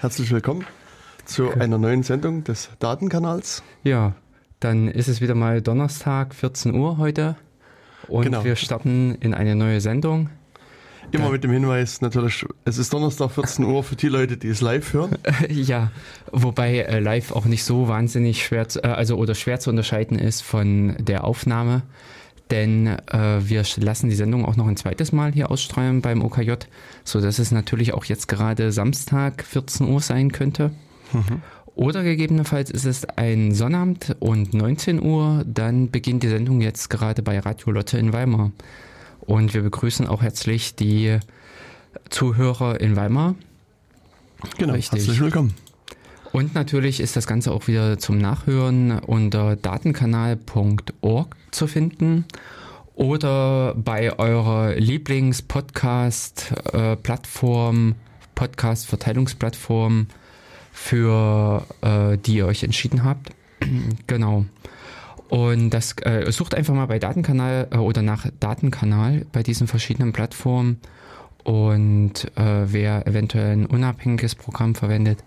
herzlich willkommen zu einer neuen Sendung des Datenkanals. Ja, dann ist es wieder mal Donnerstag, 14 Uhr heute und Genau. wir starten in eine neue Sendung. Immer Da- mit dem Hinweis, natürlich, es ist Donnerstag 14 Uhr für die Leute, die es live hören. ja, wobei äh, live auch nicht so wahnsinnig schwer, zu, äh, also oder schwer zu unterscheiden ist von der Aufnahme, denn äh, wir lassen die Sendung auch noch ein zweites Mal hier ausstrahlen beim OKJ, so dass es natürlich auch jetzt gerade Samstag 14 Uhr sein könnte. Oder gegebenenfalls ist es ein Sonnabend und 19 Uhr, dann beginnt die Sendung jetzt gerade bei Radio Lotte in Weimar. Und wir begrüßen auch herzlich die Zuhörer in Weimar. Genau, Richtig. herzlich willkommen. Und natürlich ist das Ganze auch wieder zum Nachhören unter datenkanal.org zu finden oder bei eurer Lieblings-Podcast-Plattform, Podcast-Verteilungsplattform, für äh, die ihr euch entschieden habt. genau. Und das äh, sucht einfach mal bei Datenkanal äh, oder nach Datenkanal bei diesen verschiedenen Plattformen. Und äh, wer eventuell ein unabhängiges Programm verwendet,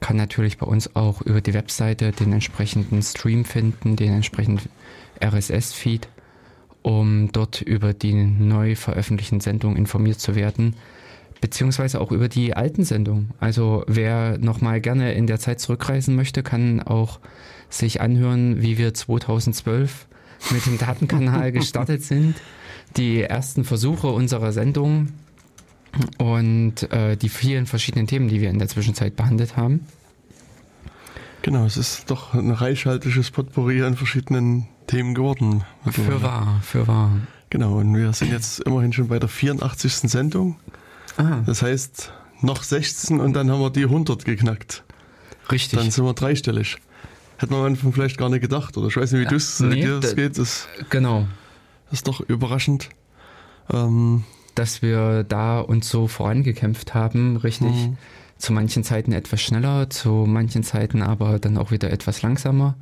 kann natürlich bei uns auch über die Webseite den entsprechenden Stream finden, den entsprechenden RSS-Feed, um dort über die neu veröffentlichten Sendungen informiert zu werden, beziehungsweise auch über die alten Sendungen. Also wer nochmal gerne in der Zeit zurückreisen möchte, kann auch sich anhören, wie wir 2012 mit dem Datenkanal gestartet sind, die ersten Versuche unserer Sendung und äh, die vielen verschiedenen Themen, die wir in der Zwischenzeit behandelt haben. Genau, es ist doch ein reichhaltiges Potpourri an verschiedenen Themen geworden. Für wahr, für wahr. Genau, und wir sind jetzt immerhin schon bei der 84. Sendung. Ah, Das heißt, noch 16 und dann haben wir die 100 geknackt. richtig. Dann sind wir dreistellig. Hätte man am Anfang vielleicht gar nicht gedacht. Oder ich weiß nicht, wie es nee, dir das da- geht. Das genau. ist doch überraschend. Ähm, Dass wir da uns so vorangekämpft haben, richtig. Mhm. Zu manchen Zeiten etwas schneller, zu manchen Zeiten aber dann auch wieder etwas langsamer.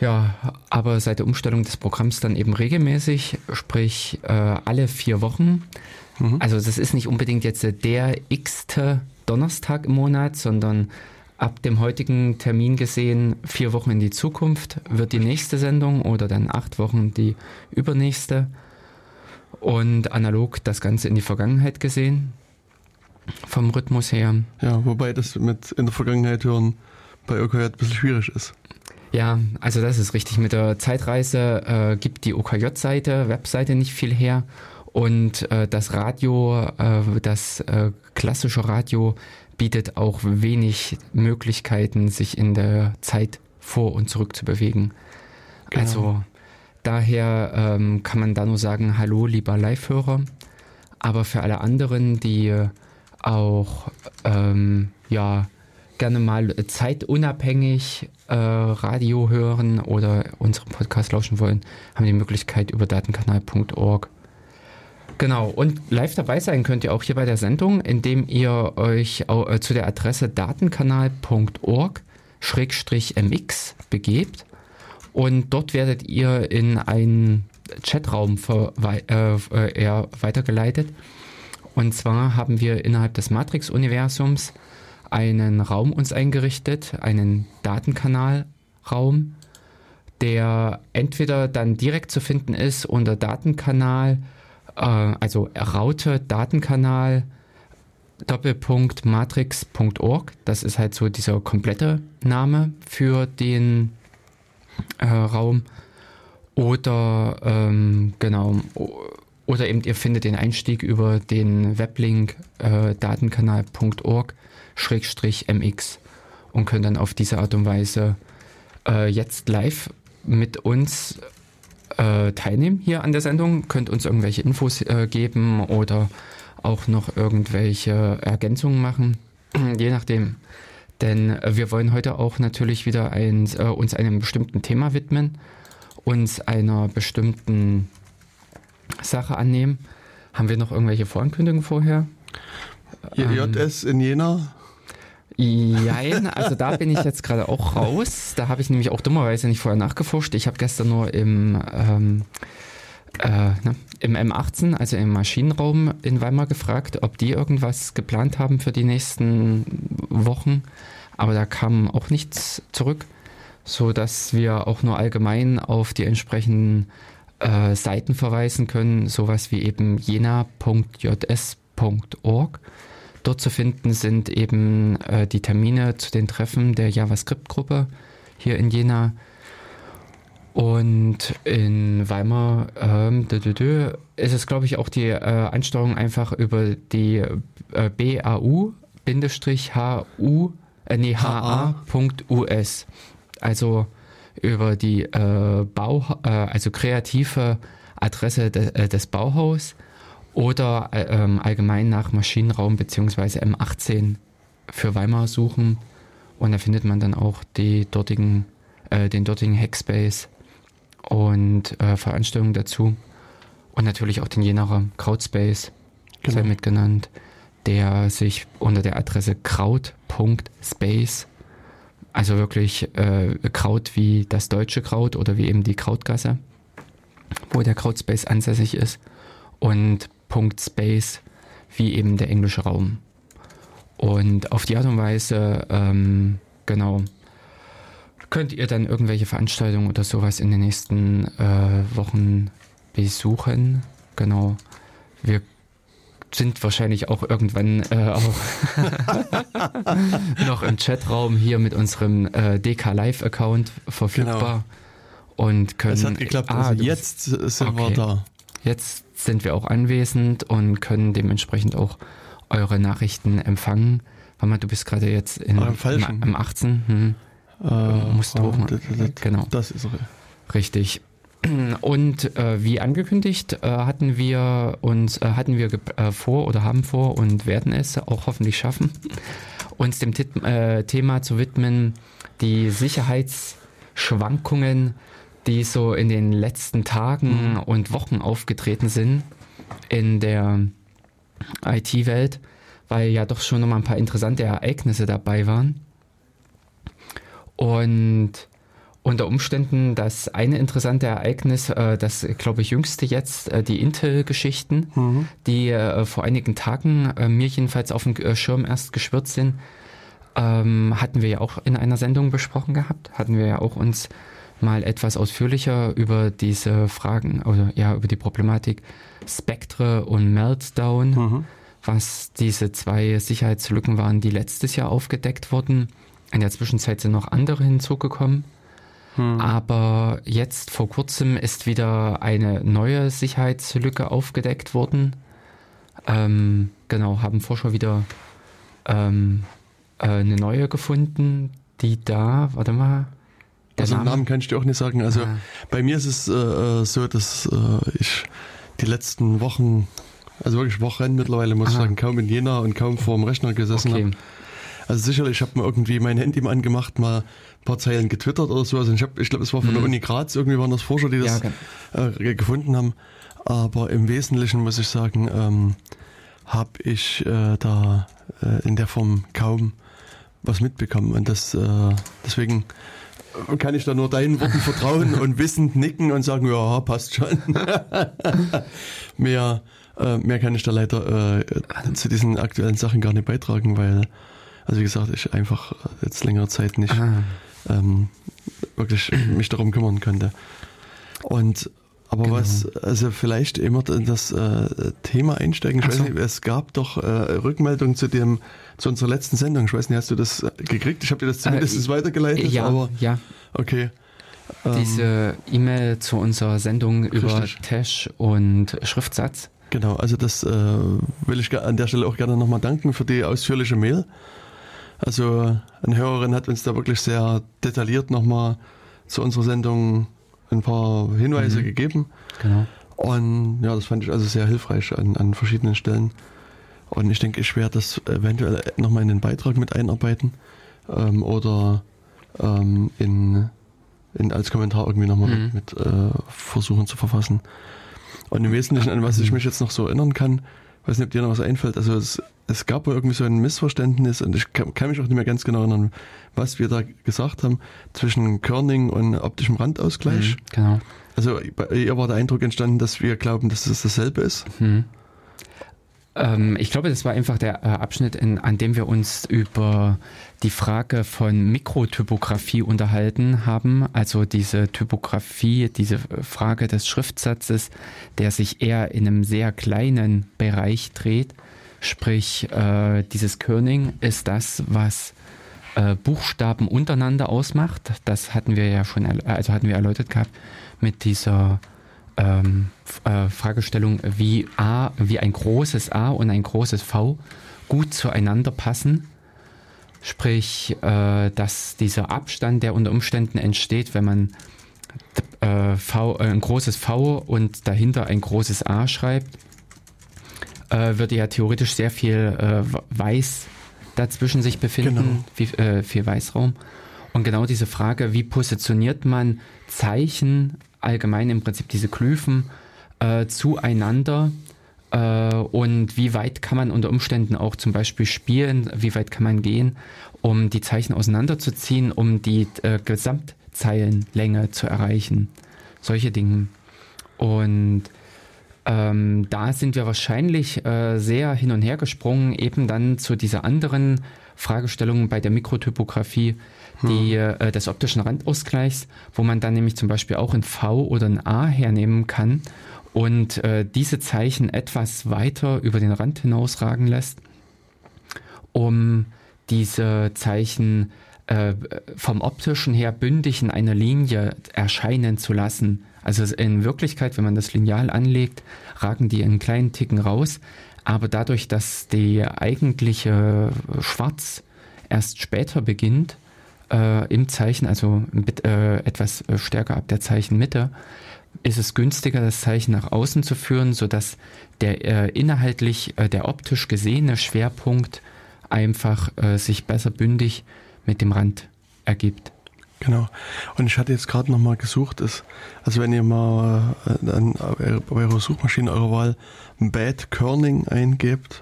Ja, aber seit der Umstellung des Programms dann eben regelmäßig, sprich äh, alle vier Wochen. Mhm. Also das ist nicht unbedingt jetzt der x-te Donnerstag im Monat, sondern ab dem heutigen Termin gesehen, vier Wochen in die Zukunft wird die nächste Sendung oder dann acht Wochen die übernächste. Und analog das Ganze in die Vergangenheit gesehen, vom Rhythmus her. Ja, wobei das mit in der Vergangenheit hören bei OKJ ein bisschen schwierig ist. Ja, also das ist richtig. Mit der Zeitreise äh, gibt die OKJ-Seite, Webseite nicht viel her. Und äh, das Radio, äh, das äh, klassische Radio bietet auch wenig Möglichkeiten, sich in der Zeit vor und zurück zu bewegen. Genau. Also daher ähm, kann man da nur sagen, hallo lieber Live-Hörer. Aber für alle anderen, die äh, auch ähm, ja gerne mal zeitunabhängig äh, Radio hören oder unseren Podcast lauschen wollen, haben die Möglichkeit über datenkanal.org. Genau, und live dabei sein könnt ihr auch hier bei der Sendung, indem ihr euch äh, zu der Adresse datenkanal.org-mx begebt und dort werdet ihr in einen Chatraum äh, äh, weitergeleitet. Und zwar haben wir innerhalb des Matrix-Universums einen Raum uns eingerichtet, einen Datenkanalraum, der entweder dann direkt zu finden ist unter Datenkanal, äh, also Raute Datenkanal Doppelpunkt matrix.org. Das ist halt so dieser komplette Name für den äh, Raum. Oder ähm, genau, oder eben ihr findet den Einstieg über den Weblink äh, datenkanal.org-mx und könnt dann auf diese Art und Weise äh, jetzt live mit uns äh, teilnehmen hier an der Sendung, könnt uns irgendwelche Infos äh, geben oder auch noch irgendwelche Ergänzungen machen, je nachdem. Denn äh, wir wollen heute auch natürlich wieder ein, äh, uns einem bestimmten Thema widmen, uns einer bestimmten Sache annehmen. Haben wir noch irgendwelche Vorankündigungen vorher? Ähm. JS in Jena. Jein, also da bin ich jetzt gerade auch raus. Da habe ich nämlich auch dummerweise nicht vorher nachgeforscht. Ich habe gestern nur im, ähm, äh, ne, im M18, also im Maschinenraum in Weimar gefragt, ob die irgendwas geplant haben für die nächsten Wochen, aber da kam auch nichts zurück, so dass wir auch nur allgemein auf die entsprechenden äh, Seiten verweisen können, sowas wie eben jena.js.org. Dort zu finden sind eben äh, die Termine zu den Treffen der JavaScript-Gruppe hier in Jena. Und in Weimar ähm, ist es, glaube ich, auch die äh, Ansteuerung einfach über die äh, BAU-HU, äh, nee, HA.us. Also über die äh, Bau, äh, also kreative Adresse de, äh, des Bauhaus oder äh, ähm, allgemein nach Maschinenraum bzw. M18 für Weimar suchen und da findet man dann auch die dortigen, äh, den dortigen Hackspace und äh, Veranstaltungen dazu und natürlich auch den Jenaer Crowdspace, genau. sei mitgenannt, der sich unter der Adresse kraut.space also wirklich äh, Kraut wie das deutsche Kraut oder wie eben die Krautgasse, wo der Krautspace ansässig ist. Und Punkt Space wie eben der englische Raum. Und auf die Art und Weise, ähm, genau, könnt ihr dann irgendwelche Veranstaltungen oder sowas in den nächsten äh, Wochen besuchen. Genau. Wir sind wahrscheinlich auch irgendwann äh, auch noch im Chatraum hier mit unserem äh, DK Live Account verfügbar genau. und können. Es hat geklappt. Ah, also jetzt sind okay. wir da. Jetzt sind wir auch anwesend und können dementsprechend auch eure Nachrichten empfangen. Mama, du bist gerade jetzt in, im, im 18. Hm. Äh, musst hoch. Das, das, genau. Das ist richtig. Und äh, wie angekündigt äh, hatten wir uns äh, hatten wir äh, vor oder haben vor und werden es auch hoffentlich schaffen, uns dem Tit äh, Thema zu widmen, die Sicherheitsschwankungen, die so in den letzten Tagen mhm. und Wochen aufgetreten sind in der IT-Welt, weil ja doch schon noch mal ein paar interessante Ereignisse dabei waren. Und unter Umständen das eine interessante Ereignis, äh, das glaube ich jüngste jetzt, äh, die Intel-Geschichten, mhm. die äh, vor einigen Tagen mir jedenfalls auf dem Schirm erst geschwirrt sind, ähm, hatten wir ja auch in einer Sendung besprochen gehabt, hatten wir ja auch uns mal etwas ausführlicher über diese Fragen oder ja über die Problematik Spectre und Meltdown, mhm. was diese zwei Sicherheitslücken waren, die letztes Jahr aufgedeckt wurden. In der Zwischenzeit sind noch andere hinzugekommen. Hm. Aber jetzt vor kurzem ist wieder eine neue Sicherheitslücke aufgedeckt worden. Ähm, genau, haben Forscher wieder ähm, äh, eine neue gefunden, die da, warte mal. Also Name, Namen kann ich dir auch nicht sagen. Also ah. bei mir ist es äh, äh so, dass äh, ich die letzten Wochen, also wirklich Wochen mittlerweile, muss ich sagen, kaum in Jena und kaum vor dem Rechner gesessen okay. habe. Also sicherlich, ich habe mir irgendwie mein Handy mal angemacht, mal ein paar Zeilen getwittert oder so. Also ich, hab, ich glaube, es war von mhm. der Uni Graz, irgendwie waren das Forscher, die das ja, okay. äh, gefunden haben. Aber im Wesentlichen muss ich sagen, ähm, habe ich äh, da äh, in der Form kaum was mitbekommen. Und das äh, deswegen kann ich da nur deinen Worten vertrauen und wissend nicken und sagen, ja, passt schon. mehr, äh, mehr kann ich da leider äh, zu diesen aktuellen Sachen gar nicht beitragen, weil also wie gesagt, ich einfach jetzt längere Zeit nicht ähm, wirklich mich darum kümmern könnte. Und aber genau. was, also vielleicht immer das äh, Thema einsteigen. Ich so. weiß nicht, es gab doch äh, Rückmeldungen zu dem, zu unserer letzten Sendung. Ich weiß nicht, hast du das gekriegt? Ich habe dir das zumindest äh, weitergeleitet. Ja, aber, ja. Okay. Diese ähm, E-Mail zu unserer Sendung richtig. über Tash und Schriftsatz. Genau, also das äh, will ich an der Stelle auch gerne nochmal danken für die ausführliche Mail. Also eine Hörerin hat uns da wirklich sehr detailliert nochmal zu unserer Sendung ein paar Hinweise mhm. gegeben. Genau. Und ja, das fand ich also sehr hilfreich an, an verschiedenen Stellen. Und ich denke, ich werde das eventuell nochmal in den Beitrag mit einarbeiten ähm, oder ähm, in, in, als Kommentar irgendwie nochmal mhm. mit, mit äh, versuchen zu verfassen. Und im Wesentlichen, an was ich mich jetzt noch so erinnern kann, weiß nicht, ob dir noch was einfällt. Also es, es gab wohl irgendwie so ein Missverständnis und ich kann, kann, mich auch nicht mehr ganz genau erinnern, was wir da gesagt haben zwischen Körning und optischem Randausgleich. Mhm, genau. Also bei ihr war der Eindruck entstanden, dass wir glauben, dass es dasselbe ist. Mhm. Ähm, ich glaube, das war einfach der äh, Abschnitt, in, an dem wir uns über die Frage von Mikrotypografie unterhalten haben. Also diese Typografie, diese Frage des Schriftsatzes, der sich eher in einem sehr kleinen Bereich dreht. Sprich, äh, dieses Kerning ist das, was äh, Buchstaben untereinander ausmacht. Das hatten wir ja schon, also hatten wir erläutert gehabt mit dieser ähm, äh, Fragestellung, wie A, wie ein großes A und ein großes V gut zueinander passen. Sprich, äh, dass dieser Abstand, der unter Umständen entsteht, wenn man äh, v, äh, ein großes V und dahinter ein großes A schreibt, äh, würde ja theoretisch sehr viel äh, Weiß dazwischen sich befinden, genau. viel, viel Weißraum. Und genau diese Frage, wie positioniert man Zeichen allgemein im Prinzip diese Glyphen äh, zueinander äh, und wie weit kann man unter Umständen auch zum Beispiel spielen, wie weit kann man gehen, um die Zeichen auseinanderzuziehen, um die äh, Gesamtzeilenlänge zu erreichen. Solche Dinge. Und ähm, da sind wir wahrscheinlich äh, sehr hin und her gesprungen, eben dann zu dieser anderen Fragestellung bei der Mikrotypografie, die, hm. äh, des optischen Randausgleichs, wo man dann nämlich zum Beispiel auch ein V oder ein A hernehmen kann und äh, diese Zeichen etwas weiter über den Rand hinausragen lässt, um diese Zeichen äh, vom optischen her bündig in einer Linie erscheinen zu lassen. Also in Wirklichkeit, wenn man das Lineal anlegt, ragen die einen kleinen Ticken raus, aber dadurch, dass die eigentliche Schwarz erst später beginnt, äh, im Zeichen, also mit, äh, etwas stärker ab der Zeichenmitte, ist es günstiger, das Zeichen nach außen zu führen, sodass der äh, inhaltlich, äh, der optisch gesehene Schwerpunkt einfach äh, sich besser bündig mit dem Rand ergibt. Genau. Und ich hatte jetzt gerade nochmal gesucht, ist, also wenn ihr mal äh, bei eurer Suchmaschine eurer Wahl Bad Kerning eingebt,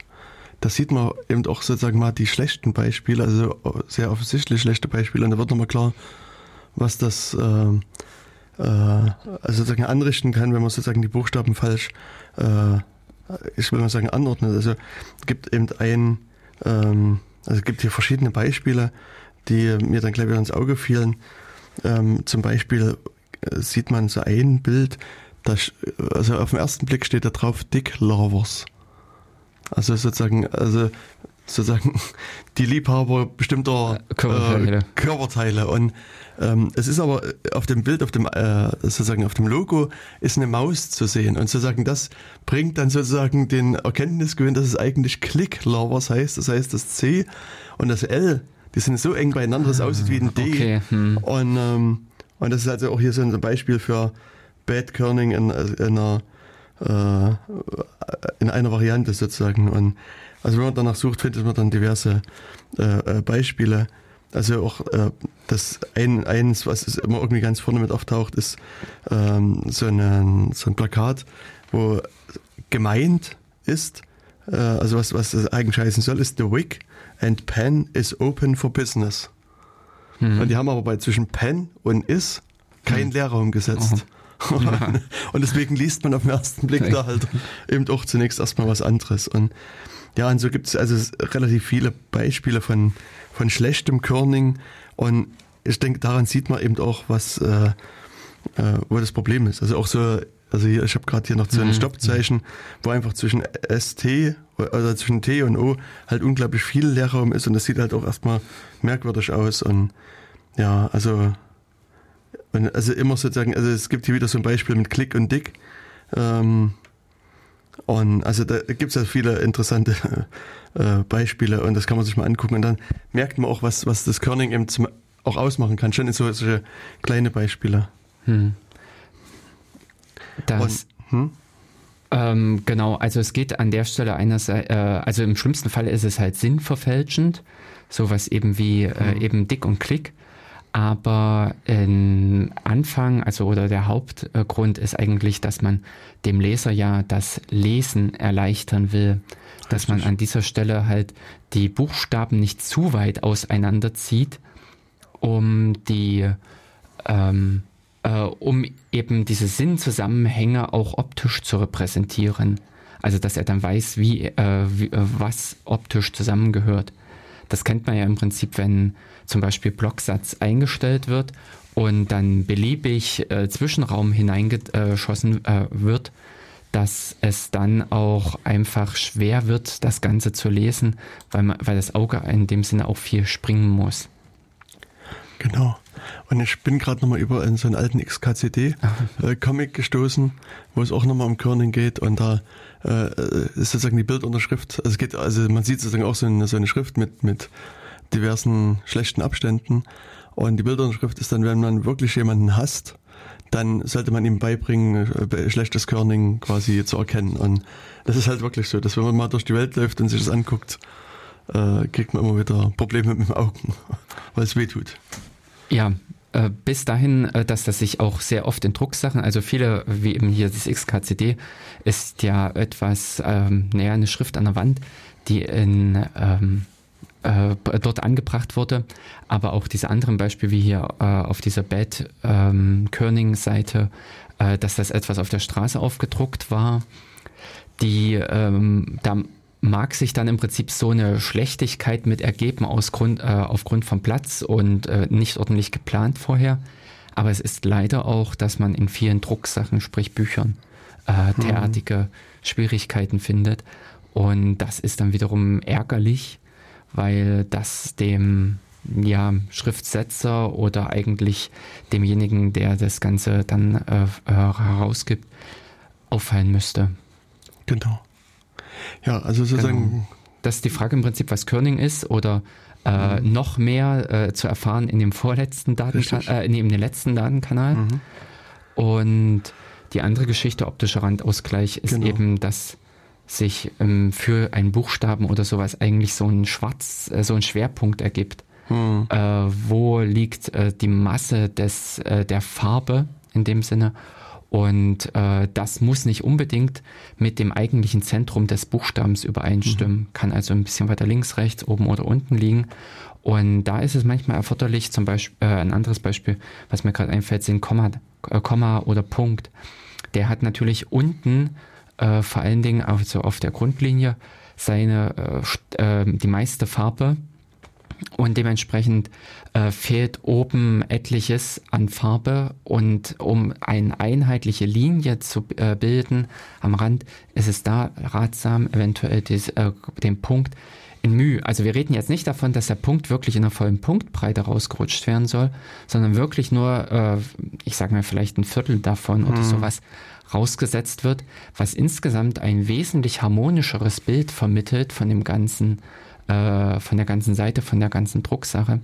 da sieht man eben auch sozusagen mal die schlechten Beispiele, also sehr offensichtlich schlechte Beispiele. Und da wird nochmal klar, was das äh, äh, also sozusagen anrichten kann, wenn man sozusagen die Buchstaben falsch, äh, ich will mal sagen, anordnet. Also es gibt eben ein, ähm, also es gibt hier verschiedene Beispiele, die mir dann gleich wieder ins Auge fielen. Ähm, zum Beispiel äh, sieht man so ein Bild, das, also auf den ersten Blick steht da drauf Dick Lovers. Also sozusagen, also sozusagen die Liebhaber bestimmter Körperteile. Äh, Körperteile. Und ähm, es ist aber auf dem Bild, auf dem äh, sozusagen auf dem Logo ist eine Maus zu sehen und sozusagen das bringt dann sozusagen den Erkenntnisgewinn, dass es eigentlich Click Lovers heißt. Das heißt, das C und das L, die sind so eng beieinander, dass es aussieht wie ein D. Okay. Hm. Und ähm, und das ist also auch hier so ein Beispiel für Bad Kerning in, in einer äh, in einer Variante sozusagen. Und also wenn man danach sucht, findet man dann diverse äh, äh, Beispiele. Also auch äh, das ein, eins, was immer irgendwie ganz vorne mit auftaucht, ist ähm, so, eine, so ein Plakat, wo gemeint ist, äh, also was, was das eigentlich heißen soll, ist The Wick and Pen is open for business. Mhm. Und die haben aber bei zwischen Pen und is keinen mhm. Leerraum gesetzt. Mhm. Und deswegen liest man auf den ersten Blick da halt eben auch zunächst erstmal was anderes. Und ja, und so gibt es also relativ viele Beispiele von, von schlechtem Körning. Und ich denke, daran sieht man eben auch, was äh, äh, wo das Problem ist. Also auch so, also hier, ich habe gerade hier noch so ein mhm. Stoppzeichen, wo einfach zwischen ST oder zwischen T und O halt unglaublich viel Leerraum ist und das sieht halt auch erstmal merkwürdig aus. Und ja, also und also immer sozusagen, also es gibt hier wieder so ein Beispiel mit Klick und Dick. Ähm, und also da gibt es ja viele interessante äh, Beispiele und das kann man sich mal angucken. Und dann merkt man auch, was, was das Kerning eben zum, auch ausmachen kann, schon in so, solche kleine Beispiele. Hm. Das, und, hm? ähm, genau, also es geht an der Stelle einerseits, äh, also im schlimmsten Fall ist es halt sinnverfälschend, sowas eben wie äh, hm. eben Dick und Klick. Aber im Anfang, also oder der Hauptgrund ist eigentlich, dass man dem Leser ja das Lesen erleichtern will. Dass man an dieser Stelle halt die Buchstaben nicht zu weit auseinanderzieht, um die, ähm, äh, um eben diese Sinnzusammenhänge auch optisch zu repräsentieren. Also dass er dann weiß, wie, äh, wie äh, was optisch zusammengehört. Das kennt man ja im Prinzip, wenn zum Beispiel Blocksatz eingestellt wird und dann beliebig äh, Zwischenraum hineingeschossen äh, wird, dass es dann auch einfach schwer wird, das Ganze zu lesen, weil, man, weil das Auge in dem Sinne auch viel springen muss. Genau. Und ich bin gerade nochmal über in so einen alten XKCD-Comic äh, gestoßen, wo es auch nochmal um Körning geht und da äh, ist sozusagen die Bildunterschrift, also es geht, also man sieht sozusagen auch so eine, so eine Schrift mit, mit diversen schlechten Abständen und die Bildunterschrift ist dann, wenn man wirklich jemanden hasst, dann sollte man ihm beibringen, äh, schlechtes Körning quasi zu erkennen. Und das ist halt wirklich so, dass wenn man mal durch die Welt läuft und sich das anguckt, äh, kriegt man immer wieder Probleme mit dem Augen, weil es weh tut. Ja, bis dahin, äh, dass das sich auch sehr oft in Drucksachen, also viele, wie eben hier das XKCD, ist ja etwas, ähm, naja, eine Schrift an der Wand, die in ähm, äh, dort angebracht wurde, aber auch diese anderen Beispiele, wie hier äh, auf dieser Bad ähm, Körning-Seite, äh, dass das etwas auf der Straße aufgedruckt war, die ähm, da mag sich dann im Prinzip so eine Schlechtigkeit mit ergeben aus Grund, äh, aufgrund vom Platz und äh, nicht ordentlich geplant vorher. Aber es ist leider auch, dass man in vielen Drucksachen, sprich Büchern, äh, mhm. derartige. Schwierigkeiten findet. Und das ist dann wiederum ärgerlich, weil das dem ja, Schriftsetzer oder eigentlich demjenigen, der das Ganze dann äh, äh, herausgibt, auffallen müsste. Genau. Ja, also sozusagen. Genau. Das ist die Frage im Prinzip, was Körning ist oder äh, mhm. noch mehr äh, zu erfahren in dem vorletzten Datenkanal, äh, in dem letzten Datenkanal. Mhm. Und die andere Geschichte, optischer Randausgleich, ist genau. eben, dass sich ähm, für einen Buchstaben oder sowas eigentlich so ein Schwarz, äh, so ein Schwerpunkt ergibt. Mhm. Äh, wo liegt äh, die Masse des, äh, der Farbe in dem Sinne? Und äh, das muss nicht unbedingt mit dem eigentlichen Zentrum des Buchstabens übereinstimmen. Mhm. Kann also ein bisschen weiter links, rechts, oben oder unten liegen. Und da ist es manchmal erforderlich, zum Beispiel, äh, ein anderes Beispiel, was mir gerade einfällt, sind Komma, äh, Komma oder Punkt. Der hat natürlich unten äh, vor allen Dingen also auf der Grundlinie seine äh, äh, die meiste Farbe und dementsprechend äh, fehlt oben etliches an Farbe und um eine einheitliche Linie zu äh, bilden am Rand ist es da ratsam, eventuell dies, äh, den Punkt in Mühe. Also wir reden jetzt nicht davon, dass der Punkt wirklich in einer vollen Punktbreite rausgerutscht werden soll, sondern wirklich nur, äh, ich sage mal vielleicht ein Viertel davon oder mhm. sowas rausgesetzt wird, was insgesamt ein wesentlich harmonischeres Bild vermittelt von dem ganzen, äh, von der ganzen Seite, von der ganzen Drucksache,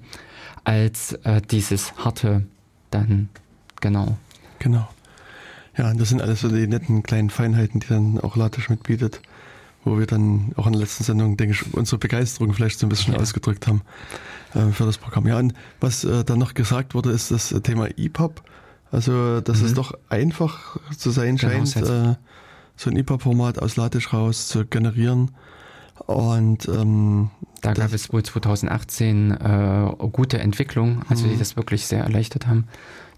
als äh, dieses harte dann, genau. Genau. Ja, das sind alles so die netten kleinen Feinheiten, die dann auch Latisch mitbietet, wo wir dann auch in der letzten Sendung, denke ich, unsere Begeisterung vielleicht so ein bisschen ja. ausgedrückt haben äh, für das Programm. Ja, und was äh, dann noch gesagt wurde, ist das Thema EPUB. Also, dass mhm. es doch einfach zu sein genau, scheint, äh, so ein IPA-Format aus Latisch raus zu generieren. Und ähm, da gab es wohl 2018 äh, gute Entwicklung, also die mhm. das wirklich sehr erleichtert haben.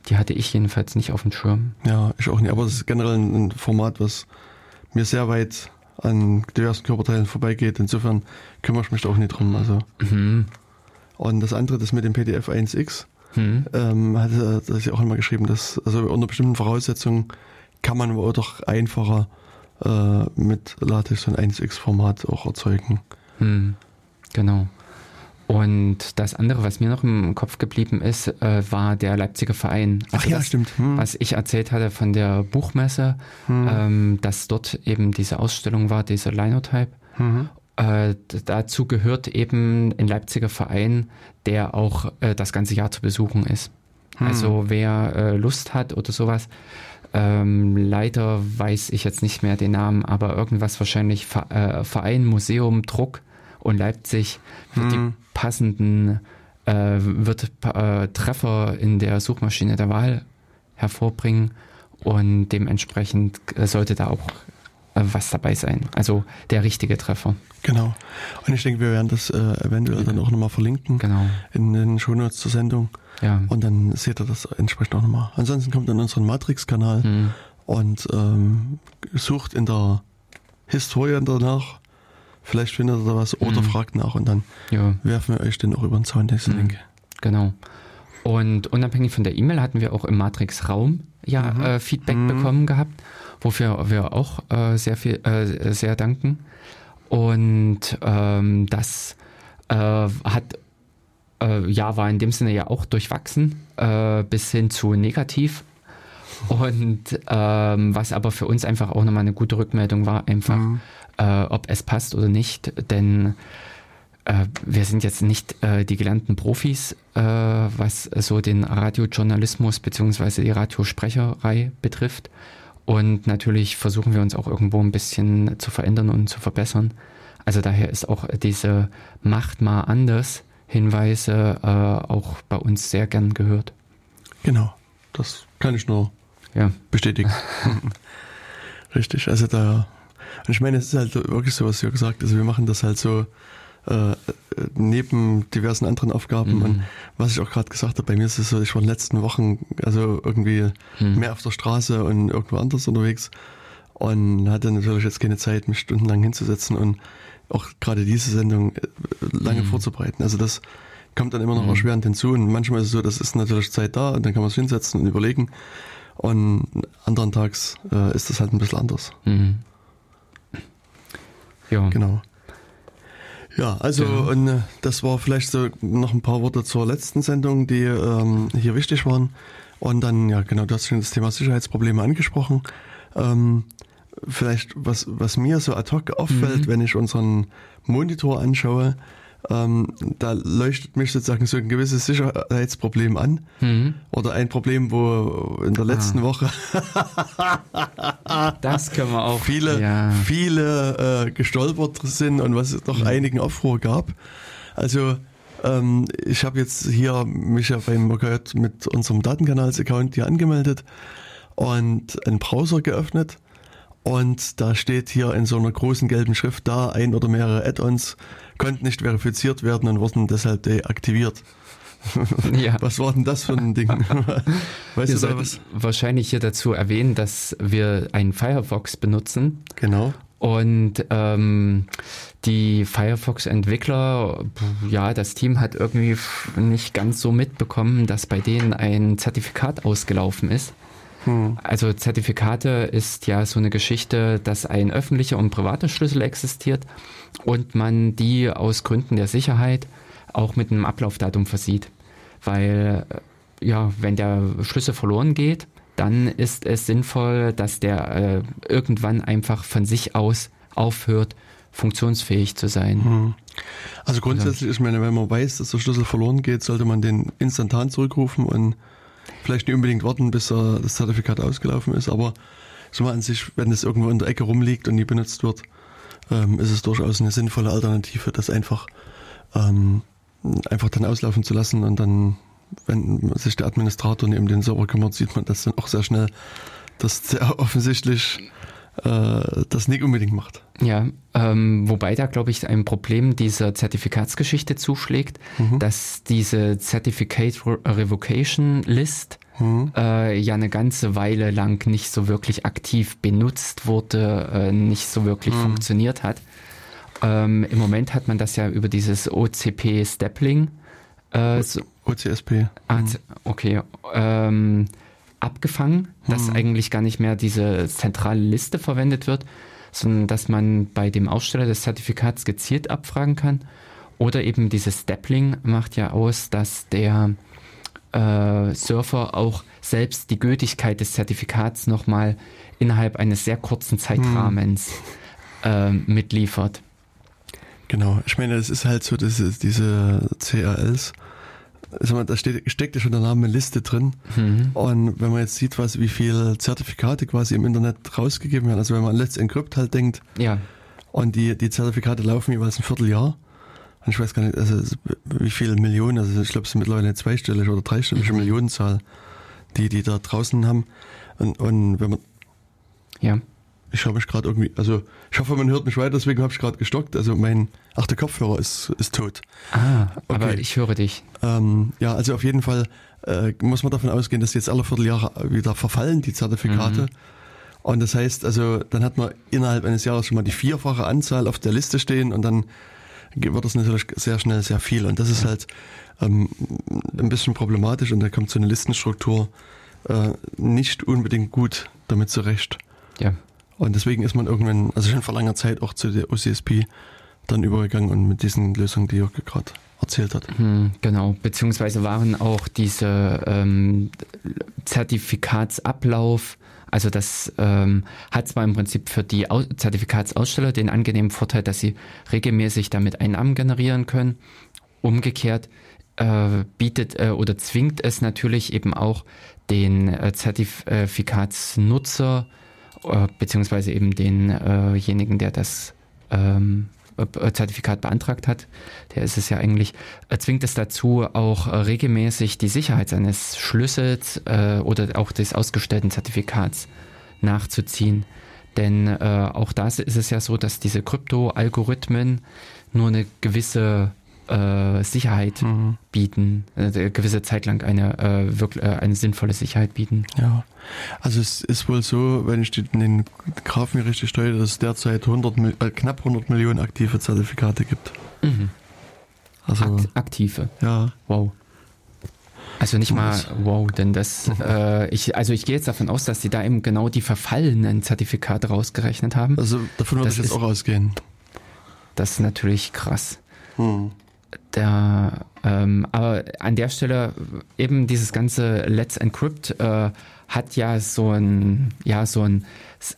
Die hatte ich jedenfalls nicht auf dem Schirm. Ja, ich auch nicht. Aber es ist generell ein Format, was mir sehr weit an diversen Körperteilen vorbeigeht. Insofern kümmere ich mich da auch nicht drum. Also. Mhm. Und das andere, das mit dem PDF 1X, hm. ähm, hat das ja auch immer geschrieben, dass also unter bestimmten Voraussetzungen kann man aber doch einfacher äh, mit LaTeX so ein 1x-Format auch erzeugen. Hm. Genau. Und das andere, was mir noch im Kopf geblieben ist, äh, war der Leipziger Verein. Also Ach ja, das, stimmt. Hm. Was ich erzählt hatte von der Buchmesse, hm. ähm, dass dort eben diese Ausstellung war, diese Linotype. Mhm. Äh, dazu gehört eben ein Leipziger Verein, der auch äh, das ganze Jahr zu besuchen ist. Hm. Also wer äh, Lust hat oder sowas, ähm, leider weiß ich jetzt nicht mehr den Namen, aber irgendwas wahrscheinlich äh, Verein, Museum, Druck und Leipzig wird hm. die passenden äh, wird äh, Treffer in der Suchmaschine der Wahl hervorbringen und dementsprechend sollte da auch äh, was dabei sein. Also der richtige Treffer. Genau. Und ich denke, wir werden das äh, eventuell dann auch nochmal verlinken genau. in den Shownotes zur Sendung. Ja. Und dann seht ihr das entsprechend auch nochmal. Ansonsten kommt dann unseren Matrix-Kanal mhm. und ähm, sucht in der Historien danach. Vielleicht findet ihr da was oder Mhm. fragt nach und dann Ja, werfen wir euch den auch über den Zaun, diesen Mhm. Link. genau. Und unabhängig von der E-Mail hatten wir auch im Matrix-Raum ja Mhm. äh, Feedback Mhm. bekommen gehabt, wofür wir auch äh, sehr viel, äh, sehr danken. Und ähm, das äh, hat äh, ja war in dem Sinne ja auch durchwachsen äh, bis hin zu negativ. Und ähm, was aber für uns einfach auch nochmal eine gute Rückmeldung war, einfach, Mhm. Äh, ob es passt oder nicht, denn äh, wir sind jetzt nicht äh, die gelernten Profis, äh, was so den Radiojournalismus beziehungsweise die Radiosprecherei betrifft. Und natürlich versuchen wir uns auch irgendwo ein bisschen zu verändern und zu verbessern. Also daher ist auch diese Macht mal anders Hinweise äh, auch bei uns sehr gern gehört. Genau, das kann ich nur Ja, bestätigen. Richtig, also da, und ich meine, es ist halt wirklich so, was gesagt habt, also wir machen das halt so äh, neben diversen anderen Aufgaben Mhm. und was ich auch gerade gesagt habe, bei mir ist es so, ich war in den letzten Wochen also irgendwie Mhm. mehr auf der Straße und irgendwo anders unterwegs und hatte natürlich jetzt keine Zeit, mich stundenlang hinzusetzen und auch gerade diese Sendung äh, lange Mhm. vorzubereiten. Also das kommt dann immer noch Mhm. erschwerend hinzu und manchmal ist es so, das ist natürlich Zeit da und dann kann man sich hinsetzen und überlegen und anderen Tags äh, ist das halt ein bisschen anders. Mhm. Ja, Genau. Ja, also Ja. und äh, das war vielleicht so noch ein paar Worte zur letzten Sendung, die ähm, hier wichtig waren. Und dann, ja genau, du hast schon das Thema Sicherheitsprobleme angesprochen. Ähm, vielleicht, was, was mir so ad hoc auffällt, Mhm. wenn ich unseren Monitor anschaue, ähm, da leuchtet mich sozusagen so ein gewisses Sicherheitsproblem an. mhm. Oder ein Problem, wo in der letzten Ah. Woche das können wir auch. viele, ja. viele äh, gestolpert sind und was es doch Mhm. einigen Aufruhr gab. Also ähm, ich habe jetzt hier mich ja beim OKJ mit unserem Datenkanals-Account hier angemeldet und einen Browser geöffnet und da steht hier in so einer großen gelben Schrift da, ein oder mehrere Add-ons konnten nicht verifiziert werden und wurden deshalb deaktiviert. ja. Was war denn das für ein Ding? weißt Wir du da was? wahrscheinlich hier dazu erwähnen, dass wir einen Firefox benutzen Genau. und ähm, die Firefox-Entwickler, ja, das Team hat irgendwie nicht ganz so mitbekommen, dass bei denen ein Zertifikat ausgelaufen ist. Also Zertifikate ist ja so eine Geschichte, dass ein öffentlicher und privater Schlüssel existiert und man die aus Gründen der Sicherheit auch mit einem Ablaufdatum versieht. Weil, äh, ja, wenn der Schlüssel verloren geht, dann ist es sinnvoll, dass der äh, irgendwann einfach von sich aus aufhört, funktionsfähig zu sein. Hm. Also grundsätzlich, ich meine, wenn man weiß, dass der Schlüssel verloren geht, sollte man den instantan zurückrufen und vielleicht nicht unbedingt warten, bis das Zertifikat ausgelaufen ist. Aber so mal an sich, wenn es irgendwo in der Ecke rumliegt und nie benutzt wird, ähm, ist es durchaus eine sinnvolle Alternative, das einfach, ähm, einfach dann auslaufen zu lassen und dann, wenn sich der Administrator neben den Server kümmert, sieht man das dann auch sehr schnell, dass der offensichtlich äh, das nicht unbedingt macht. Ja, ähm, wobei da, glaube ich, ein Problem dieser Zertifikatsgeschichte zuschlägt, Mhm. dass diese Certificate Re- Revocation List Mhm. äh, ja eine ganze Weile lang nicht so wirklich aktiv benutzt wurde, äh, nicht so wirklich Mhm. funktioniert hat. Ähm, Im Moment hat man das ja über dieses OCP Stapling äh, so, OCSP. Ah, z- okay. Ähm, abgefangen, dass Hm. eigentlich gar nicht mehr diese zentrale Liste verwendet wird, sondern dass man bei dem Aussteller des Zertifikats gezielt abfragen kann. Oder eben dieses Stapling macht ja aus, dass der äh, Surfer auch selbst die Gültigkeit des Zertifikats nochmal innerhalb eines sehr kurzen Zeitrahmens ähm, mitliefert. Genau, ich meine, es ist halt so, dass es diese CRLs, mal, da steht, steckt ja schon der Name Liste drin. Mhm. Und wenn man jetzt sieht, was, wie viele Zertifikate quasi im Internet rausgegeben werden, also wenn man an Let's Encrypt halt denkt, Ja, und die, die Zertifikate laufen jeweils ein Vierteljahr, und ich weiß gar nicht, also wie viele Millionen, also ich glaube, es sind mittlerweile eine zweistellige oder dreistellige Millionenzahl, die die da draußen haben. Und, und wenn man, ja. Ich habe mich gerade irgendwie, also ich hoffe, man hört mich weiter, deswegen habe ich gerade gestockt. Also mein, ach, der Kopfhörer ist, ist tot. Ah, aber Okay. ich höre dich. Ähm, ja, also auf jeden Fall äh, muss man davon ausgehen, dass jetzt alle Vierteljahre wieder verfallen, die Zertifikate. Mhm. Und das heißt, also dann hat man innerhalb eines Jahres schon mal die vierfache Anzahl auf der Liste stehen und dann wird das natürlich sehr schnell sehr viel. Und das ist halt ähm, ein bisschen problematisch und da kommt so eine Listenstruktur äh, nicht unbedingt gut damit zurecht. Ja. Und deswegen ist man irgendwann, also schon vor langer Zeit auch zu der OCSP dann übergegangen und mit diesen Lösungen, die Jörg gerade erzählt hat. Hm, genau, beziehungsweise waren auch diese ähm, Zertifikatsablauf, also das ähm, hat zwar im Prinzip für die Au Zertifikatsaussteller den angenehmen Vorteil, dass sie regelmäßig damit Einnahmen generieren können. Umgekehrt äh, bietet äh, oder zwingt es natürlich eben auch den äh, Zertifikatsnutzer beziehungsweise eben denjenigen, der das ähm, äh, Zertifikat beantragt hat, der ist es ja eigentlich, äh, zwingt es dazu, auch äh, regelmäßig die Sicherheit seines Schlüssels oder auch des ausgestellten Zertifikats nachzuziehen. Denn auch da ist es ja so, dass diese Krypto-Algorithmen nur eine gewisse äh, Sicherheit mhm. bieten, äh, gewisse Zeit lang eine, äh, wirklich, äh, eine sinnvolle Sicherheit bieten. Ja, also es ist wohl so, wenn ich den Graph mir richtig steuere, dass es derzeit 100, äh, knapp 100 Millionen aktive Zertifikate gibt. Mhm. Also, Akt aktive? Ja. Wow. Also nicht mal wow, denn das, äh, ich, also ich gehe jetzt davon aus, dass sie da eben genau die verfallenen Zertifikate rausgerechnet haben. Also davon würde ich jetzt auch ausgehen. Das ist natürlich krass. Hm der, ähm, aber an der Stelle eben dieses ganze Let's Encrypt äh, hat ja so ein, ja, so ein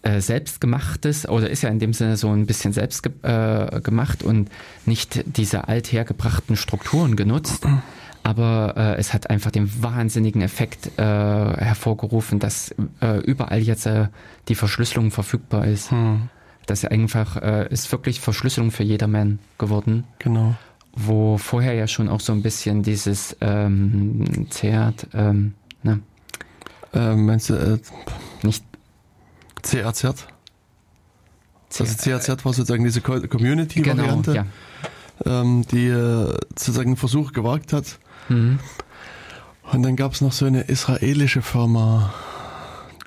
äh, selbstgemachtes oder ist ja in dem Sinne so ein bisschen selbst ge äh, gemacht und nicht diese althergebrachten Strukturen genutzt. Aber äh, es hat einfach den wahnsinnigen Effekt äh, hervorgerufen, dass äh, überall jetzt äh, die Verschlüsselung verfügbar ist. Hm. Das ist einfach äh, ist wirklich Verschlüsselung für jedermann geworden. Genau wo vorher ja schon auch so ein bisschen dieses ähm, Zert, ähm, ne? Ähm, meinst du, äh, nicht CRZ? Also CRZ war sozusagen diese Community-Variante, genau, ja. ähm, die äh, sozusagen einen Versuch gewagt hat. Mhm. Und dann gab es noch so eine israelische Firma,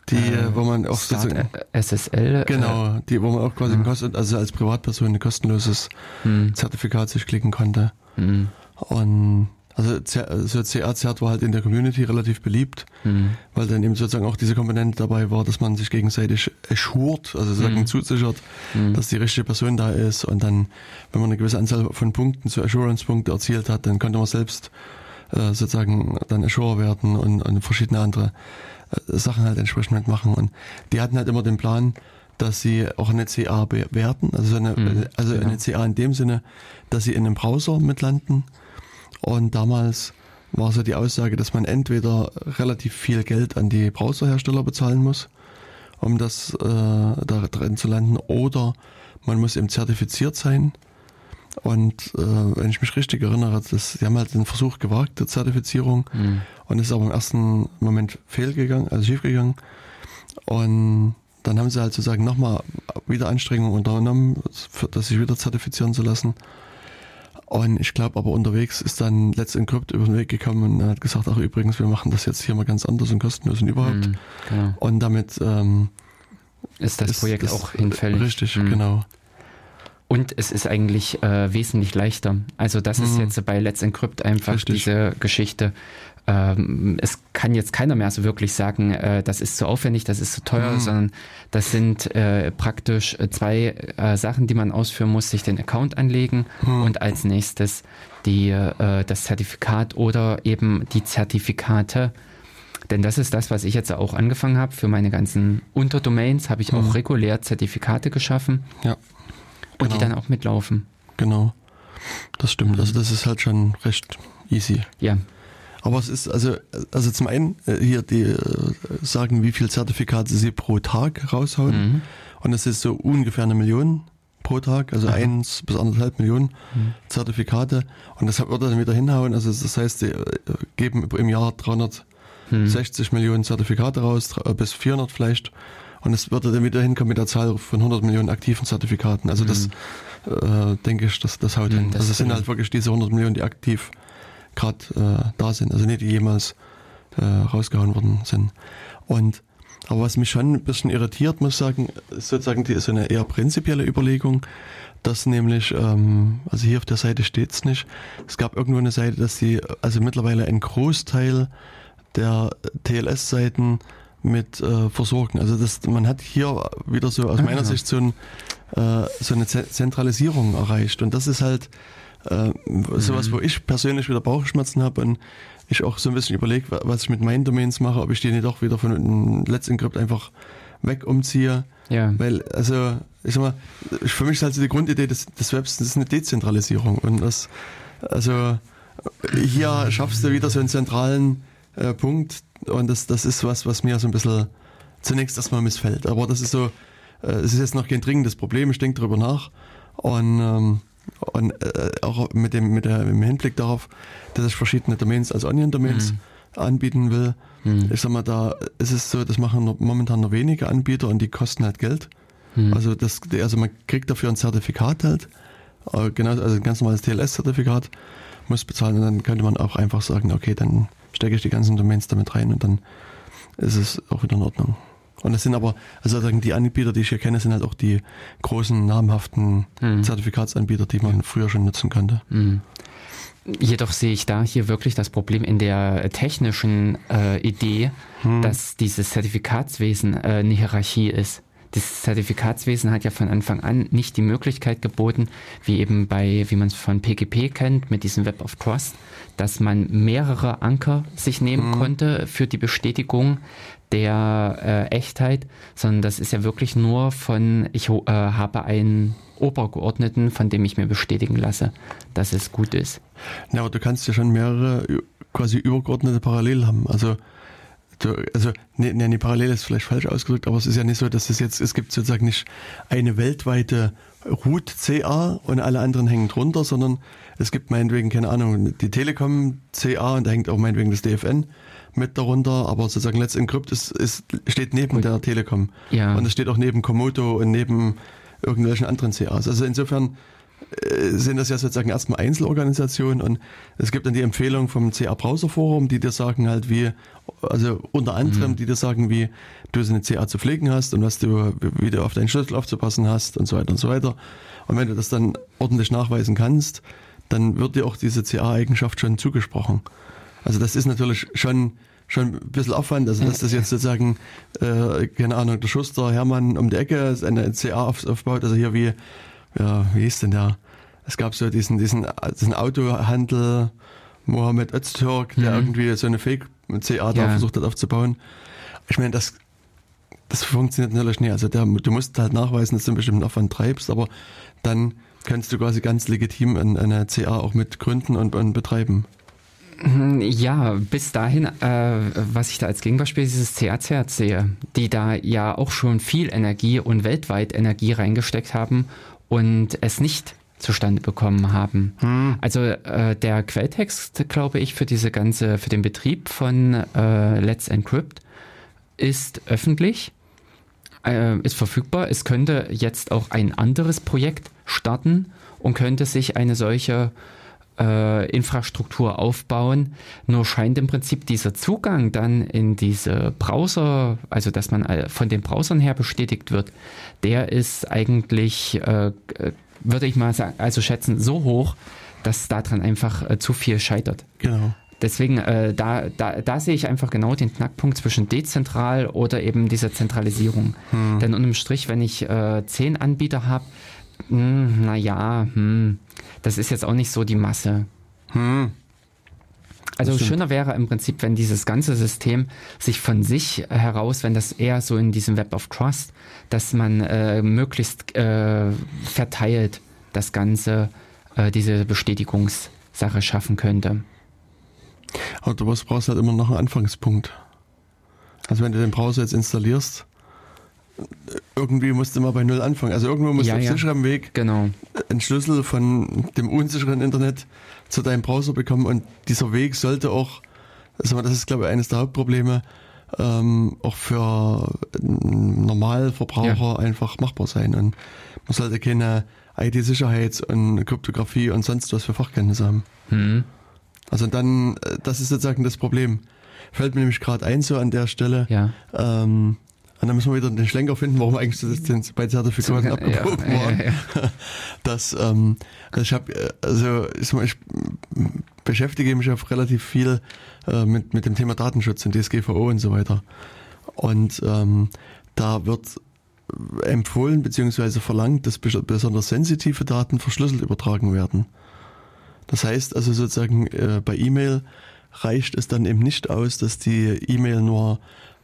die, äh, wo man auch sozusagen, SSL. Äh, genau, die, wo man auch quasi mhm. Kosten, also als Privatperson ein kostenloses mhm. Zertifikat sich klicken konnte. Mhm. Und also so CA-Zert war halt in der Community relativ beliebt, mhm. weil dann eben sozusagen auch diese Komponente dabei war, dass man sich gegenseitig assured, also sozusagen mhm. zusichert, mhm. dass die richtige Person da ist und dann, wenn man eine gewisse Anzahl von Punkten zu Assurance-Punkte erzielt hat, dann konnte man selbst äh, sozusagen dann Assure werden und, und verschiedene andere äh, Sachen halt entsprechend mitmachen. Und die hatten halt immer den Plan, dass sie auch eine CA bewerten, also eine, mhm, also genau. eine CA in dem Sinne, dass sie in einem Browser mitlanden. Und damals war so die Aussage, dass man entweder relativ viel Geld an die Browserhersteller bezahlen muss, um das äh, da drin zu landen, oder man muss eben zertifiziert sein und äh, wenn ich mich richtig erinnere, das, sie haben halt den Versuch gewagt der Zertifizierung mhm. und ist aber im ersten Moment fehlgegangen, also schiefgegangen. Und dann haben sie halt sozusagen nochmal wieder Anstrengungen unternommen, das sich wieder zertifizieren zu lassen. Und ich glaube aber unterwegs ist dann Let's Encrypt über den Weg gekommen und hat gesagt, ach übrigens, wir machen das jetzt hier mal ganz anders und kostenlos und überhaupt. Mhm, genau. Und damit ähm, ist das Projekt ist, auch hinfällig. Richtig, mhm. genau. Und es ist eigentlich äh, wesentlich leichter. Also das mhm. ist jetzt bei Let's Encrypt einfach Richtig. diese Geschichte. Ähm, es kann jetzt keiner mehr so wirklich sagen, äh, das ist zu aufwendig, das ist zu teuer, mhm. sondern das sind äh, praktisch zwei äh, Sachen, die man ausführen muss, sich den Account anlegen mhm. und als nächstes die, äh, das Zertifikat oder eben die Zertifikate. Denn das ist das, was ich jetzt auch angefangen habe. Für meine ganzen Unterdomains habe ich auch mhm. regulär Zertifikate geschaffen. Ja. Und genau. die dann auch mitlaufen. Genau. Das stimmt. Also das ist halt schon recht easy. Ja. Aber es ist also, also zum einen äh, hier die äh, sagen, wie viel Zertifikate sie pro Tag raushauen. Mhm. Und es ist so ungefähr eine Million pro Tag, also Aha. eins bis anderthalb Millionen mhm. Zertifikate. Und das wird dann wieder hinhauen. Also das heißt, sie äh, geben im Jahr 360 mhm. Millionen Zertifikate raus, bis 400 vielleicht. Und es würde dann wieder hinkommen mit der Zahl von 100 Millionen aktiven Zertifikaten. Also das mhm. äh, denke ich, das, das haut mhm, hin. Das also es sind halt wirklich diese 100 Millionen, die aktiv gerade äh, da sind. Also nicht die jemals äh, rausgehauen worden sind. Und Aber was mich schon ein bisschen irritiert, muss ich sagen, ist sozusagen die, so eine eher prinzipielle Überlegung, dass nämlich, ähm, also hier auf der Seite steht es nicht, es gab irgendwo eine Seite, dass die, also mittlerweile ein Großteil der TLS-Seiten mit äh, versorgen. Also das, man hat hier wieder so aus ah, meiner ja. Sicht so, ein, äh, so eine Zentralisierung erreicht. Und das ist halt äh, sowas, mhm. wo ich persönlich wieder Bauchschmerzen habe und ich auch so ein bisschen überlege, was ich mit meinen Domains mache, ob ich die nicht auch wieder von Let's Encrypt einfach weg umziehe. Ja. Weil, also, ich sag mal, für mich ist halt so die Grundidee des, des Webs, das ist eine Dezentralisierung. Und das, also, hier schaffst du wieder so einen zentralen äh, Punkt. Und das, das ist was, was mir so ein bisschen zunächst erstmal missfällt. Aber das ist so, äh, es ist jetzt noch kein dringendes Problem, ich denke darüber nach. Und, ähm, und äh, auch mit dem, mit der, im Hinblick darauf, dass ich verschiedene Domains als Onion-Domains mhm. anbieten will. Mhm. Ich sag mal, da ist es so, das machen noch, momentan nur wenige Anbieter und die kosten halt Geld. Mhm. Also das, also man kriegt dafür ein Zertifikat halt, äh, genau, also ein ganz normales TLS-Zertifikat, muss bezahlen und dann könnte man auch einfach sagen, okay, dann stecke ich die ganzen Domains damit rein und dann ist es auch wieder in Ordnung. Und das sind aber, also die Anbieter, die ich hier kenne, sind halt auch die großen, namhaften mhm. Zertifikatsanbieter, die man früher schon nutzen konnte. Mhm. Jedoch sehe ich da hier wirklich das Problem in der technischen äh, Idee, hm. dass dieses Zertifikatswesen äh, eine Hierarchie ist. Das Zertifikatswesen hat ja von Anfang an nicht die Möglichkeit geboten, wie eben bei, wie man es von PGP kennt, mit diesem Web of Trust, dass man mehrere Anker sich nehmen mhm. konnte für die Bestätigung der äh, Echtheit, sondern das ist ja wirklich nur von, ich äh, habe einen Obergeordneten, von dem ich mir bestätigen lasse, dass es gut ist. Ja, aber du kannst ja schon mehrere quasi Übergeordnete parallel haben. Also du, also ne, ne, die Parallele ist vielleicht falsch ausgedrückt, aber es ist ja nicht so, dass es jetzt, es gibt sozusagen nicht eine weltweite Root CA und alle anderen hängen drunter, sondern es gibt meinetwegen, keine Ahnung, die Telekom CA und da hängt auch meinetwegen das DFN mit darunter, aber sozusagen Let's Encrypt ist, ist, steht neben Gut. der Telekom. Ja. Und es steht auch neben Komodo und neben irgendwelchen anderen CAs. Also insofern äh, sind das ja sozusagen erstmal Einzelorganisationen und es gibt dann die Empfehlung vom CA Browser Forum, die dir sagen halt wie, also unter anderem, mhm. die dir sagen, wie du so eine CA zu pflegen hast und was du, wie du auf deinen Schlüssel aufzupassen hast und so weiter und so weiter. Und wenn du das dann ordentlich nachweisen kannst, dann wird dir auch diese CA-Eigenschaft schon zugesprochen. Also das ist natürlich schon schon ein bisschen Aufwand, also dass das jetzt sozusagen, äh, keine Ahnung, der Schuster Hermann um die Ecke eine CA aufbaut, also hier wie, ja, wie hieß denn der? Es gab so diesen, diesen, diesen Autohandel Mohammed Öztürk, der mhm. irgendwie so eine Fake-CA da ja. versucht hat aufzubauen. Ich meine, das, das funktioniert natürlich nicht. Also der, du musst halt nachweisen, dass du einen bestimmten Aufwand treibst, aber dann kannst du quasi ganz legitim eine CA auch mit gründen und, und betreiben. Ja, bis dahin, äh, was ich da als Gegenbeispiel dieses CACRC sehe, die da ja auch schon viel Energie und weltweit Energie reingesteckt haben und es nicht zustande bekommen haben. Hm. Also äh, der Quelltext, glaube ich, für diese ganze, für den Betrieb von äh, Let's Encrypt ist öffentlich, äh, ist verfügbar. Es könnte jetzt auch ein anderes Projekt starten und könnte sich eine solche äh, Infrastruktur aufbauen. Nur scheint im Prinzip dieser Zugang dann in diese Browser, also dass man äh, von den Browsern her bestätigt wird, der ist eigentlich, äh, würde ich mal sagen, also schätzen, so hoch, dass daran einfach äh, zu viel scheitert. Genau. Deswegen, äh, da, da, da sehe ich einfach genau den Knackpunkt zwischen dezentral oder eben dieser Zentralisierung. Hm. Denn unterm Strich, wenn ich äh, zehn Anbieter habe, hm, naja, hm, das ist jetzt auch nicht so die Masse. Hm. Also schöner wäre im Prinzip, wenn dieses ganze System sich von sich heraus, wenn das eher so in diesem Web of Trust, dass man äh, möglichst äh, verteilt das Ganze, äh, diese Bestätigungssache schaffen könnte. Aber du brauchst halt immer noch einen Anfangspunkt. Also wenn du den Browser jetzt installierst, irgendwie musste man bei Null anfangen. Also irgendwo musst ja, du auf ja. sicherem Weg genau. einen Schlüssel von dem unsicheren Internet zu deinem Browser bekommen und dieser Weg sollte auch, also das ist glaube ich eines der Hauptprobleme, ähm, auch für Normalverbraucher ja. einfach machbar sein. Und man sollte keine IT-Sicherheits- und Kryptographie und sonst was für Fachkenntnisse haben. Mhm. Also dann, äh, das ist sozusagen das Problem. Fällt mir nämlich gerade ein so an der Stelle. Ja. Ähm, Und dann müssen wir wieder den Schlenker finden, warum eigentlich das bei Zertifikaten So, abgebogen ja, waren. ja, ja. Das, ähm, also ich habe, also ich, beschäftige mich auch relativ viel äh, mit, mit dem Thema Datenschutz und DSGVO und so weiter. Und ähm, da wird empfohlen bzw. verlangt, dass bes- besonders sensitive Daten verschlüsselt übertragen werden. Das heißt also sozusagen äh, bei E-Mail reicht es dann eben nicht aus, dass die E-Mail nur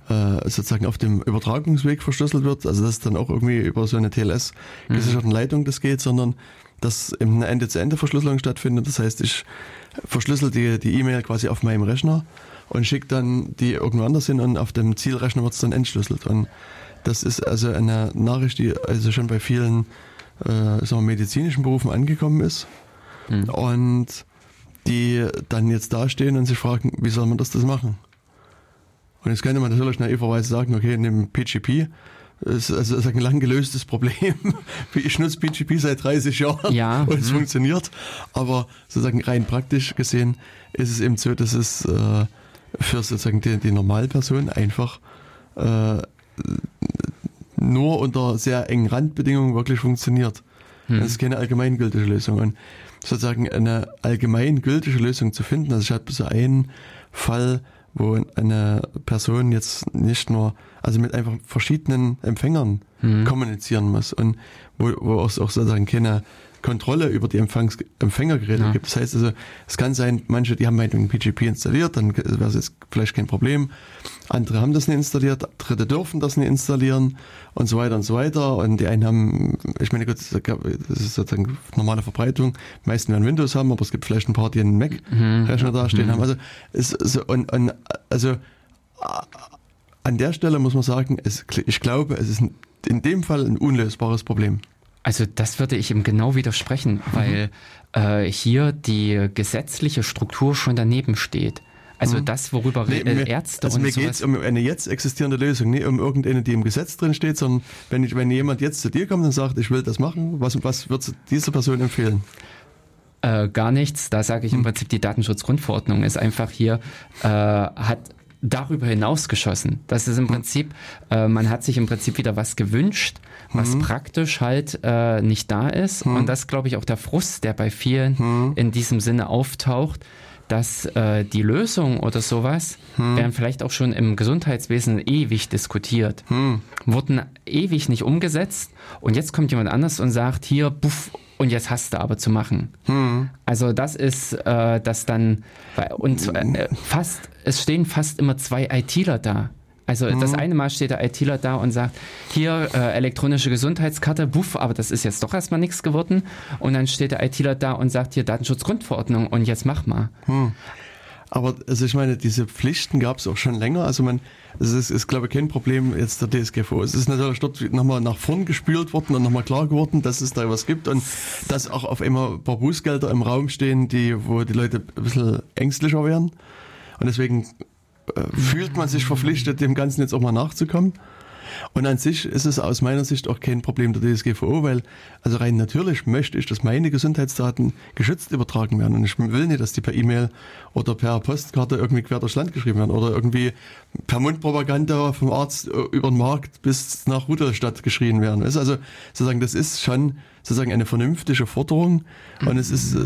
äh, sozusagen auf dem Übertragungsweg verschlüsselt wird, also dass dann auch irgendwie über so eine TLS gesicherten Leitung das geht, sondern dass eben eine Ende-zu-Ende-Verschlüsselung stattfindet. Das heißt, ich verschlüssel die die E-Mail quasi auf meinem Rechner und schicke dann die irgendwo anders hin und auf dem Zielrechner wird es dann entschlüsselt. Und das ist also eine Nachricht, die also schon bei vielen äh, sagen wir, medizinischen Berufen angekommen ist Hm. und die dann jetzt dastehen und sich fragen, wie soll man das das machen? Und jetzt könnte man natürlich naiverweise sagen, okay, nimm PGP, ist also ist ein lang gelöstes Problem. Ich nutze PGP seit 30 Jahren Ja, und es mhm. funktioniert. Aber sozusagen rein praktisch gesehen ist es eben so, dass es äh, für sozusagen die, die Normalperson einfach äh, nur unter sehr engen Randbedingungen wirklich funktioniert. Das ist keine allgemeingültige Lösung. Und sozusagen eine allgemeingültige Lösung zu finden, also ich hatte so einen Fall, wo eine Person jetzt nicht nur, also mit einfach verschiedenen Empfängern kommunizieren muss und wo, wo es auch sozusagen keine Kontrolle über die Empfangs Empfängergeräte Ja. gibt. Das heißt also, es kann sein, manche, die haben meinetwegen PGP installiert, dann wäre es jetzt vielleicht kein Problem. Andere haben das nicht installiert, Dritte dürfen das nicht installieren und so weiter und so weiter. Und die einen haben, ich meine, gut, das ist sozusagen normale Verbreitung. Die meisten werden Windows haben, aber es gibt vielleicht ein paar, die einen Mac-Rechner dastehen haben. Also, es, so, und, und, also, an der Stelle muss man sagen, es, ich glaube, es ist in dem Fall ein unlösbares Problem. Also das würde ich ihm genau widersprechen, weil äh, hier die gesetzliche Struktur schon daneben steht. Also das, worüber Nee, äh, mir- Ärzte also und mir geht es um eine jetzt existierende Lösung, nicht um irgendeine, die im Gesetz drin steht, sondern wenn, ich, wenn jemand jetzt zu dir kommt und sagt, ich will das machen, was, was würdest du dieser Person empfehlen? Äh, gar nichts. Da sage ich im Prinzip, die Datenschutzgrundverordnung ist einfach hier, äh, hat darüber hinaus geschossen. Das ist im Prinzip, äh, man hat sich im Prinzip wieder was gewünscht, was praktisch halt äh, nicht da ist. Und das glaube ich auch der Frust, der bei vielen in diesem Sinne auftaucht, dass äh, die Lösung oder sowas werden vielleicht auch schon im Gesundheitswesen ewig diskutiert, wurden ewig nicht umgesetzt. Und jetzt kommt jemand anders und sagt, hier, buff, und jetzt hast du aber zu machen. Also das ist äh, das dann und äh, fast es stehen fast immer zwei ITler da. Also das eine Mal steht der ITler da und sagt, hier äh, elektronische Gesundheitskarte, buff, aber das ist jetzt doch erstmal nichts geworden. Und dann steht der ITler da und sagt, hier Datenschutzgrundverordnung und jetzt mach mal. Aber also ich meine, diese Pflichten gab es auch schon länger. Also man, es ist, ist glaube ich kein Problem jetzt der DSGVO. Es ist natürlich dort nochmal nach vorn gespült worden und nochmal klar geworden, dass es da was gibt und dass auch auf einmal ein paar Bußgelder im Raum stehen, die, wo die Leute ein bisschen ängstlicher werden. Und deswegen äh, fühlt man sich verpflichtet, dem Ganzen jetzt auch mal nachzukommen. Und an sich ist es aus meiner Sicht auch kein Problem der DSGVO, weil also rein natürlich möchte ich, dass meine Gesundheitsdaten geschützt übertragen werden. Und ich will nicht, dass die per E-Mail oder per Postkarte irgendwie quer durchs Land geschrieben werden oder irgendwie per Mundpropaganda vom Arzt äh, über den Markt bis nach Rudolstadt geschrien werden. Ist also sozusagen, das ist schon sozusagen eine vernünftige Forderung und es ist äh,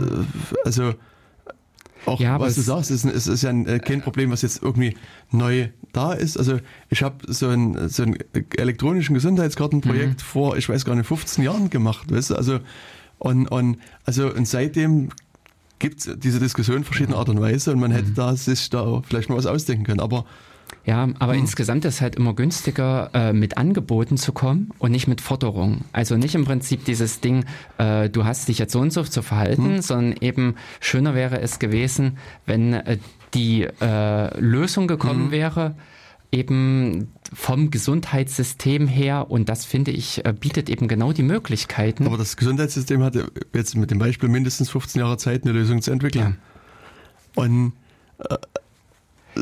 also auch Ja, was du es- sagst, es ist, ist ja äh, kein Problem, was jetzt irgendwie neu da ist. Also ich habe so ein, so ein elektronischen Gesundheitskartenprojekt vor, ich weiß gar nicht, 15 Jahren gemacht. Weißt du? Also und, und also und seitdem gibt es diese Diskussion verschiedener Art und Weise und man hätte da sich da vielleicht mal was ausdenken können. Aber Ja, aber insgesamt ist halt immer günstiger, äh, mit Angeboten zu kommen und nicht mit Forderungen. Also nicht im Prinzip dieses Ding, äh, du hast dich jetzt so und so zu verhalten, sondern eben schöner wäre es gewesen, wenn äh, die äh, Lösung gekommen wäre, eben vom Gesundheitssystem her und das finde ich äh, bietet eben genau die Möglichkeiten. Aber das Gesundheitssystem hatte jetzt mit dem Beispiel mindestens 15 Jahre Zeit, eine Lösung zu entwickeln. Und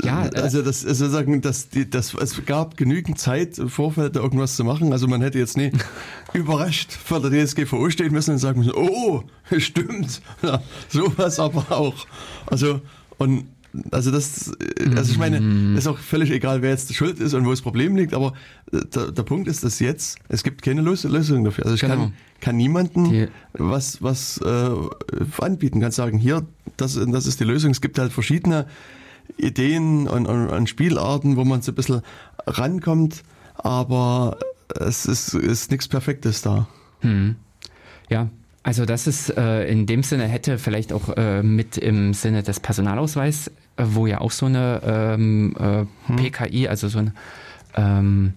ja, äh, also das sozusagen, dass die, das, es gab genügend Zeit im Vorfeld, da irgendwas zu machen. Also man hätte jetzt nie überrascht vor der DSGVO stehen müssen und sagen müssen, oh, stimmt, ja, sowas aber auch. Also und also das, also ich meine, Mhm. ist auch völlig egal, wer jetzt schuld ist und wo das Problem liegt, aber äh, der, der Punkt ist, dass jetzt, es gibt keine Lös- Lösung dafür. Also ich Genau. kann, kann niemanden Die- was, was äh, anbieten, kann sagen, hier, das, das ist die Lösung. Es gibt halt verschiedene Ideen und, und, und Spielarten, wo man so ein bisschen rankommt, aber es ist, ist nichts Perfektes da. Hm. Ja, also das ist äh, in dem Sinne hätte vielleicht auch äh, mit im Sinne des Personalausweis, wo ja auch so eine ähm, äh, PKI, also so eine ähm,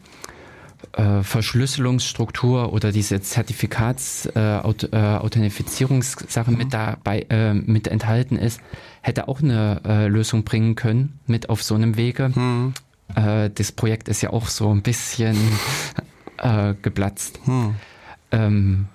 äh, Verschlüsselungsstruktur oder diese Zertifikats äh, äh, Authentifizierungssache mit dabei äh, mit enthalten ist, hätte auch eine Lösung bringen können mit auf so einem Wege. Hm. Äh, das Projekt ist ja auch so ein bisschen geplatzt. Hm. Ähm,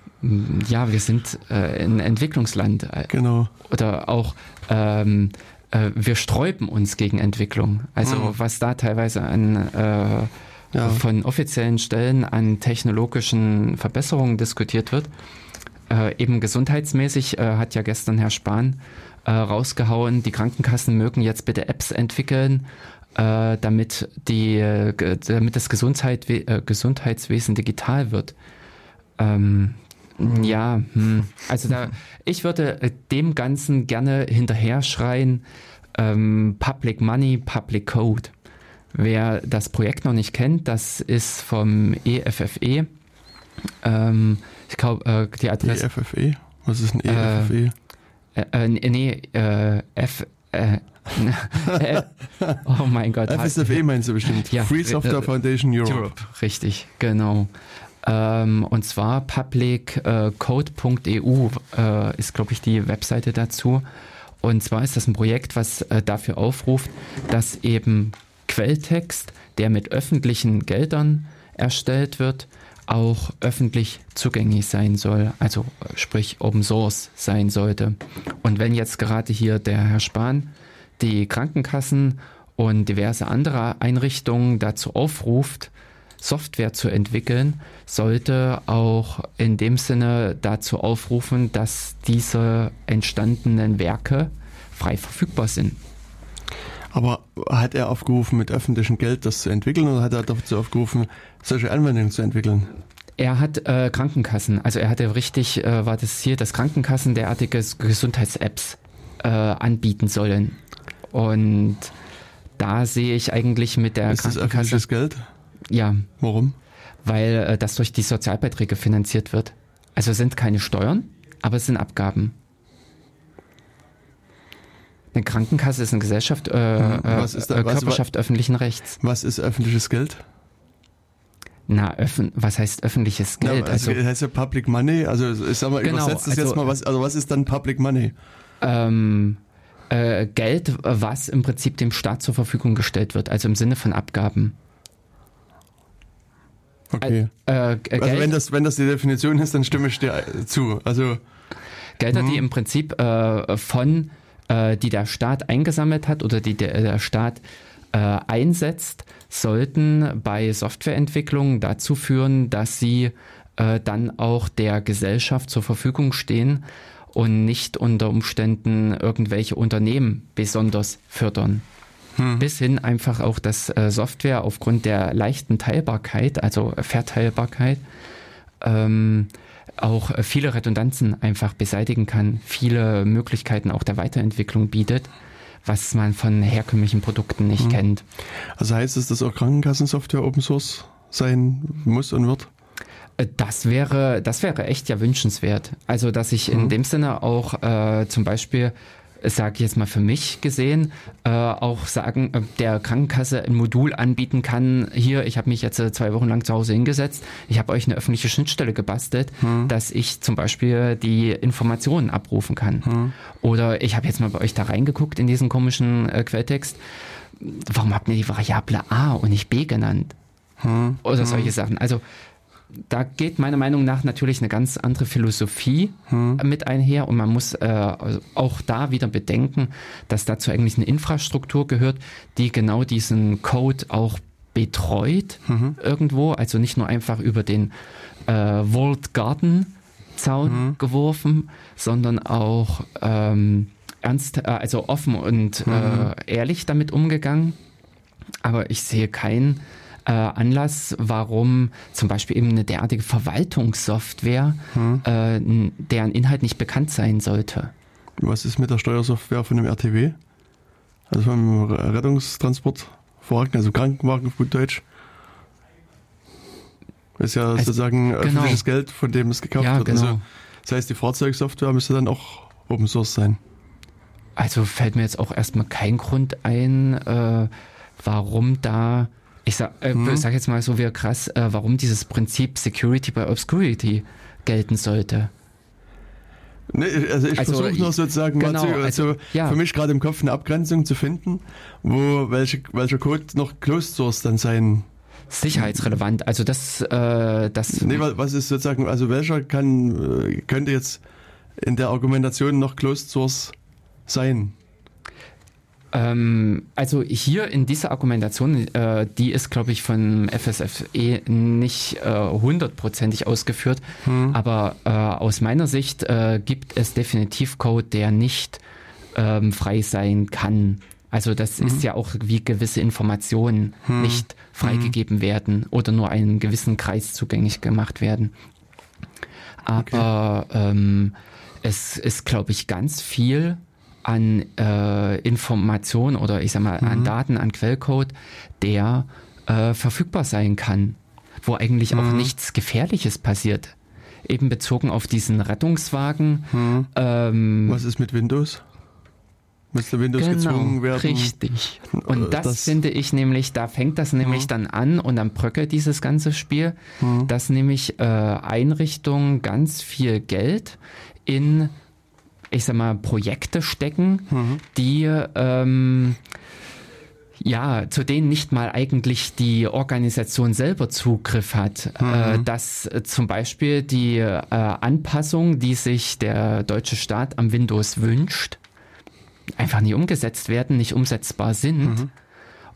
ja, wir sind äh, ein Entwicklungsland Genau. oder auch ähm, äh, wir sträuben uns gegen Entwicklung. Also Mhm. was da teilweise an äh, Ja. von offiziellen Stellen an technologischen Verbesserungen diskutiert wird. Äh, eben gesundheitsmäßig äh, hat ja gestern Herr Spahn äh, rausgehauen, die Krankenkassen mögen jetzt bitte Apps entwickeln, damit, die, damit das Gesundheit, Gesundheitswesen digital wird. Ähm, ja, hm. also da, ich würde äh, dem Ganzen gerne hinterher schreien, ähm, Public Money, Public Code. Wer das Projekt noch nicht kennt, das ist vom E EFFE. Ähm, ich glaube, äh, die Adresse. EFFE? Was ist ein E Äh, EFFE? Äh, äh, nee, äh, F. Äh, oh mein Gott. FSFE meinst du bestimmt. Ja. Free Software Äh, Foundation Europe. Europe, richtig, genau. Ähm, und zwar publiccode.eu äh, ist, glaube ich, die Webseite dazu. Und zwar ist das ein Projekt, was äh, dafür aufruft, dass eben Quelltext, der mit öffentlichen Geldern erstellt wird, auch öffentlich zugänglich sein soll, also äh, sprich Open Source sein sollte. Und wenn jetzt gerade hier der Herr Spahn die Krankenkassen und diverse andere Einrichtungen dazu aufruft, Software zu entwickeln, sollte auch in dem Sinne dazu aufrufen, dass diese entstandenen Werke frei verfügbar sind. Aber hat er aufgerufen, mit öffentlichem Geld das zu entwickeln oder hat er dazu aufgerufen, solche Anwendungen zu entwickeln? Er hat äh, Krankenkassen, also er hatte richtig, äh, war das Ziel, dass Krankenkassen derartige Gesundheits-Apps äh, anbieten sollen. Und da sehe ich eigentlich mit der ist das Krankenkasse, öffentliches Geld? Ja, Warum? weil äh, das durch die Sozialbeiträge finanziert wird. Also es sind keine Steuern, aber es sind Abgaben. Eine Krankenkasse ist eine Gesellschaft, äh, Mhm. äh, Was ist da- äh, was- Körperschaft öffentlichen Rechts. Was ist öffentliches Geld? Na, öffn was heißt öffentliches Ja, Geld? also, also, heißt ja Public Money, also ich sag mal, Genau, übersetzt das also- jetzt mal, was, also was ist dann Public Money? ähm, äh, Geld, was im Prinzip dem Staat zur Verfügung gestellt wird, also im Sinne von Abgaben. Okay. Äh, äh, Also wenn das, wenn das die Definition ist, dann stimme ich dir zu. Also Gelder, Mhm. die im Prinzip äh, von, äh, die der Staat eingesammelt hat oder die der, der Staat äh, einsetzt, sollten bei Softwareentwicklung dazu führen, dass sie äh, dann auch der Gesellschaft zur Verfügung stehen und nicht unter Umständen irgendwelche Unternehmen besonders fördern. Bis hin einfach auch, dass äh, Software aufgrund der leichten Teilbarkeit, also Verteilbarkeit, ähm, auch äh, viele Redundanzen einfach beseitigen kann, viele Möglichkeiten auch der Weiterentwicklung bietet, was man von herkömmlichen Produkten nicht kennt. Also heißt es, dass auch Krankenkassensoftware Open Source sein muss und wird? Äh, Das wäre, das wäre echt ja wünschenswert. Also, dass ich in dem Sinne auch äh, zum Beispiel, sage ich jetzt mal für mich gesehen, äh, auch sagen, äh, der Krankenkasse ein Modul anbieten kann, hier, ich habe mich jetzt äh, zwei Wochen lang zu Hause hingesetzt, ich habe euch eine öffentliche Schnittstelle gebastelt, dass ich zum Beispiel die Informationen abrufen kann. Oder ich habe jetzt mal bei euch da reingeguckt in diesen komischen äh, Quelltext, warum habt ihr die Variable A und nicht B genannt? Oder solche Sachen. Also da geht meiner Meinung nach natürlich eine ganz andere Philosophie mit einher und man muss äh, auch da wieder bedenken, dass dazu eigentlich eine Infrastruktur gehört, die genau diesen Code auch betreut irgendwo, also nicht nur einfach über den äh, World Garden Zaun geworfen, sondern auch ähm, ernst, äh, also offen und mhm. äh, ehrlich damit umgegangen. Aber ich sehe keinen äh, Anlass, warum zum Beispiel eben eine derartige Verwaltungssoftware, mhm. äh, deren Inhalt nicht bekannt sein sollte. Was ist mit der Steuersoftware von dem RTW? Also vom Rettungstransportwagen, also Krankenwagen auf gut Deutsch. Das ist ja also, sozusagen genau. öffentliches Geld, von dem es gekauft ja, wird. Also genau. Also, das heißt, die Fahrzeugsoftware müsste dann auch Open Source sein. Also fällt mir jetzt auch erstmal kein Grund ein, äh, warum da, ich sag, äh, hm. sag jetzt mal so wie krass, äh, warum dieses Prinzip Security by Obscurity gelten sollte. Nee, also ich also versuche nur sozusagen genau, mal zu, also, also ja. für mich gerade im Kopf eine Abgrenzung zu finden, wo welche, welcher Code noch Closed Source dann sein sicherheitsrelevant. Also das, äh, das. Nee, was ist sozusagen, also welcher kann, äh, könnte jetzt in der Argumentation noch Closed Source sein? Ähm, also hier in dieser Argumentation, äh, die ist, glaube ich, von FSFE nicht äh, hundertprozentig ausgeführt, hm. aber äh, aus meiner Sicht äh, gibt es definitiv Code, der nicht ähm, frei sein kann. Also das mhm. ist ja auch wie gewisse Informationen mhm. nicht freigegeben mhm. werden oder nur einen gewissen Kreis zugänglich gemacht werden. Aber okay. ähm, es ist, glaube ich, ganz viel an äh, Informationen oder ich sag mal an mhm. Daten, an Quellcode, der äh, verfügbar sein kann, wo eigentlich auch mhm. nichts Gefährliches passiert. Eben bezogen auf diesen Rettungswagen. Mhm. Ähm, Was ist mit Windows? müsste Windows genau, gezwungen werden. Richtig. Und das, das, finde ich nämlich, da fängt das nämlich mhm. dann an und dann bröckelt dieses ganze Spiel, mhm. dass nämlich äh, Einrichtungen ganz viel Geld in, ich sag mal, Projekte stecken, mhm. die ähm, ja, zu denen nicht mal eigentlich die Organisation selber Zugriff hat. Äh, mhm. dass äh, zum Beispiel die äh, Anpassung, die sich der deutsche Staat am Windows wünscht, einfach nicht umgesetzt werden, nicht umsetzbar sind mhm.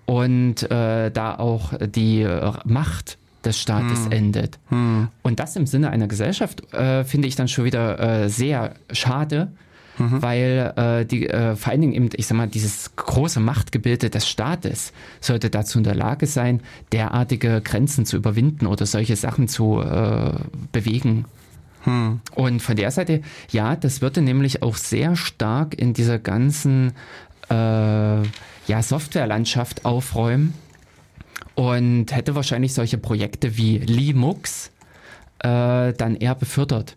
und äh, da auch die äh, Macht des Staates mhm. endet. Mhm. Und das im Sinne einer Gesellschaft äh, finde ich dann schon wieder sehr schade, mhm. weil äh, die äh, vor allen Dingen eben, ich sag mal, dieses große Machtgebilde des Staates sollte dazu in der Lage sein, derartige Grenzen zu überwinden oder solche Sachen zu äh, bewegen. Hm. Und von der Seite, ja, das würde nämlich auch sehr stark in dieser ganzen äh, ja, Softwarelandschaft aufräumen und hätte wahrscheinlich solche Projekte wie Linux äh, dann eher befördert.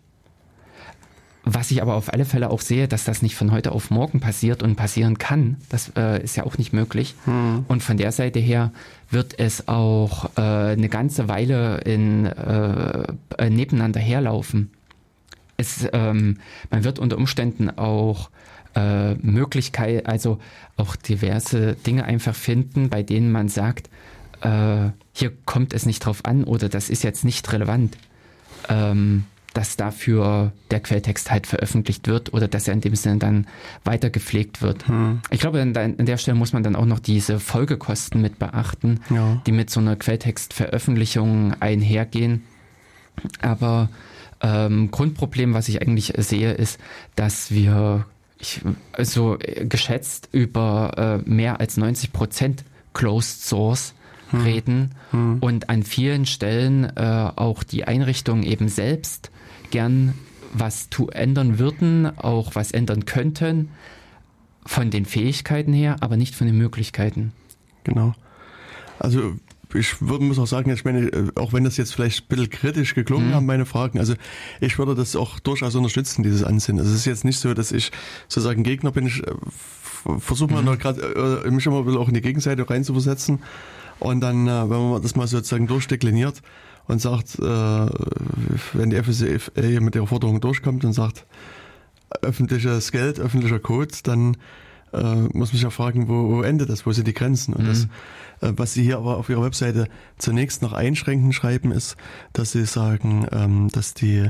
Was ich aber auf alle Fälle auch sehe, dass das nicht von heute auf morgen passiert und passieren kann, das äh, ist ja auch nicht möglich. Hm. Und von der Seite her wird es auch äh, eine ganze Weile in, äh, nebeneinander herlaufen es, ähm, man wird unter Umständen auch äh, Möglichkeit, also auch diverse Dinge einfach finden, bei denen man sagt, äh, hier kommt es nicht drauf an oder das ist jetzt nicht relevant, ähm, dass dafür der Quelltext halt veröffentlicht wird oder dass er in dem Sinne dann weiter gepflegt wird. Hm. Ich glaube, an, an, der Stelle muss man dann auch noch diese Folgekosten mit beachten, ja. die mit so einer Quelltextveröffentlichung einhergehen. Aber ähm, Grundproblem, was ich eigentlich sehe, ist, dass wir ich, also geschätzt über äh, mehr als 90 Prozent Closed Source hm. reden hm. und an vielen Stellen äh, auch die Einrichtungen eben selbst gern was zu ändern würden, auch was ändern könnten, von den Fähigkeiten her, aber nicht von den Möglichkeiten. Genau. Also ich würde, muss auch sagen, ich meine, äh, auch wenn das jetzt vielleicht ein bisschen kritisch geklungen mhm. haben, meine Fragen, also ich würde das auch durchaus unterstützen, dieses Ansinnen. Also es ist jetzt nicht so, dass ich sozusagen Gegner bin. Ich äh, versuche mal mhm. gerade äh, mich immer ein bisschen auch in die Gegenseite reinzuversetzen. Und dann, wenn man das mal sozusagen durchdekliniert und sagt, wenn die FSA mit ihrer Forderung durchkommt und sagt, öffentliches Geld, öffentlicher Code, dann äh, muss mich ja fragen, wo, wo endet das, wo sind die Grenzen? Und mhm. das, äh, was Sie hier aber auf Ihrer Webseite zunächst noch einschränken schreiben, ist, dass Sie sagen, ähm, dass die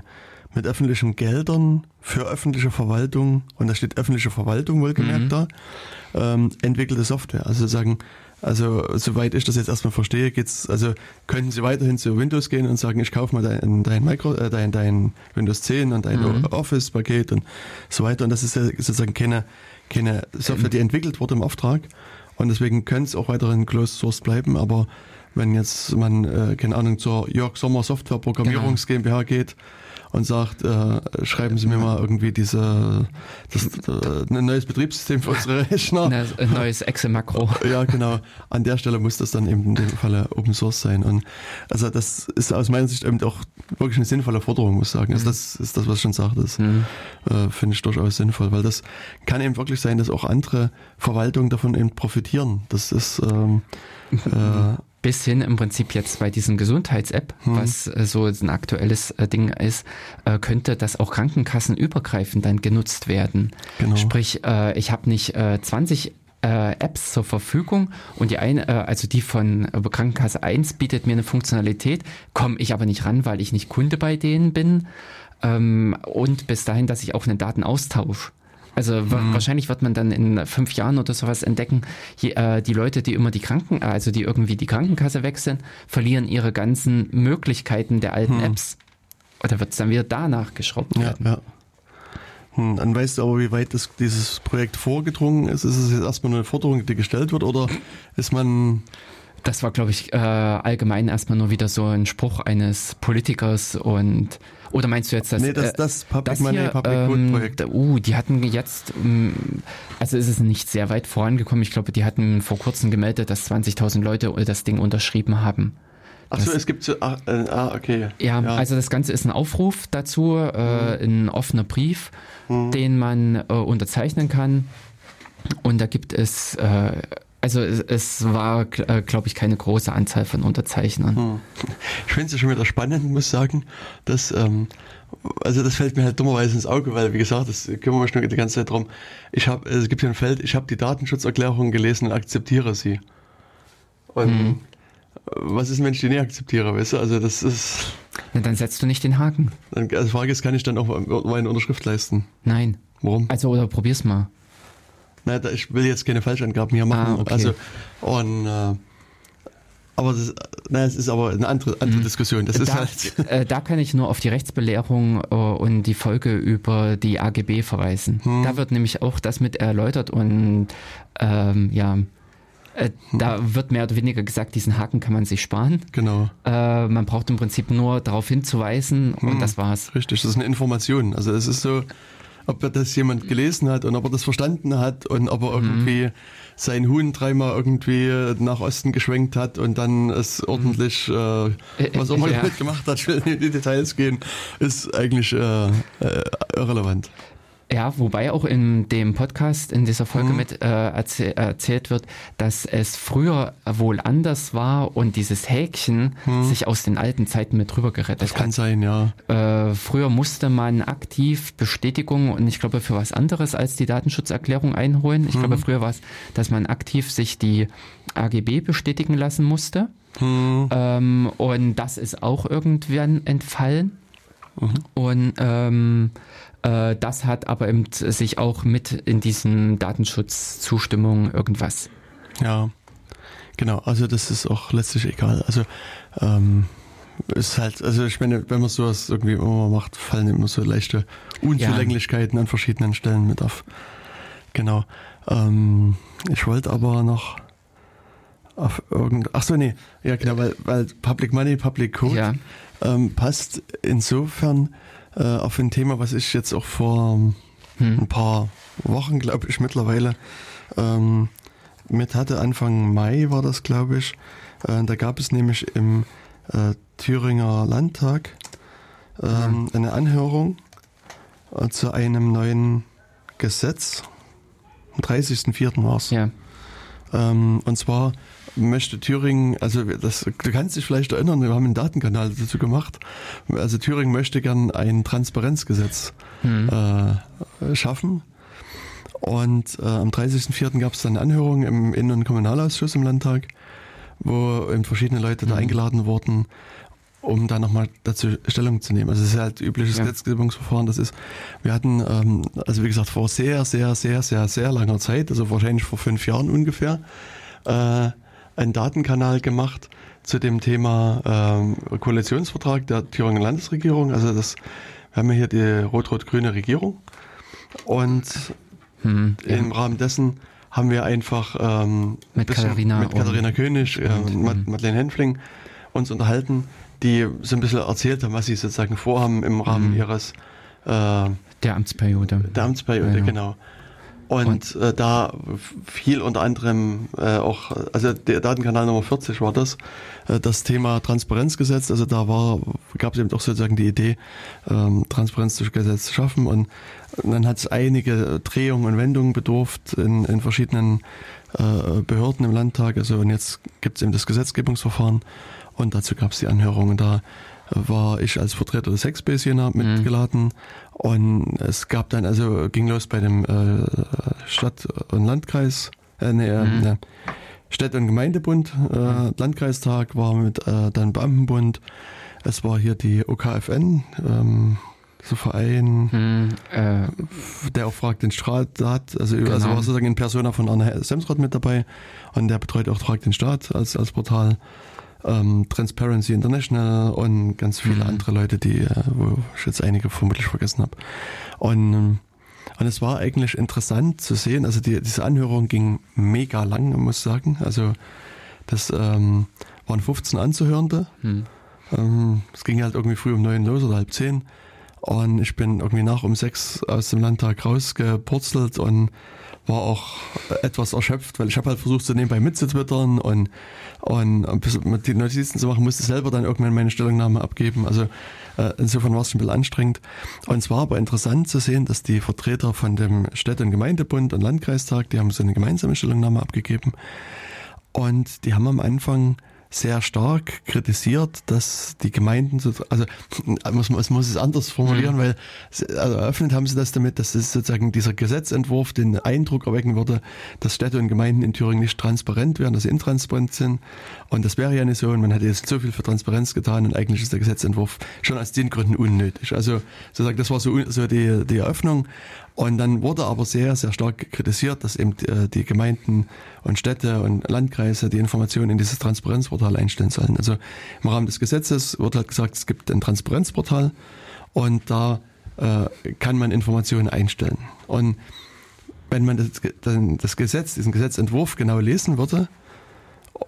mit öffentlichen Geldern für öffentliche Verwaltung, und da steht öffentliche Verwaltung wohlgemerkt mhm. da, ähm, entwickelte Software. Also sagen, also soweit ich das jetzt erstmal verstehe, geht's, also könnten Sie weiterhin zu Windows gehen und sagen, ich kaufe mal dein, dein, Micro, äh, dein, dein Windows 10 und dein mhm. Office-Paket und so weiter. Und das ist ja sozusagen keine, keine Software, die entwickelt wurde im Auftrag. Und deswegen könnte es auch weiterhin Closed Source bleiben, aber wenn jetzt man, äh, keine Ahnung, zur Jörg Sommer Software Programmierungs genau. GmbH geht und sagt, äh, schreiben Sie mir mal irgendwie diese das, äh, ein neues Betriebssystem für unsere Rechner. Ein neues Excel-Makro. Ja, genau. An der Stelle muss das dann eben in dem Falle Open Source sein. Und also das ist aus meiner Sicht eben auch wirklich eine sinnvolle Forderung, muss ich sagen. Also mhm. das ist das, was ich schon sagte. Das mhm. äh, finde ich durchaus sinnvoll, weil das kann eben wirklich sein, dass auch andere Verwaltungen davon eben profitieren. Das ist ähm, äh, bis hin im Prinzip jetzt bei diesem Gesundheits-App, hm. was äh, so ein aktuelles äh, Ding ist, äh, könnte das auch krankenkassenübergreifend dann genutzt werden. Genau. Sprich, ich habe nicht 20 äh, Apps zur Verfügung und die eine, also die von Krankenkasse 1 bietet mir eine Funktionalität, komme ich aber nicht ran, weil ich nicht Kunde bei denen bin. Ähm, und bis dahin, dass ich auch einen Datenaustausch also mhm. wahrscheinlich wird man dann in fünf Jahren oder sowas entdecken, je, äh, die Leute, die immer die Kranken, also die irgendwie die Krankenkasse wechseln, verlieren ihre ganzen Möglichkeiten der alten mhm. Apps. Oder wird es dann wieder danach geschraubt werden? Ja, ja. Hm, dann weißt du aber, wie weit das, dieses Projekt vorgedrungen ist. Ist es jetzt erstmal eine Forderung, die gestellt wird, oder ist man das war, glaube ich, äh, allgemein erstmal nur wieder so ein Spruch eines Politikers und oder meinst du jetzt das? Nee, das, äh, das Public das Money, hier, Public ähm, Projekt. Uh, die hatten jetzt, ähm, also ist es nicht sehr weit vorangekommen. Ich glaube, die hatten vor kurzem gemeldet, dass 20.000 Leute das Ding unterschrieben haben. Achso, es gibt so, ah, äh, ah okay. Ja, ja, also das Ganze ist ein Aufruf dazu, äh, mhm. ein offener Brief, mhm. den man äh, unterzeichnen kann. Und da gibt es äh, also es, es war, äh, glaube ich, keine große Anzahl von Unterzeichnern. Hm. Ich finde es ja schon wieder spannend, muss ich sagen, dass, ähm, also das fällt mir halt dummerweise ins Auge, weil wie gesagt, das kümmern wir schon die ganze Zeit drum. Ich habe, es gibt hier ein Feld, ich habe die Datenschutzerklärung gelesen und akzeptiere sie. Und hm. was ist, wenn ich die nicht akzeptiere, weißt du? Also das ist. Na, dann setzt du nicht den Haken. Dann, also die Frage ist, kann ich dann auch meine Unterschrift leisten? Nein. Warum? Also oder probier's mal. Na, ich will jetzt keine Falschangaben hier machen. Ah, okay. Also, und, äh, aber das, na, es ist aber eine andere, andere mhm. Diskussion. Das da, ist halt äh, da kann ich nur auf die Rechtsbelehrung äh, und die Folge über die AGB verweisen. Hm. Da wird nämlich auch das mit erläutert und ähm, ja, äh, da hm. wird mehr oder weniger gesagt, diesen Haken kann man sich sparen. Genau. Äh, man braucht im Prinzip nur darauf hinzuweisen und hm. das war's. Richtig, das ist eine Information. Also es ist so, ob er das jemand gelesen hat und ob er das verstanden hat und ob er irgendwie mhm. sein Huhn dreimal irgendwie nach Osten geschwenkt hat und dann es ordentlich, äh, was auch immer ja. damit gemacht hat, will in die Details gehen, ist eigentlich äh, äh, irrelevant. Ja, wobei auch in dem Podcast in dieser Folge mhm. mit äh, erzäh erzählt wird, dass es früher wohl anders war und dieses Häkchen mhm. sich aus den alten Zeiten mit drüber gerettet das hat. kann sein, ja. Äh, früher musste man aktiv Bestätigung und ich glaube für was anderes als die Datenschutzerklärung einholen. Ich mhm. glaube früher war es, dass man aktiv sich die AGB bestätigen lassen musste. Mhm. Ähm, und das ist auch irgendwann entfallen. Mhm. Und ähm, äh, das hat aber eben sich auch mit in diesen Datenschutzzustimmungen irgendwas. Ja, genau. Also das ist auch letztlich egal. Also ähm, ist halt, also ich meine, wenn man sowas irgendwie immer macht, fallen immer so leichte Unzulänglichkeiten ja. an verschiedenen Stellen mit auf. Genau. Ähm, ich wollte aber noch auf irgend, ach so, nee, ja genau, weil, weil Public Money, Public Code ja. ähm, passt insofern, äh, auf ein Thema, was ich jetzt auch vor hm. ein paar Wochen, glaube ich, mittlerweile ähm, mit hatte. Anfang Mai war das, glaube ich. Äh, da gab es nämlich im äh, Thüringer Landtag ähm, ja. eine Anhörung äh, zu einem neuen Gesetz. Am 30.04. war es. Ja. Ähm, und zwar möchte Thüringen, also das, du kannst dich vielleicht erinnern, wir haben einen Datenkanal dazu gemacht. Also Thüringen möchte gern ein Transparenzgesetz hm. äh, schaffen. Und äh, am 30.04. gab es dann eine Anhörung im Innen- und Kommunalausschuss im Landtag, wo eben verschiedene Leute da hm. eingeladen wurden. um da nochmal dazu Stellung zu nehmen. Also es ist halt übliches ja. Gesetzgebungsverfahren. Das ist, wir hatten, ähm, also wie gesagt, vor sehr, sehr, sehr, sehr, sehr langer Zeit, also wahrscheinlich vor fünf Jahren ungefähr, äh, einen Datenkanal gemacht zu dem Thema ähm, Koalitionsvertrag der Thüringer Landesregierung. Also das, wir haben ja hier die rot-rot-grüne Regierung und hm, ja. im Rahmen dessen haben wir einfach ähm, mit, Katharina, mit Katharina König, äh, und, Madeleine Henfling uns unterhalten, die so ein bisschen erzählt haben, was sie sozusagen vorhaben im Rahmen mhm. ihres äh, der Amtsperiode. Der Amtsperiode, ja. genau. Und, und äh, da fiel unter anderem äh, auch, also der Datenkanal Nummer 40 war das, äh, das Thema Transparenzgesetz. Also da war, gab es eben doch sozusagen die Idee, ähm, Transparenz durch Gesetz zu schaffen. Und, und dann hat es einige Drehungen und Wendungen bedurft in, in verschiedenen äh, Behörden im Landtag. Also und jetzt gibt es eben das Gesetzgebungsverfahren und dazu gab es die Anhörung. Und da war ich als Vertreter des Sexbase Jena mhm. mitgeladen. Mhm. Und es gab dann, also ging los bei dem äh, Stadt- und Landkreis, äh, nee, äh, mhm. ne, Städte- und Gemeindebund, äh, mhm. Landkreistag war mit äh, dann Beamtenbund. Es war hier die OKFN, ähm, so Verein, hm, äh, der auch fragt den Staat, also, genau. also war sozusagen in Persona von Arne Semsrott mit dabei und der betreut auch Frag den Staat als, als Portal ähm, Transparency International und ganz viele mhm. andere Leute, die, äh, wo ich jetzt einige vermutlich vergessen habe. Und, ähm, und es war eigentlich interessant zu sehen, also die, diese Anhörung ging mega lang, muss ich sagen. Also das ähm, waren 15 Anzuhörende. Mhm. Ähm, es ging halt irgendwie früh um neun los oder halb zehn. Und ich bin irgendwie nach um sechs aus dem Landtag rausgepurzelt und war auch etwas erschöpft, weil ich habe halt versucht, so nebenbei mitzutwittern und, und die Notizen zu machen, musste selber dann irgendwann meine Stellungnahme abgeben. Also äh, insofern war es ein bisschen anstrengend. Und es war aber interessant zu sehen, dass die Vertreter von dem Städte- und Gemeindebund und Landkreistag, die haben so eine gemeinsame Stellungnahme abgegeben. Und die haben am Anfang sehr stark kritisiert, dass die Gemeinden, also muss, man muss es anders formulieren, mhm. weil also eröffnet haben sie das damit, dass es sozusagen dieser Gesetzentwurf den Eindruck erwecken würde, dass Städte und Gemeinden in Thüringen nicht transparent wären, dass sie intransparent sind. Und das wäre ja nicht so und man hätte jetzt so viel für Transparenz getan und eigentlich ist der Gesetzentwurf schon aus den Gründen unnötig. Also sozusagen, das war so, so die, die Eröffnung. Und dann wurde aber sehr, sehr stark kritisiert, dass eben äh, die Gemeinden und Städte und Landkreise die Informationen in dieses Transparenzportal einstellen sollen. Also im Rahmen des Gesetzes wird halt gesagt, es gibt ein Transparenzportal und da äh, kann man Informationen einstellen. Und wenn man das, das Gesetz, diesen Gesetzentwurf genau lesen würde,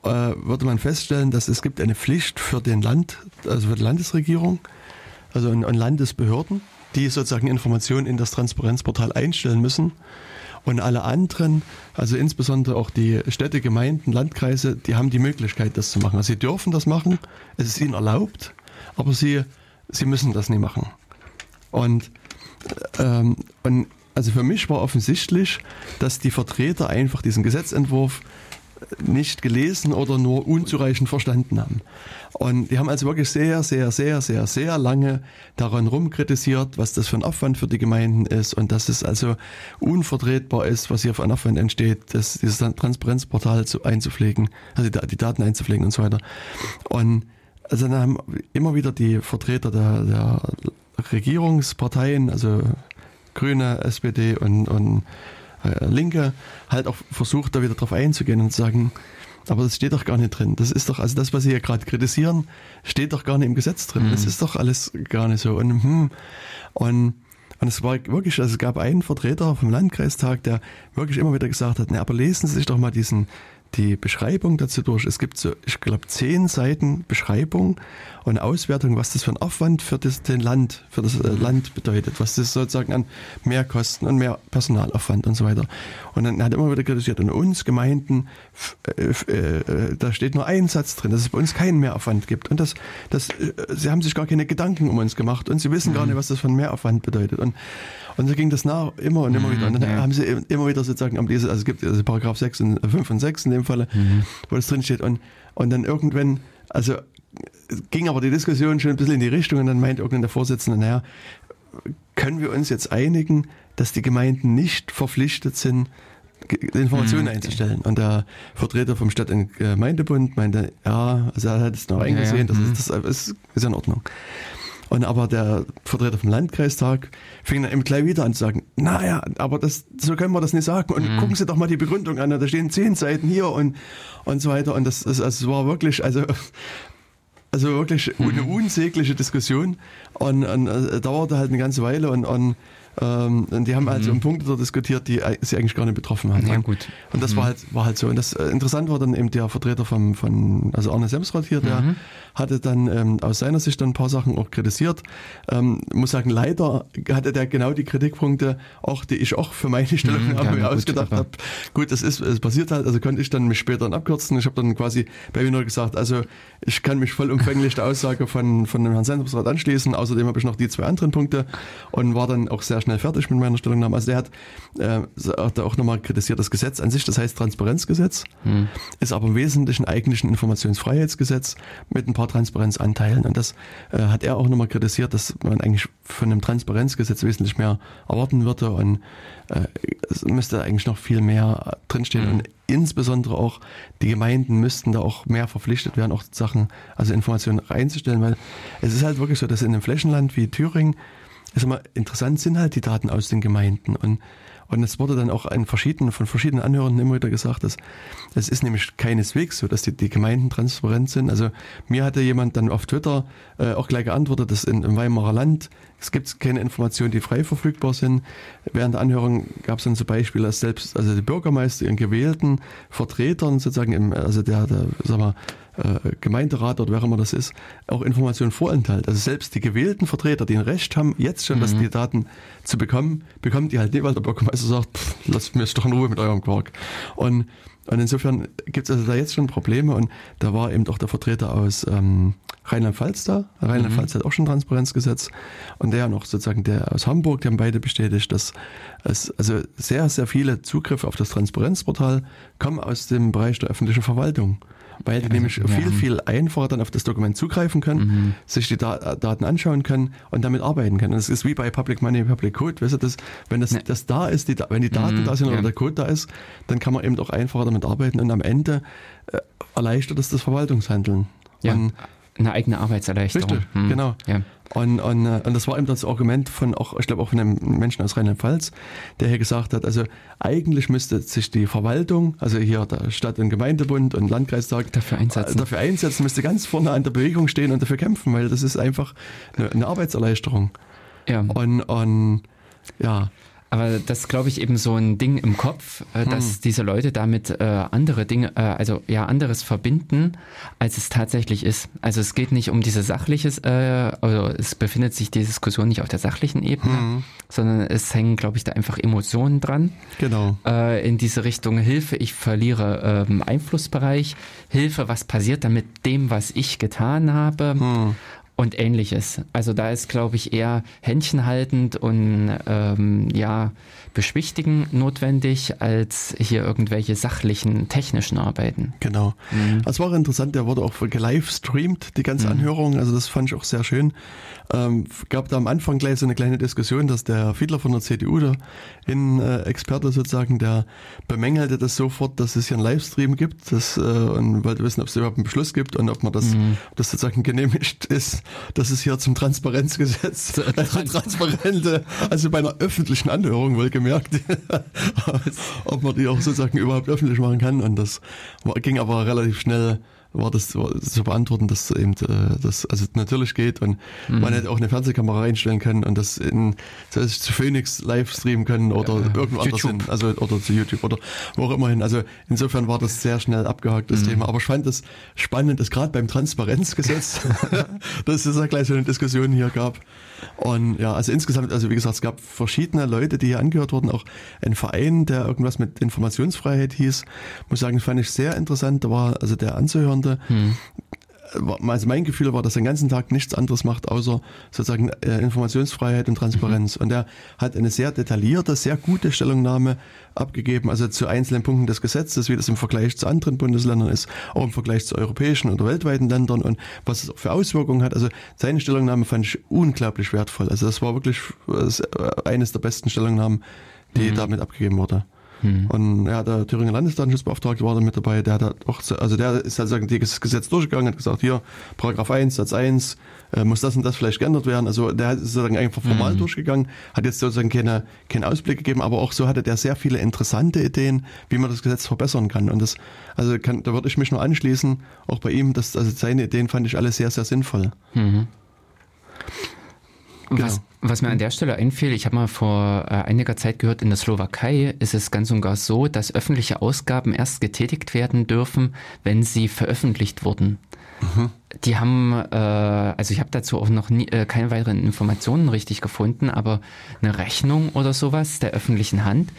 äh, würde man feststellen, dass es gibt eine Pflicht für den Land, also für die Landesregierung, also und Landesbehörden, die sozusagen Informationen in das Transparenzportal einstellen müssen. Und alle anderen, also insbesondere auch die Städte, Gemeinden, Landkreise, die haben die Möglichkeit, das zu machen. Also sie dürfen das machen, es ist ihnen erlaubt, aber sie, sie müssen das nicht machen. Und, ähm, und also für mich war offensichtlich, dass die Vertreter einfach diesen Gesetzentwurf nicht gelesen oder nur unzureichend verstanden haben. Und die haben also wirklich sehr, sehr, sehr, sehr, sehr lange daran rumkritisiert, was das für ein Aufwand für die Gemeinden ist und dass es also unvertretbar ist, was hier für ein Aufwand entsteht, das, dieses Transparenzportal zu, einzupflegen, also die, die Daten einzupflegen und so weiter. Und also dann haben immer wieder die Vertreter der, der Regierungsparteien, also Grüne, SPD und, und äh, Linke halt auch versucht, da wieder drauf einzugehen und zu sagen, aber das steht doch gar nicht drin. Das ist doch, also das, was Sie hier gerade kritisieren, steht doch gar nicht im Gesetz drin. Mhm. Das ist doch alles gar nicht so. Und, hm, und, und es war wirklich, also es gab einen Vertreter vom Landkreistag, der wirklich immer wieder gesagt hat, ne, aber lesen Sie sich doch mal diesen, die Beschreibung dazu durch. Es gibt so, ich glaube, zehn Seiten Beschreibung und Auswertung, was das für ein Aufwand für das den Land, für das äh, Land bedeutet, was das sozusagen an Mehrkosten und mehr Personalaufwand und so weiter. Und dann hat er immer wieder kritisiert, und uns Gemeinden, äh, äh, da steht nur ein Satz drin, dass es bei uns keinen Mehraufwand gibt. Und das, das, äh, sie haben sich gar keine Gedanken um uns gemacht und sie wissen mhm. gar nicht, was das für ein Mehraufwand bedeutet. Und und so ging das nach, immer und immer mhm, wieder. Und dann ja. haben sie immer wieder sozusagen am diese, also es gibt also Paragraph 6 und 5 und 6 in dem Falle, mhm. wo das drin steht. Und, und dann irgendwann, also ging aber die Diskussion schon ein bisschen in die Richtung und dann meint irgendwann der Vorsitzende, naja, können wir uns jetzt einigen, dass die Gemeinden nicht verpflichtet sind, Informationen mhm, einzustellen. Und der Vertreter vom Stadt- und Gemeindebund meinte, ja, also er hat es noch eingesehen, ja, ja. das, ist, mhm. das ist, ist in Ordnung. Und aber der Vertreter vom Landkreistag fing dann eben gleich wieder an zu sagen, naja, aber das, so können wir das nicht sagen. Und mhm. gucken Sie doch mal die Begründung an, da stehen zehn Seiten hier und, und so weiter. Und das, das, also, war wirklich, also, also wirklich eine mhm. unsägliche Diskussion. Und, und äh, dauerte halt eine ganze Weile und, und ähm, und die haben halt mhm. so Punkte diskutiert, die sie eigentlich gar nicht betroffen haben. Ja, gut. Und das mhm. war halt, war halt so. Und das äh, interessant war dann eben der Vertreter vom, von, also Arne Semsrott hier, der mhm. hatte dann ähm, aus seiner Sicht dann ein paar Sachen auch kritisiert. Ähm, muss sagen, leider hatte der genau die Kritikpunkte, auch die ich auch für meine Stellung mhm, ja, ausgedacht habe. Gut, das ist, es passiert halt, also konnte ich dann mich später dann abkürzen. Ich habe dann quasi bei mir nur gesagt, also ich kann mich vollumfänglich der Aussage von, von dem Herrn Semsrott anschließen. Außerdem habe ich noch die zwei anderen Punkte und war dann auch sehr schnell fertig mit meiner Stellungnahme. Also der hat, äh, hat auch nochmal kritisiert das Gesetz an sich, das heißt Transparenzgesetz, hm. ist aber im Wesentlichen eigentlich ein Informationsfreiheitsgesetz mit ein paar Transparenzanteilen. Und das äh, hat er auch nochmal kritisiert, dass man eigentlich von einem Transparenzgesetz wesentlich mehr erwarten würde und äh, es müsste eigentlich noch viel mehr drinstehen. Hm. Und insbesondere auch die Gemeinden müssten da auch mehr verpflichtet werden, auch Sachen, also Informationen reinzustellen, weil es ist halt wirklich so, dass in einem Flächenland wie Thüringen ist immer interessant sind halt die Daten aus den Gemeinden und und es wurde dann auch an verschiedenen, von verschiedenen Anhörern immer wieder gesagt, dass es ist nämlich keineswegs so, dass die, die Gemeinden transparent sind. Also mir hatte jemand dann auf Twitter äh, auch gleich geantwortet, dass in, im Weimarer Land es gibt keine Informationen, die frei verfügbar sind. Während der Anhörung gab es dann zum Beispiel, dass selbst also die Bürgermeister ihren gewählten Vertretern sozusagen im, also der, der sag mal, äh, Gemeinderat oder wer immer das ist, auch Informationen vorenthält. Also selbst die gewählten Vertreter, die ein Recht haben, jetzt schon, mhm. dass die Daten zu bekommen, bekommen die halt nicht, weil der Bürgermeister sagt, pff, lasst mir doch in Ruhe mit eurem Quark. Und, und insofern gibt es also da jetzt schon Probleme und da war eben auch der Vertreter aus ähm, Rheinland-Pfalz da. Rheinland-Pfalz mhm. hat auch schon Transparenzgesetz und der noch sozusagen der aus Hamburg, die haben beide bestätigt, dass es also sehr, sehr viele Zugriffe auf das Transparenzportal kommen aus dem Bereich der öffentlichen Verwaltung weil die also, nämlich ja. viel, viel einfacher dann auf das Dokument zugreifen können, mhm. sich die da Daten anschauen können und damit arbeiten können. Und das ist wie bei Public Money, Public Code. Weißt du, das, wenn das, ne. das da ist, die, wenn die Daten mhm. da sind oder ja. der Code da ist, dann kann man eben auch einfacher damit arbeiten und am Ende äh, erleichtert es das Verwaltungshandeln. Ja. Und, eine eigene Arbeitserleichterung. Richtig, hm. genau. Ja. Und, und, äh, und das war eben das Argument von auch, ich glaube auch von einem Menschen aus Rheinland-Pfalz, der hier gesagt hat, also eigentlich müsste sich die Verwaltung, also hier der Stadt- und Gemeindebund und Landkreistag dafür einsetzen. dafür einsetzen, müsste ganz vorne an der Bewegung stehen und dafür kämpfen, weil das ist einfach eine, eine Arbeitserleichterung. Ja. Und, und ja. Aber das ist, glaube ich, eben so ein Ding im Kopf, äh, dass hm. diese Leute damit äh, andere Dinge, äh, also ja, anderes verbinden, als es tatsächlich ist. Also es geht nicht um diese sachliches, äh, also es befindet sich die Diskussion nicht auf der sachlichen Ebene, hm. sondern es hängen, glaube ich, da einfach Emotionen dran. Genau. Äh, in diese Richtung Hilfe, ich verliere ähm, Einflussbereich, Hilfe, was passiert dann mit dem, was ich getan habe. Hm und ähnliches. Also da ist, glaube ich, eher händchenhaltend und ähm, ja, beschwichtigen notwendig, als hier irgendwelche sachlichen, technischen Arbeiten. Genau. Mhm. Das war interessant, der wurde auch gelivestreamt, die ganze mhm. Anhörung, also das fand ich auch sehr schön. Ähm, gab da am Anfang gleich so eine kleine Diskussion, dass der Fiedler von der CDU, der In-Experte sozusagen, der bemängelte das sofort, dass es hier einen Livestream gibt das, äh, und wollte wissen, ob es überhaupt einen Beschluss gibt und ob man das, mhm. das sozusagen genehmigt ist, dass es hier zum Transparenzgesetz, also transparente, also bei einer öffentlichen Anhörung wohlgemerkt, ob man die auch sozusagen überhaupt öffentlich machen kann. Und das ging aber relativ schnell war das zu beantworten, dass eben äh, das also natürlich geht und mhm. man hätte auch eine Fernsehkamera reinstellen können und das in das heißt, zu Phoenix live streamen können oder ja, irgendwo anders hin, also oder zu YouTube oder wo auch immer hin. Also insofern war das sehr schnell abgehakt das mhm. Thema. Aber ich fand das spannend, dass gerade beim Transparenzgesetz, dass es ja gleich so eine Diskussion hier gab. Und ja, also insgesamt, also wie gesagt, es gab verschiedene Leute, die hier angehört wurden, auch ein Verein, der irgendwas mit Informationsfreiheit hieß. Muss sagen, fand ich sehr interessant. Da war also der Anzuhörende, hm also mein Gefühl war, dass er den ganzen Tag nichts anderes macht, außer sozusagen äh, Informationsfreiheit und Transparenz. Mhm. Und er hat eine sehr detaillierte, sehr gute Stellungnahme abgegeben, also zu einzelnen Punkten des Gesetzes, wie das im Vergleich zu anderen Bundesländern ist, auch im Vergleich zu europäischen oder weltweiten Ländern und was es für Auswirkungen hat. Also seine Stellungnahme fand ich unglaublich wertvoll. Also das war wirklich eines der besten Stellungnahmen, die mhm. damit abgegeben wurde. Mhm. Und ja, der Thüringer Landesdatenschutzbeauftragte war da mit dabei, der hat auch, also der ist halt sagen, das Gesetz durchgegangen, hat gesagt, hier, Paragraph 1, Satz 1, äh, muss das und das vielleicht geändert werden. Also der ist sozusagen einfach formal mhm. durchgegangen, hat jetzt sozusagen keine, keinen Ausblick gegeben, aber auch so hatte der sehr viele interessante Ideen, wie man das Gesetz verbessern kann. Und das, also kann, da würde ich mich nur anschließen, auch bei ihm, dass, also seine Ideen fand ich alle sehr, sehr sinnvoll. Mhm. Genau. Was, was, mir an der Stelle einfiel, ich habe mal vor äh, einiger Zeit gehört, in der Slowakei ist es ganz und gar so, dass öffentliche Ausgaben erst getätigt werden dürfen, wenn sie veröffentlicht wurden. Mhm. Die haben, äh, also ich habe dazu auch noch nie, äh, keine weiteren Informationen richtig gefunden, aber eine Rechnung oder sowas der öffentlichen Hand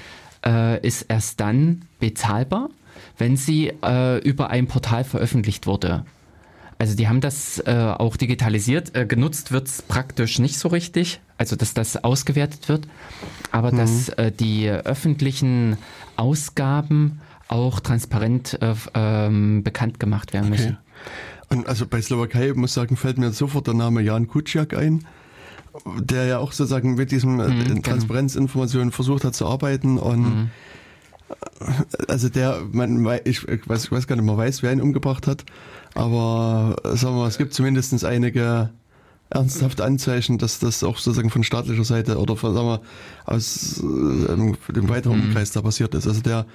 äh, ist erst dann bezahlbar, wenn sie äh, über ein Portal veröffentlicht wurde. Also die haben das äh, auch digitalisiert. Äh, genutzt wird es praktisch nicht so richtig, also dass das ausgewertet wird, aber mhm. dass äh, die öffentlichen Ausgaben auch transparent äh, ähm, bekannt gemacht werden okay. müssen. Und also bei Slowakei, muss ich sagen, fällt mir sofort der Name Jan Kuciak ein, der ja auch sozusagen mit diesem äh, mhm, genau. Transparenzinformationen versucht hat zu arbeiten und mhm also der, man, ich weiß, ich weiß gar nicht, man weiß, wer ihn umgebracht hat, aber sagen wir mal, es gibt zumindest einige ernsthafte Anzeichen, dass das auch sozusagen von staatlicher Seite oder von, sagen wir, aus äh, dem weiteren mhm. Umkreis da passiert ist. Also der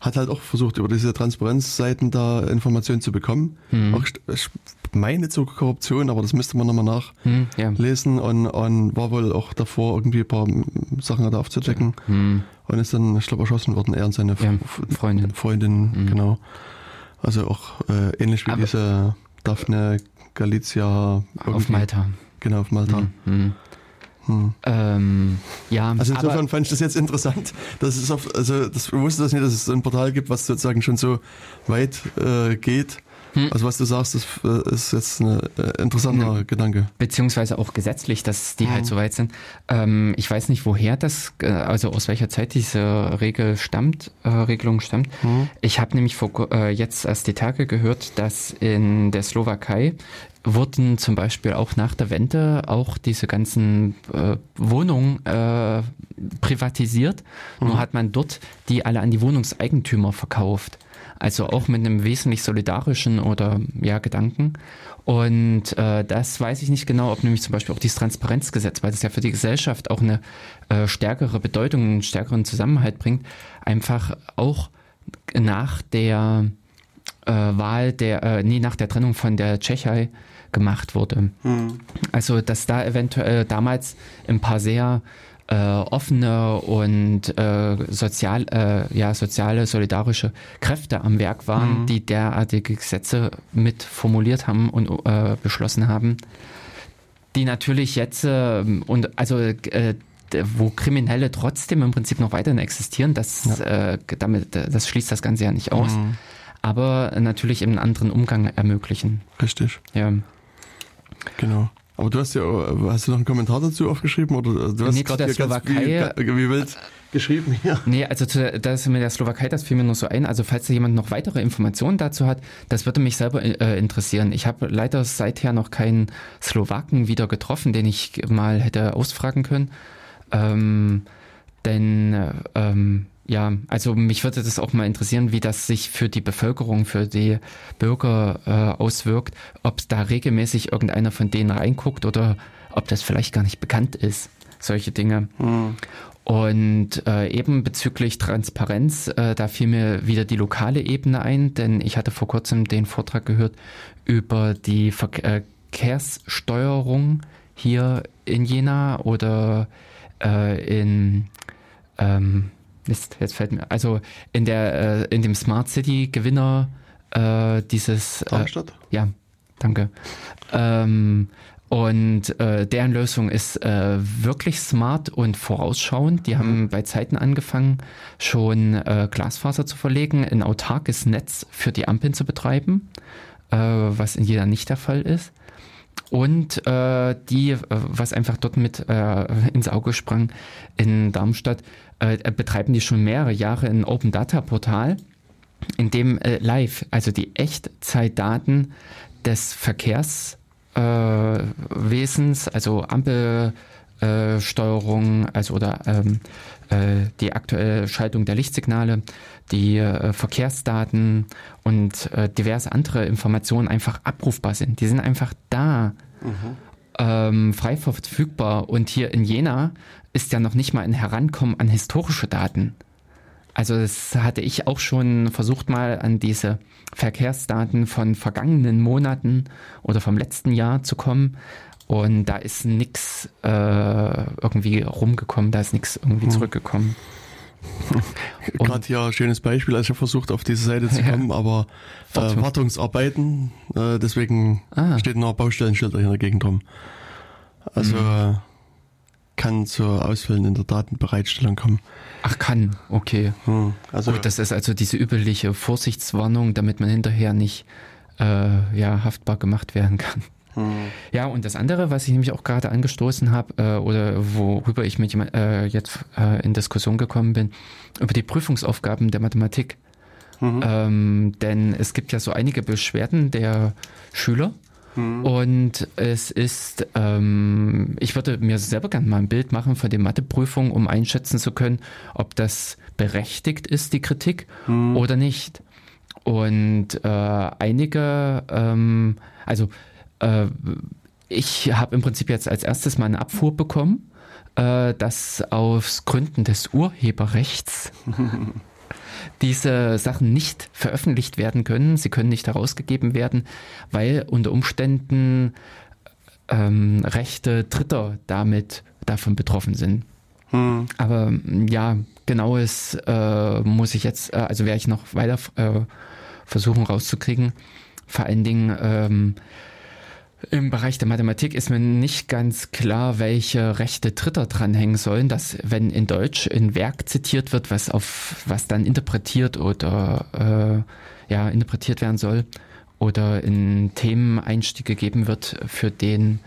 hat halt auch versucht, über diese Transparenzseiten da Informationen zu bekommen. Mhm. Auch, ich meine zur Korruption, aber das müsste man nochmal nachlesen mhm, ja. und, und war wohl auch davor irgendwie ein paar Sachen da aufzudecken mhm. und ist dann, ich glaube, erschossen worden, er und seine ja, Freundin. Freundin, mhm. genau. Also auch äh, ähnlich wie aber diese Daphne Galizia. Auf Malta. Genau, auf Malta. Mhm. Hm. Ähm, ja, also insofern fand ich das jetzt interessant. Das ist auf, also das wusste das nicht, dass es so ein Portal gibt, was sozusagen schon so weit äh, geht. Hm. Also was du sagst, das äh, ist jetzt ein äh, interessanter hm. Gedanke. Beziehungsweise auch gesetzlich, dass die hm. halt so weit sind. Ähm, ich weiß nicht, woher das, äh, also aus welcher Zeit diese Regel stammt, äh, Regelung stammt. Hm. Ich habe nämlich vor, äh, jetzt erst die Tage gehört, dass in der Slowakei wurden zum Beispiel auch nach der Wende auch diese ganzen äh, Wohnungen äh, privatisiert. Mhm. Nur hat man dort die alle an die Wohnungseigentümer verkauft. Also auch mit einem wesentlich solidarischen oder ja Gedanken. Und äh, das weiß ich nicht genau, ob nämlich zum Beispiel auch dieses Transparenzgesetz, weil das ja für die Gesellschaft auch eine äh, stärkere Bedeutung, einen stärkeren Zusammenhalt bringt, einfach auch nach der äh, Wahl der, äh, nee, nach der Trennung von der Tschechei gemacht wurde. Mhm. Also, dass da eventuell damals ein paar sehr äh, offene und äh, sozial, äh, ja, soziale, solidarische Kräfte am Werk waren, mhm. die derartige Gesetze mit formuliert haben und äh, beschlossen haben, die natürlich jetzt äh, und also äh, wo Kriminelle trotzdem im Prinzip noch weiterhin existieren, das, ja. äh, damit, das schließt das Ganze ja nicht aus. Mhm. Aber natürlich einen anderen Umgang ermöglichen. Richtig. Ja. Genau. Aber du hast ja, hast du noch einen Kommentar dazu aufgeschrieben oder du hast nee, gerade Slowakei, wie, wie wild geschrieben hier? Nee, also zu, das mit der Slowakei, das fiel mir nur so ein. Also falls da jemand noch weitere Informationen dazu hat, das würde mich selber äh, interessieren. Ich habe leider seither noch keinen Slowaken wieder getroffen, den ich mal hätte ausfragen können. Ähm, denn äh, ähm, ja, also mich würde das auch mal interessieren, wie das sich für die Bevölkerung, für die Bürger äh, auswirkt, ob da regelmäßig irgendeiner von denen reinguckt oder ob das vielleicht gar nicht bekannt ist, solche Dinge. Mhm. Und äh, eben bezüglich Transparenz, äh, da fiel mir wieder die lokale Ebene ein, denn ich hatte vor kurzem den Vortrag gehört über die Verkehrssteuerung hier in Jena oder äh, in ähm, Mist, jetzt fällt mir. Also in der äh, in dem Smart City Gewinner äh, dieses. Äh, Darmstadt? ja, danke. Ähm, und äh, deren Lösung ist äh, wirklich smart und vorausschauend. Die mhm. haben bei Zeiten angefangen, schon äh, Glasfaser zu verlegen, ein autarkes Netz für die Ampeln zu betreiben, äh, was in jeder nicht der Fall ist. Und äh, die, äh, was einfach dort mit äh, ins Auge sprang, in Darmstadt äh, betreiben die schon mehrere Jahre ein Open Data Portal, in dem äh, live, also die Echtzeitdaten des Verkehrswesens, äh, also Ampelsteuerung, also oder ähm, äh, die aktuelle Schaltung der Lichtsignale, die äh, Verkehrsdaten und äh, diverse andere Informationen einfach abrufbar sind. Die sind einfach da. Mhm. Ähm, frei verfügbar und hier in Jena ist ja noch nicht mal ein Herankommen an historische Daten. Also das hatte ich auch schon versucht mal an diese Verkehrsdaten von vergangenen Monaten oder vom letzten Jahr zu kommen. Und da ist nichts äh, irgendwie rumgekommen, da ist nichts irgendwie hm. zurückgekommen. Gerade hier schönes Beispiel, also ich habe versucht auf diese Seite zu kommen, ja. aber äh, Wartungsarbeiten, äh, deswegen ah. steht noch Baustellenschilder hier in der Gegend rum. Also mhm. Kann zur Ausfüllen in der Datenbereitstellung kommen. Ach, kann, okay. Hm, also Gut, das ist also diese übliche Vorsichtswarnung, damit man hinterher nicht äh, ja, haftbar gemacht werden kann. Hm. Ja, und das andere, was ich nämlich auch gerade angestoßen habe, äh, oder worüber ich mit jemand, äh, jetzt äh, in Diskussion gekommen bin, über die Prüfungsaufgaben der Mathematik. Mhm. Ähm, denn es gibt ja so einige Beschwerden der Schüler, Mhm. Und es ist, ähm, ich würde mir selber gerne mal ein Bild machen von den Matheprüfungen, um einschätzen zu können, ob das berechtigt ist, die Kritik, mhm. oder nicht. Und äh, einige, ähm, also äh, ich habe im Prinzip jetzt als erstes mal eine Abfuhr bekommen, äh, dass aus Gründen des Urheberrechts diese Sachen nicht veröffentlicht werden können. Sie können nicht herausgegeben werden, weil unter Umständen ähm, Rechte Dritter damit davon betroffen sind. Hm. Aber ja, genaues äh, muss ich jetzt, äh, also werde ich noch weiter äh, versuchen rauszukriegen. Vor allen Dingen ähm, im Bereich der Mathematik ist mir nicht ganz klar, welche Rechte Dritter dranhängen sollen, dass wenn in Deutsch ein Werk zitiert wird, was auf was dann interpretiert oder äh, ja interpretiert werden soll oder in Themeneinstieg gegeben wird, für den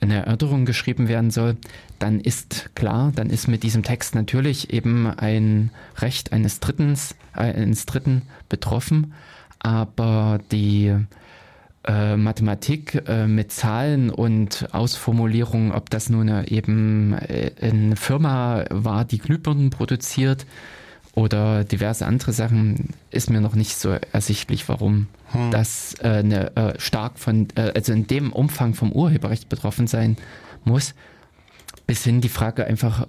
eine Erörterung geschrieben werden soll, dann ist klar, dann ist mit diesem Text natürlich eben ein Recht eines Drittens, äh, eines Dritten betroffen, aber die äh, Mathematik äh, mit Zahlen und Ausformulierungen, ob das nun eben äh, eine Firma war, die Glühbirnen produziert oder diverse andere Sachen, ist mir noch nicht so ersichtlich, warum hm. das äh, eine, äh, stark von, äh, also in dem Umfang vom Urheberrecht betroffen sein muss. Bis hin die Frage einfach,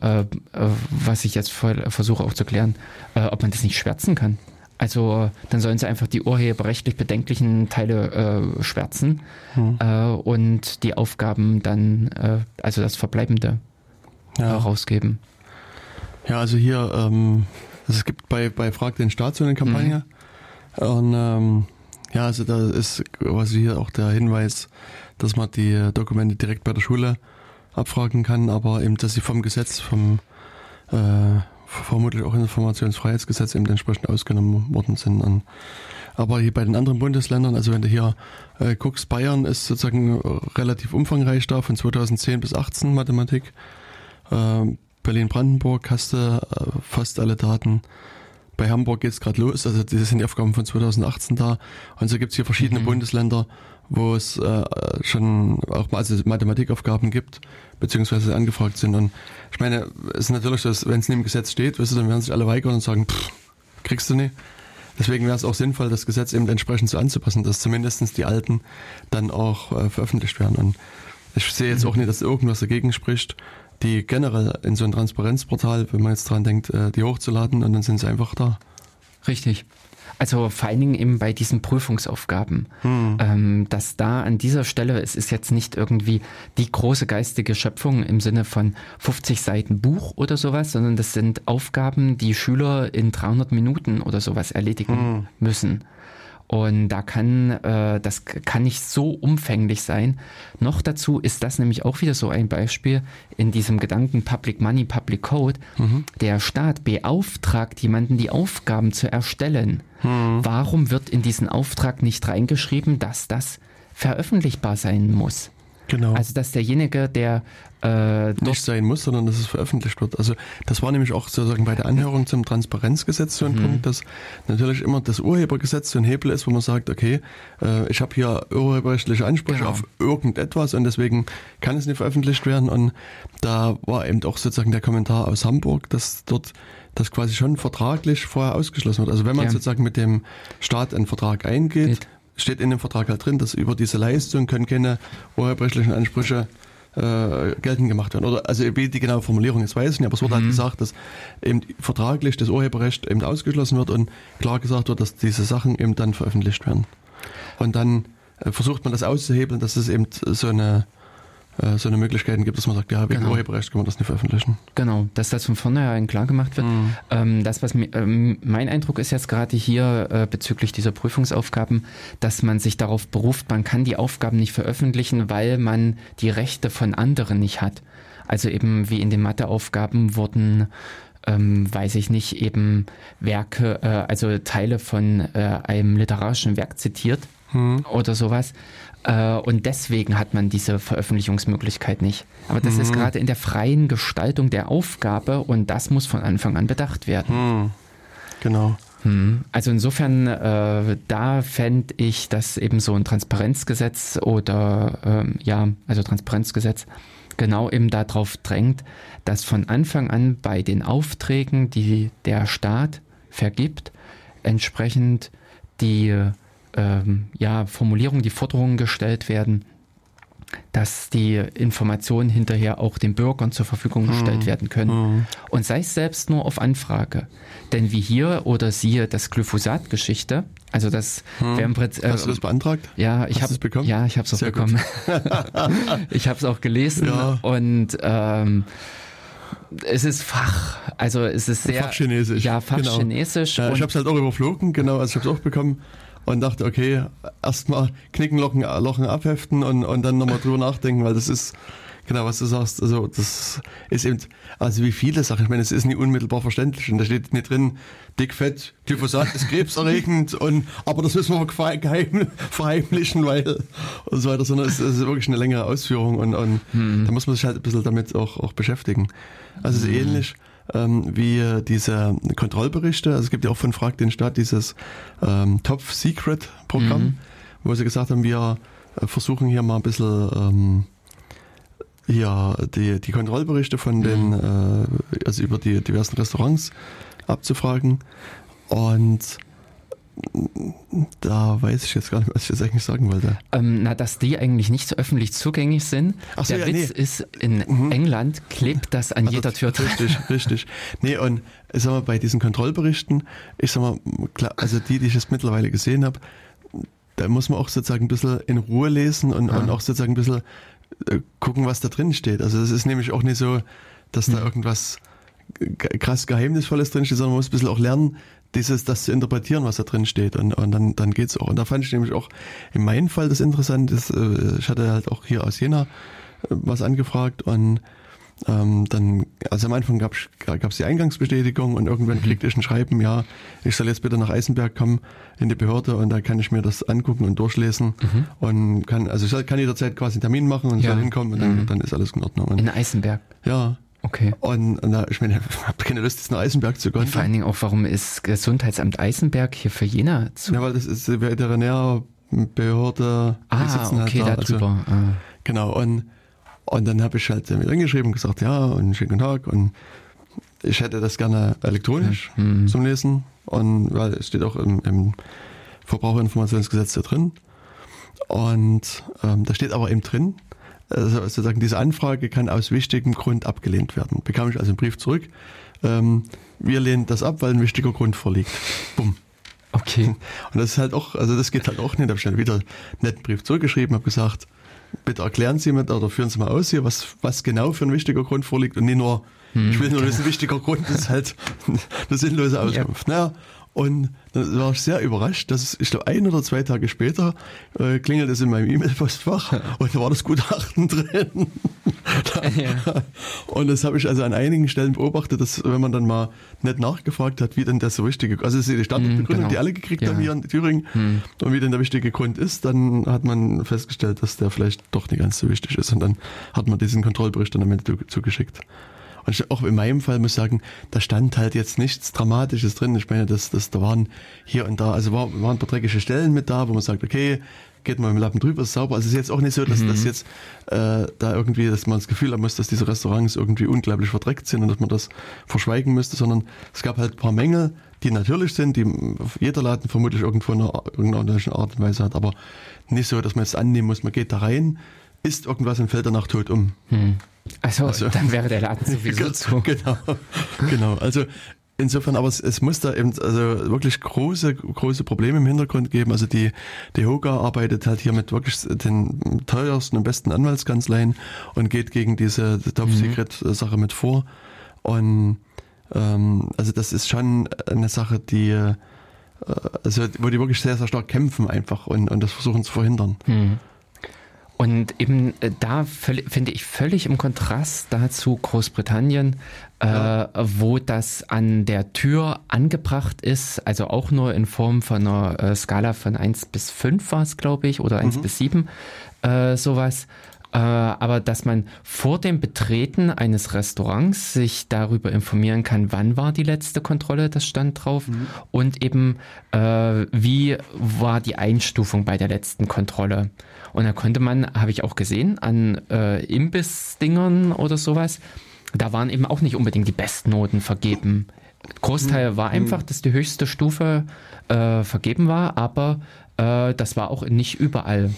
was ich jetzt versuche auch zu klären, ob man das nicht schwärzen kann. Also dann sollen sie einfach die urheberrechtlich bedenklichen Teile äh, schwärzen hm. äh, und die Aufgaben dann, äh, also das Verbleibende, ja. herausgeben. Ja, also hier, ähm, also es gibt bei, bei Frag den Staat so eine Kampagne. Mhm. Und ähm, ja, also da ist quasi hier auch der Hinweis, dass man die Dokumente direkt bei der Schule abfragen kann, aber eben, dass sie vom Gesetz, vom äh, vermutlich auch Informationsfreiheitsgesetz eben entsprechend ausgenommen worden sind. Und, aber hier bei den anderen Bundesländern, also wenn du hier äh, guckst, Bayern ist sozusagen relativ umfangreich da, von 2010 bis 18 Mathematik. Äh, Berlin-Brandenburg hast du äh, fast alle Daten. Bei Hamburg geht es gerade los, also das sind die Aufgaben von 2018 da. Und so gibt es hier verschiedene mhm. Bundesländer, wo es äh, schon auch also Mathematikaufgaben gibt, beziehungsweise angefragt sind. Und ich meine, es ist natürlich so, wenn es neben Gesetz steht, weißt du, dann werden sich alle weigern und sagen, pff, kriegst du nicht. Deswegen wäre es auch sinnvoll, das Gesetz eben entsprechend so anzupassen, dass zumindest die alten dann auch äh, veröffentlicht werden. Und ich sehe jetzt auch nicht, dass irgendwas dagegen spricht, die generell in so ein Transparenzportal, wenn man jetzt dran denkt, äh, die hochzuladen und dann sind sie einfach da. Richtig. Also vor allen Dingen eben bei diesen Prüfungsaufgaben, hm. ähm, dass da an dieser Stelle, es ist jetzt nicht irgendwie die große geistige Schöpfung im Sinne von 50 Seiten Buch oder sowas, sondern das sind Aufgaben, die Schüler in 300 Minuten oder sowas erledigen hm. müssen. Und da kann, äh, das kann nicht so umfänglich sein. Noch dazu ist das nämlich auch wieder so ein Beispiel in diesem Gedanken Public Money, Public Code. Mhm. Der Staat beauftragt jemanden, die Aufgaben zu erstellen. Mhm. Warum wird in diesen Auftrag nicht reingeschrieben, dass das veröffentlichbar sein muss? Genau. Also dass derjenige, der äh, nicht sein muss, sondern dass es veröffentlicht wird. Also das war nämlich auch sozusagen bei der Anhörung zum Transparenzgesetz so ein mhm. Punkt, dass natürlich immer das Urhebergesetz so ein Hebel ist, wo man sagt, okay, äh, ich habe hier urheberrechtliche Ansprüche genau. auf irgendetwas und deswegen kann es nicht veröffentlicht werden. Und da war eben auch sozusagen der Kommentar aus Hamburg, dass dort das quasi schon vertraglich vorher ausgeschlossen wird. Also wenn man ja. sozusagen mit dem Staat einen Vertrag eingeht, Geht. Steht in dem Vertrag halt drin, dass über diese Leistung können keine urheberrechtlichen Ansprüche äh, geltend gemacht werden. Oder also wie die genaue Formulierung ist, weiß ich nicht, aber es wurde halt mhm. halt gesagt, dass eben vertraglich das Urheberrecht eben ausgeschlossen wird und klar gesagt wird, dass diese Sachen eben dann veröffentlicht werden. Und dann äh, versucht man das auszuhebeln, dass es eben so eine äh, so eine Möglichkeit gibt, dass man sagt, ja, wegen genau. Urheberrecht kann man das nicht veröffentlichen. Genau, dass das von vornherein klar gemacht wird. Mhm. Ähm, das, was mir, ähm, mein Eindruck ist jetzt gerade hier äh, bezüglich dieser Prüfungsaufgaben, dass man sich darauf beruft, man kann die Aufgaben nicht veröffentlichen, weil man die Rechte von anderen nicht hat. Also eben wie in den Matheaufgaben wurden ähm, weiß ich nicht, eben Werke, äh, also Teile von äh, einem literarischen Werk zitiert hm. oder sowas. Äh, und deswegen hat man diese Veröffentlichungsmöglichkeit nicht. Aber das mhm. ist gerade in der freien Gestaltung der Aufgabe und das muss von Anfang an bedacht werden. Mhm. Genau. Hm. Also insofern, äh, da fände ich, dass eben so ein Transparenzgesetz oder ähm, ja, also Transparenzgesetz genau eben darauf drängt, dass von Anfang an bei den Aufträgen, die der Staat vergibt, entsprechend die ähm, ja, Formulierungen, die Forderungen gestellt werden, dass die Informationen hinterher auch den Bürgern zur Verfügung mhm. gestellt werden können. Mhm. Und sei es selbst nur auf Anfrage. Denn wie hier oder siehe das Glyphosat-Geschichte, also das hm. wäre im Prinzip. Äh, Hast du das beantragt? Ja, ich habe es bekommen. Ja, ich habe es auch bekommen. ich habe es auch gelesen ja. und ähm, es ist Fach, also es ist sehr Fachchinesisch. Ja, Fachchinesisch. Genau. Ja, ich habe es halt auch überflogen, genau, also ich habe es auch bekommen und dachte, okay, erstmal knicken, lochen, lochen abheften und, und dann nochmal drüber nachdenken, weil das ist, genau, was du sagst, also das ist eben, also wie viele Sachen, ich meine, es ist nicht unmittelbar verständlich und da steht nicht drin, dick, fett, Glyphosat ist krebserregend und, aber das müssen wir geheim, verheimlichen, weil, und so weiter, sondern es, es ist wirklich eine längere Ausführung und, und hm. da muss man sich halt ein bisschen damit auch, auch beschäftigen. Also es ist hm. ähnlich, ähm, wie diese Kontrollberichte. Also es gibt ja auch von Frag den Staat dieses ähm, Top Secret Programm, mhm. wo sie gesagt haben, wir äh, versuchen hier mal ein bisschen ähm, hier die, die Kontrollberichte von den, mhm. äh, also über die diversen Restaurants abzufragen. Und da weiß ich jetzt gar nicht, was ich jetzt eigentlich sagen wollte. Ähm, na, dass die eigentlich nicht so öffentlich zugänglich sind. Ach so, Der ja, Witz nee. ist, in mhm. England klebt das an also, jeder Tür. Richtig, richtig. Nee, und ich sag mal, bei diesen Kontrollberichten, ich sag mal, klar, also die, die ich jetzt mittlerweile gesehen habe, da muss man auch sozusagen ein bisschen in Ruhe lesen und, ah. und auch sozusagen ein bisschen äh, gucken, was da drin steht. Also es ist nämlich auch nicht so, dass da hm. irgendwas krass Geheimnisvolles drinsteht, sondern man muss ein bisschen auch lernen, dieses, das zu interpretieren, was da drin steht. Und, und dann, dann geht's auch. Und da fand ich nämlich auch in meinem Fall das Interessante, ist, äh, ich hatte halt auch hier aus Jena äh, was angefragt und ähm, dann, also am Anfang gab es die Eingangsbestätigung und irgendwann mhm. kriegte ich ein Schreiben, ja, ich soll jetzt bitte nach Eisenberg kommen in die Behörde und da kann ich mir das angucken und durchlesen mhm. und kann, also ich kann jederzeit quasi einen Termin machen und ja. soll hinkommen und dann, mhm. dann ist alles in Ordnung. Und, in Eisenberg? Ja. Okay. Und, und da, ich meine, ich habe keine Lust, jetzt nach Eisenberg zu gehen. vor allen Dingen auch, warum ist Gesundheitsamt Eisenberg hier für Jena zu? Ja, weil das ist die Veterinärbehörde. Ah, halt okay, halt da. darüber. Also, ah. Genau, und, und dann habe ich halt mit hingeschrieben und gesagt, ja, und schönen guten Tag. Und ich hätte das gerne elektronisch mhm. zum Lesen. Und weil es steht auch im, im Verbraucherinformationsgesetz da drin. Und ähm, da steht aber eben drin, also sozusagen diese Anfrage kann aus wichtigem Grund abgelehnt werden. Bekam ich also einen Brief zurück. Ähm, wir lehnen das ab, weil ein wichtiger Grund vorliegt. Bumm. Okay. Und das ist halt auch, also das geht halt auch nicht. Da habe ich dann wieder einen netten Brief zurückgeschrieben, habe gesagt, bitte erklären Sie mir oder führen Sie mal aus hier, was, was genau für ein wichtiger Grund vorliegt und nicht nur, hm. ich will nur wissen, ein wichtiger Grund ist halt eine sinnlose Auskunft. Ja. Naja, Und dann war ich sehr überrascht, dass es, ich glaube, ein oder zwei Tage später äh, klingelt es in meinem E-Mail-Postfach und da war das Gutachten drin. ja. Und das habe ich also an einigen Stellen beobachtet, dass wenn man dann mal nicht nachgefragt hat, wie denn das so wichtige, also das ist die Standardbegründung, mm, genau. die alle gekriegt ja. haben hier in Thüringen, mm. und wie denn der wichtige Grund ist, dann hat man festgestellt, dass der vielleicht doch nicht ganz so wichtig ist und dann hat man diesen Kontrollbericht dann am Ende zugeschickt. Und ich, auch in meinem Fall muss ich sagen, da stand halt jetzt nichts Dramatisches drin. Ich meine, das, das, da waren hier und da, also war, waren ein paar dreckige Stellen mit da, wo man sagt, okay, geht mal mit dem Lappen drüber, ist sauber. Also es ist jetzt auch nicht so, dass mhm. das jetzt äh, da irgendwie, dass man das Gefühl haben muss, dass diese Restaurants irgendwie unglaublich verdreckt sind und dass man das verschweigen müsste, sondern es gab halt ein paar Mängel, die natürlich sind, die jeder Laden vermutlich irgendwo in irgendeiner Art und Weise hat, aber nicht so, dass man jetzt annehmen muss, man geht da rein, isst irgendwas und fällt danach tot um. Mhm. Also, also, dann wäre der Laden sowieso zu. Genau, genau. Also insofern, aber es, es muss da eben also wirklich große, große Probleme im Hintergrund geben. Also die, die Hoga arbeitet halt hier mit wirklich den teuersten und besten Anwaltskanzleien und geht gegen diese Top-Secret-Sache mit vor. Und ähm, also das ist schon eine Sache, die äh, also wo die wirklich sehr, sehr stark kämpfen einfach und, und das versuchen zu verhindern. Mhm. Und eben äh, da finde ich völlig im Kontrast dazu Großbritannien, äh, ja. äh, wo das an der Tür angebracht ist, also auch nur in Form von einer äh, Skala von 1 bis 5 war es, glaube ich, oder 1 mhm. bis 7, äh, sowas. Aber dass man vor dem Betreten eines Restaurants sich darüber informieren kann, wann war die letzte Kontrolle, das stand drauf, mhm. und eben wie war die Einstufung bei der letzten Kontrolle. Und da konnte man, habe ich auch gesehen, an äh, Imbiss-Dingern oder sowas, da waren eben auch nicht unbedingt die Bestnoten vergeben. Großteil mhm. war einfach, dass die höchste Stufe äh, vergeben war, aber äh, das war auch nicht überall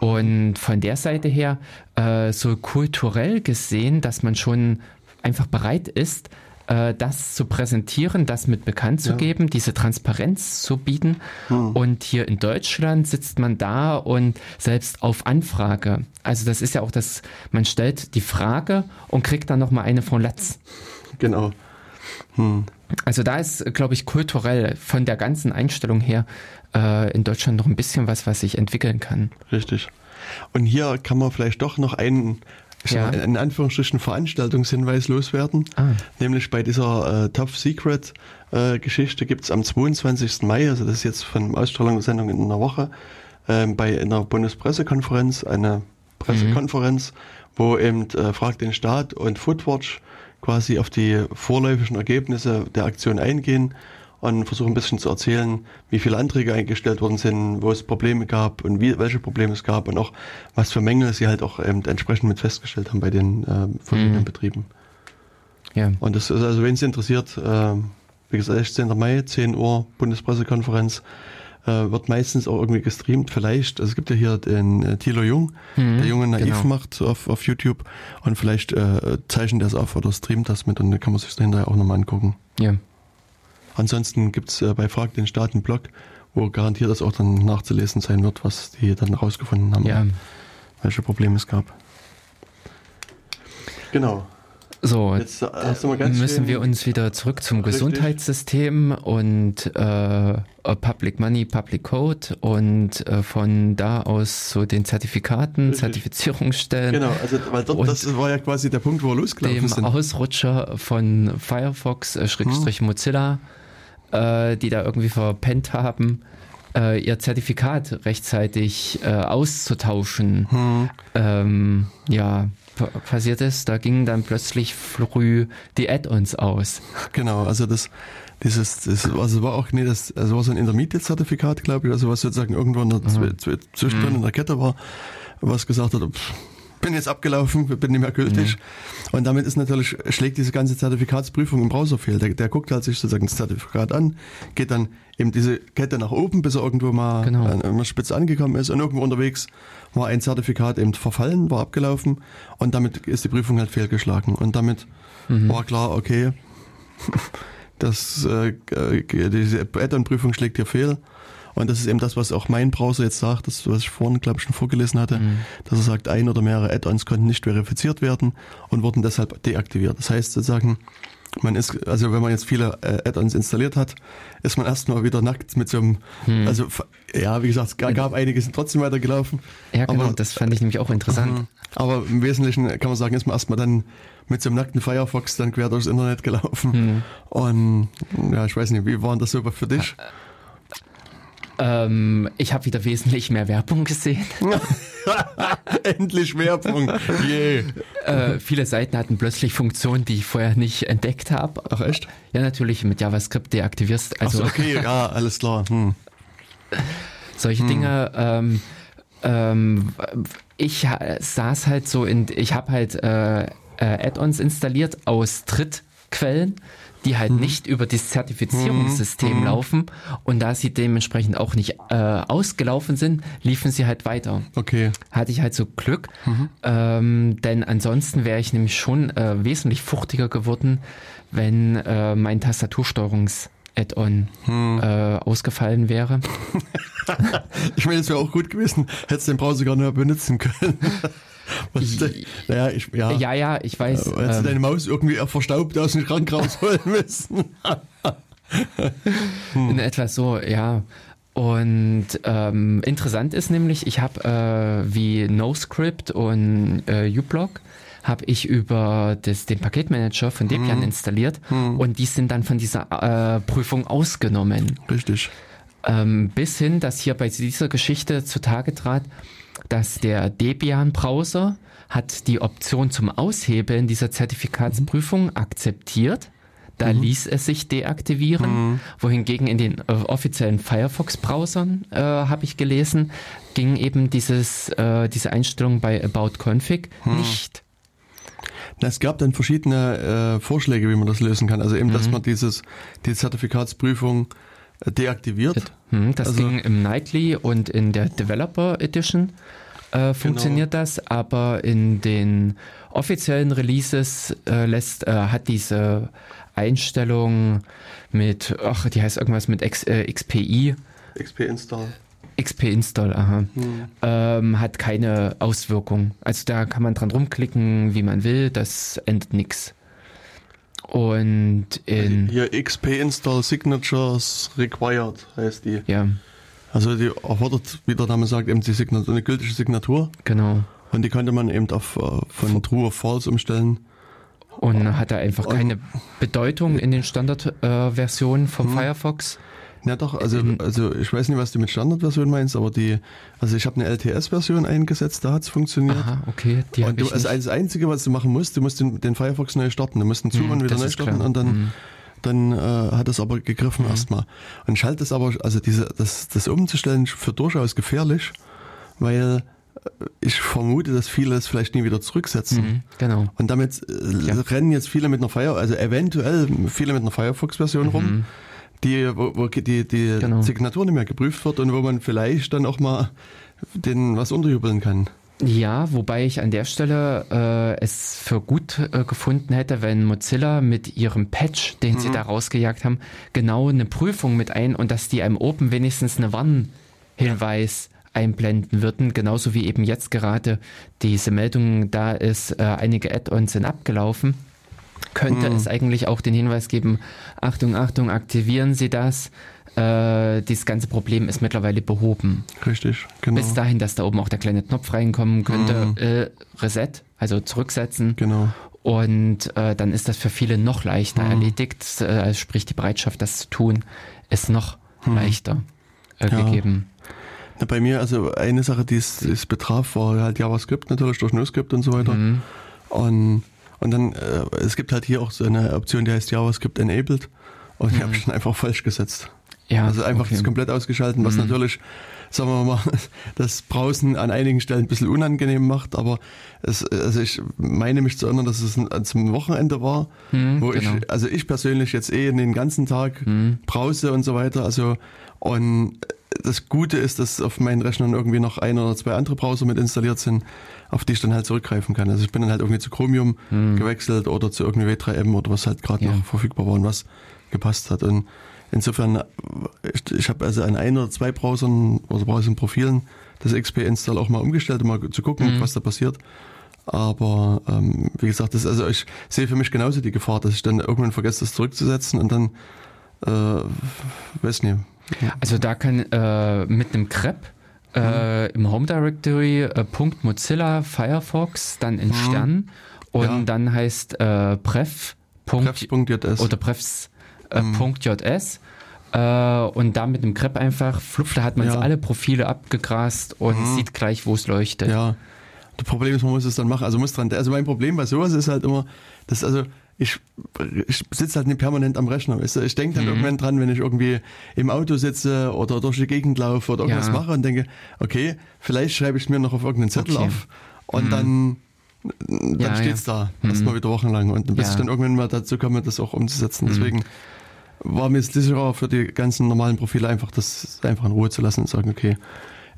und von der Seite her, äh, so kulturell gesehen, dass man schon einfach bereit ist, äh, das zu präsentieren, das mit bekannt zu ja. geben, diese Transparenz zu bieten. Hm. Und hier in Deutschland sitzt man da und selbst auf Anfrage. Also das ist ja auch das, man stellt die Frage und kriegt dann nochmal eine von Latz. Genau. Hm. Also da ist, glaube ich, kulturell von der ganzen Einstellung her äh, in Deutschland noch ein bisschen was, was sich entwickeln kann. Richtig. Und hier kann man vielleicht doch noch einen, ja. mal, in Anführungsstrichen Veranstaltungshinweis loswerden. Ah. Nämlich bei dieser äh, Top Secret äh, Geschichte gibt es am 22. Mai, also das ist jetzt von Ausstrahlung der Sendung in einer Woche, äh, bei einer Bundespressekonferenz, eine Pressekonferenz, mhm. wo eben äh, Fragt den Staat und Foodwatch quasi auf die vorläufigen Ergebnisse der Aktion eingehen und versuche ein bisschen zu erzählen, wie viele Anträge eingestellt worden sind, wo es Probleme gab und wie, welche Probleme es gab und auch was für Mängel sie halt auch ähm, entsprechend mit festgestellt haben bei den äh, verschiedenen mhm. Betrieben. Ja. Und das ist also, wenn es interessiert, äh, wie gesagt, 16. Mai, 10 Uhr, Bundespressekonferenz, äh, wird meistens auch irgendwie gestreamt. Vielleicht, also es gibt ja hier den äh, Thilo Jung, mhm, der Junge Naiv genau. macht auf, auf YouTube und vielleicht äh, zeichnet er es auf oder streamt das mit und dann kann man sich das hinterher auch nochmal angucken. Ja. Ansonsten gibt es äh, bei Frag den Staat einen Blog, wo garantiert das auch dann nachzulesen sein wird, was die dann rausgefunden haben, ja. welche Probleme es gab. Genau. So, Jetzt müssen wir uns wieder zurück zum Richtig. Gesundheitssystem und äh, Public Money, Public Code und äh, von da aus zu so den Zertifikaten, Richtig. Zertifizierungsstellen. Genau, also weil dort, das war ja quasi der Punkt, wo wir losgelaufen dem sind. Ausrutscher von Firefox, äh, äh, die da irgendwie verpennt haben, äh, ihr Zertifikat rechtzeitig äh, auszutauschen. Hm. Ähm, ja, passiert ist, da gingen dann plötzlich früh die Add-ons aus. Genau, also das, dieses, das, also war auch, nee, das, also war so ein Intermediate-Zertifikat, glaube ich, also was sozusagen der, mhm. zwischendrin mhm. in der Kette war, was gesagt hat, pff, bin jetzt abgelaufen, bin nicht mehr gültig. Mhm. Und damit ist natürlich, schlägt diese ganze Zertifikatsprüfung im Browser fehl. Der, der guckt halt sich sozusagen das Zertifikat an, geht dann eben diese Kette nach oben, bis er irgendwo mal genau. an einer Spitze angekommen ist und irgendwo unterwegs war ein Zertifikat eben verfallen, war abgelaufen und damit ist die Prüfung halt fehlgeschlagen. Und damit mhm. war klar, okay, das, äh, diese Add-on-Prüfung schlägt hier fehl. Und das ist eben das, was auch mein Browser jetzt sagt, das, was ich vorhin, glaube ich, schon vorgelesen hatte, mhm. dass er sagt, ein oder mehrere Add-ons konnten nicht verifiziert werden und wurden deshalb deaktiviert. Das heißt sozusagen, man ist, also wenn man jetzt viele äh, Add-ons installiert hat, ist man erstmal wieder nackt mit so einem, hm. also ja, wie gesagt, es gab, gab einige, sind trotzdem weitergelaufen. Ja, genau, aber, das fand ich nämlich auch interessant. Mhm. Aber im Wesentlichen kann man sagen, ist man erstmal dann mit so einem nackten Firefox dann quer durchs Internet gelaufen. Hm. Und ja, ich weiß nicht, wie war das so für dich? Ähm, ich habe wieder wesentlich mehr Werbung gesehen. Endlich Werbung. Yeah. Äh, viele Seiten hatten plötzlich Funktionen, die ich vorher nicht entdeckt habe. Ach echt? Ja, natürlich mit JavaScript deaktivierst. Also so, okay, ja, alles klar. Hm. Solche hm. Dinge. Ähm, ähm, ich saß halt so in, ich habe halt äh, äh, Add-ons installiert aus Drittquellen die halt mhm. nicht über das Zertifizierungssystem mhm. laufen und da sie dementsprechend auch nicht äh, ausgelaufen sind, liefen sie halt weiter. Okay. Hatte ich halt so Glück, mhm. ähm, denn ansonsten wäre ich nämlich schon äh, wesentlich fuchtiger geworden, wenn äh, mein Tastatursteuerungs Add-on hm. äh, ausgefallen wäre. ich meine, es wäre auch gut gewesen, hättest den Browser gar nicht mehr benutzen können. naja, ich, ja. ja, ja, ich weiß. Äh, hättest ähm, du deine Maus irgendwie verstaubt aus dem Schrank rausholen müssen. hm. In etwas so, ja. Und ähm, interessant ist nämlich, ich habe äh, wie NoScript und äh, uBlock habe ich über das, den Paketmanager von Debian hm. installiert hm. und die sind dann von dieser äh, Prüfung ausgenommen. Richtig. Ähm, bis hin, dass hier bei dieser Geschichte zutage trat, dass der Debian-Browser hat die Option zum Aushebeln dieser Zertifikatsprüfung mhm. akzeptiert. Da mhm. ließ es sich deaktivieren, mhm. wohingegen in den äh, offiziellen Firefox-Browsern, äh, habe ich gelesen, ging eben dieses, äh, diese Einstellung bei About Config mhm. nicht. Es gab dann verschiedene äh, Vorschläge, wie man das lösen kann. Also eben, dass mhm. man dieses, die Zertifikatsprüfung deaktiviert. Hm, das also, ging im Nightly und in der Developer Edition äh, funktioniert genau. das, aber in den offiziellen Releases äh, lässt, äh, hat diese Einstellung mit, ach, die heißt irgendwas mit X, äh, XPI. XP Install. XP Install, aha. Hm. Ähm, hat keine Auswirkung. Also da kann man dran rumklicken, wie man will, das ändert nichts. Und in. Hier XP Install Signatures Required heißt die. Ja. Also die erfordert, wie der Name sagt, eben die Signatur, eine gültige Signatur. Genau. Und die konnte man eben auf, äh, von True auf False umstellen. Und hat da einfach keine Bedeutung in den Standardversionen äh, vom hm. Firefox. Ja doch, also, also ich weiß nicht, was du mit Standardversion meinst, aber die, also ich habe eine LTS-Version eingesetzt, da hat es funktioniert. Aha, okay. Die und du, also das Einzige, was du machen musst, du musst den, den Firefox neu starten. Du musst den Zoom hm, wieder neu starten klar. und dann, hm. Dann äh, hat es aber gegriffen hm. erstmal. Und ich halte es aber, also diese, das, das umzustellen für durchaus gefährlich, weil äh, ich vermute, dass viele es vielleicht nie wieder zurücksetzen. Mhm, genau. Und damit äh, ja. rennen jetzt viele mit einer Fire, also eventuell viele mit einer Firefox-Version mhm. rum die, wo, wo die, die genau. Signatur nicht mehr geprüft wird und wo man vielleicht dann auch mal den was unterjubeln kann. Ja, wobei ich an der Stelle äh, es für gut äh, gefunden hätte, wenn Mozilla mit ihrem Patch, den mhm. sie da rausgejagt haben, genau eine Prüfung mit ein und dass die einem oben wenigstens eine Warnhinweis einblenden würden, genauso wie eben jetzt gerade diese Meldung da ist, äh, einige Add-ons sind abgelaufen könnte mhm. es eigentlich auch den Hinweis geben, Achtung, Achtung, aktivieren Sie das. Äh, dieses ganze Problem ist mittlerweile behoben. Richtig, genau. Bis dahin, dass da oben auch der kleine Knopf reinkommen könnte, mhm. äh, Reset, also zurücksetzen. Genau. Und äh, dann ist das für viele noch leichter mhm. erledigt. Äh, sprich, die Bereitschaft, das zu tun, ist noch mhm. leichter äh, ja. gegeben. Na, bei mir, also eine Sache, die es, es betraf, war halt JavaScript natürlich durch NoScript und so weiter. Mhm. Und und dann, äh, es gibt halt hier auch so eine Option, die heißt JavaScript Enabled. Und die mhm. habe ich dann einfach falsch gesetzt. Ja, also einfach okay. das komplett ausgeschalten, was mhm. natürlich, sagen wir mal, das Browsen an einigen Stellen ein bisschen unangenehm macht, aber es, also ich meine mich zu erinnern, dass es zum Wochenende war, mhm, wo genau. ich, also ich persönlich jetzt eh den ganzen Tag mhm. brause und so weiter, also und das Gute ist, dass auf meinen Rechnern irgendwie noch ein oder zwei andere Browser mit installiert sind, auf die ich dann halt zurückgreifen kann. Also ich bin dann halt irgendwie zu Chromium hm. gewechselt oder zu irgendwie W3M oder was halt gerade ja. noch verfügbar war und was gepasst hat. Und insofern, ich, ich habe also an ein oder zwei Browsern oder Browsern-Profilen das XP-Install auch mal umgestellt, um mal zu gucken, mhm. was da passiert. Aber ähm, wie gesagt, das, also ich sehe für mich genauso die Gefahr, dass ich dann irgendwann vergesse, das zurückzusetzen und dann äh, weiß nicht. Also da kann äh, mit einem Crep äh, mhm. im Home Directory äh, Mozilla Firefox dann in mhm. Stern und ja. dann heißt äh, pref. Prefs.js oder prefs.js äh, mhm. Äh, und da mit dem Grep einfach, fluff, da hat man ja. alle Profile abgegrast und mhm. sieht gleich, wo es leuchtet. Ja. Das Problem ist, man muss es dann machen. Also muss dran. Also mein Problem bei sowas ist halt immer, dass also ich, ich sitze halt nicht permanent am Rechner. Weißt du? Ich denke dann mhm. irgendwann dran, wenn ich irgendwie im Auto sitze oder durch die Gegend laufe oder irgendwas ja. mache und denke, okay, vielleicht schreibe ich mir noch auf irgendeinen Zettel okay. auf und mhm. dann dann ja, steht's ja. da mhm. erstmal wieder wochenlang und bis ich dann irgendwann mal dazu komme, das auch umzusetzen. Mhm. Deswegen war mir es sicherer für die ganzen normalen Profile einfach das einfach in Ruhe zu lassen und sagen, okay,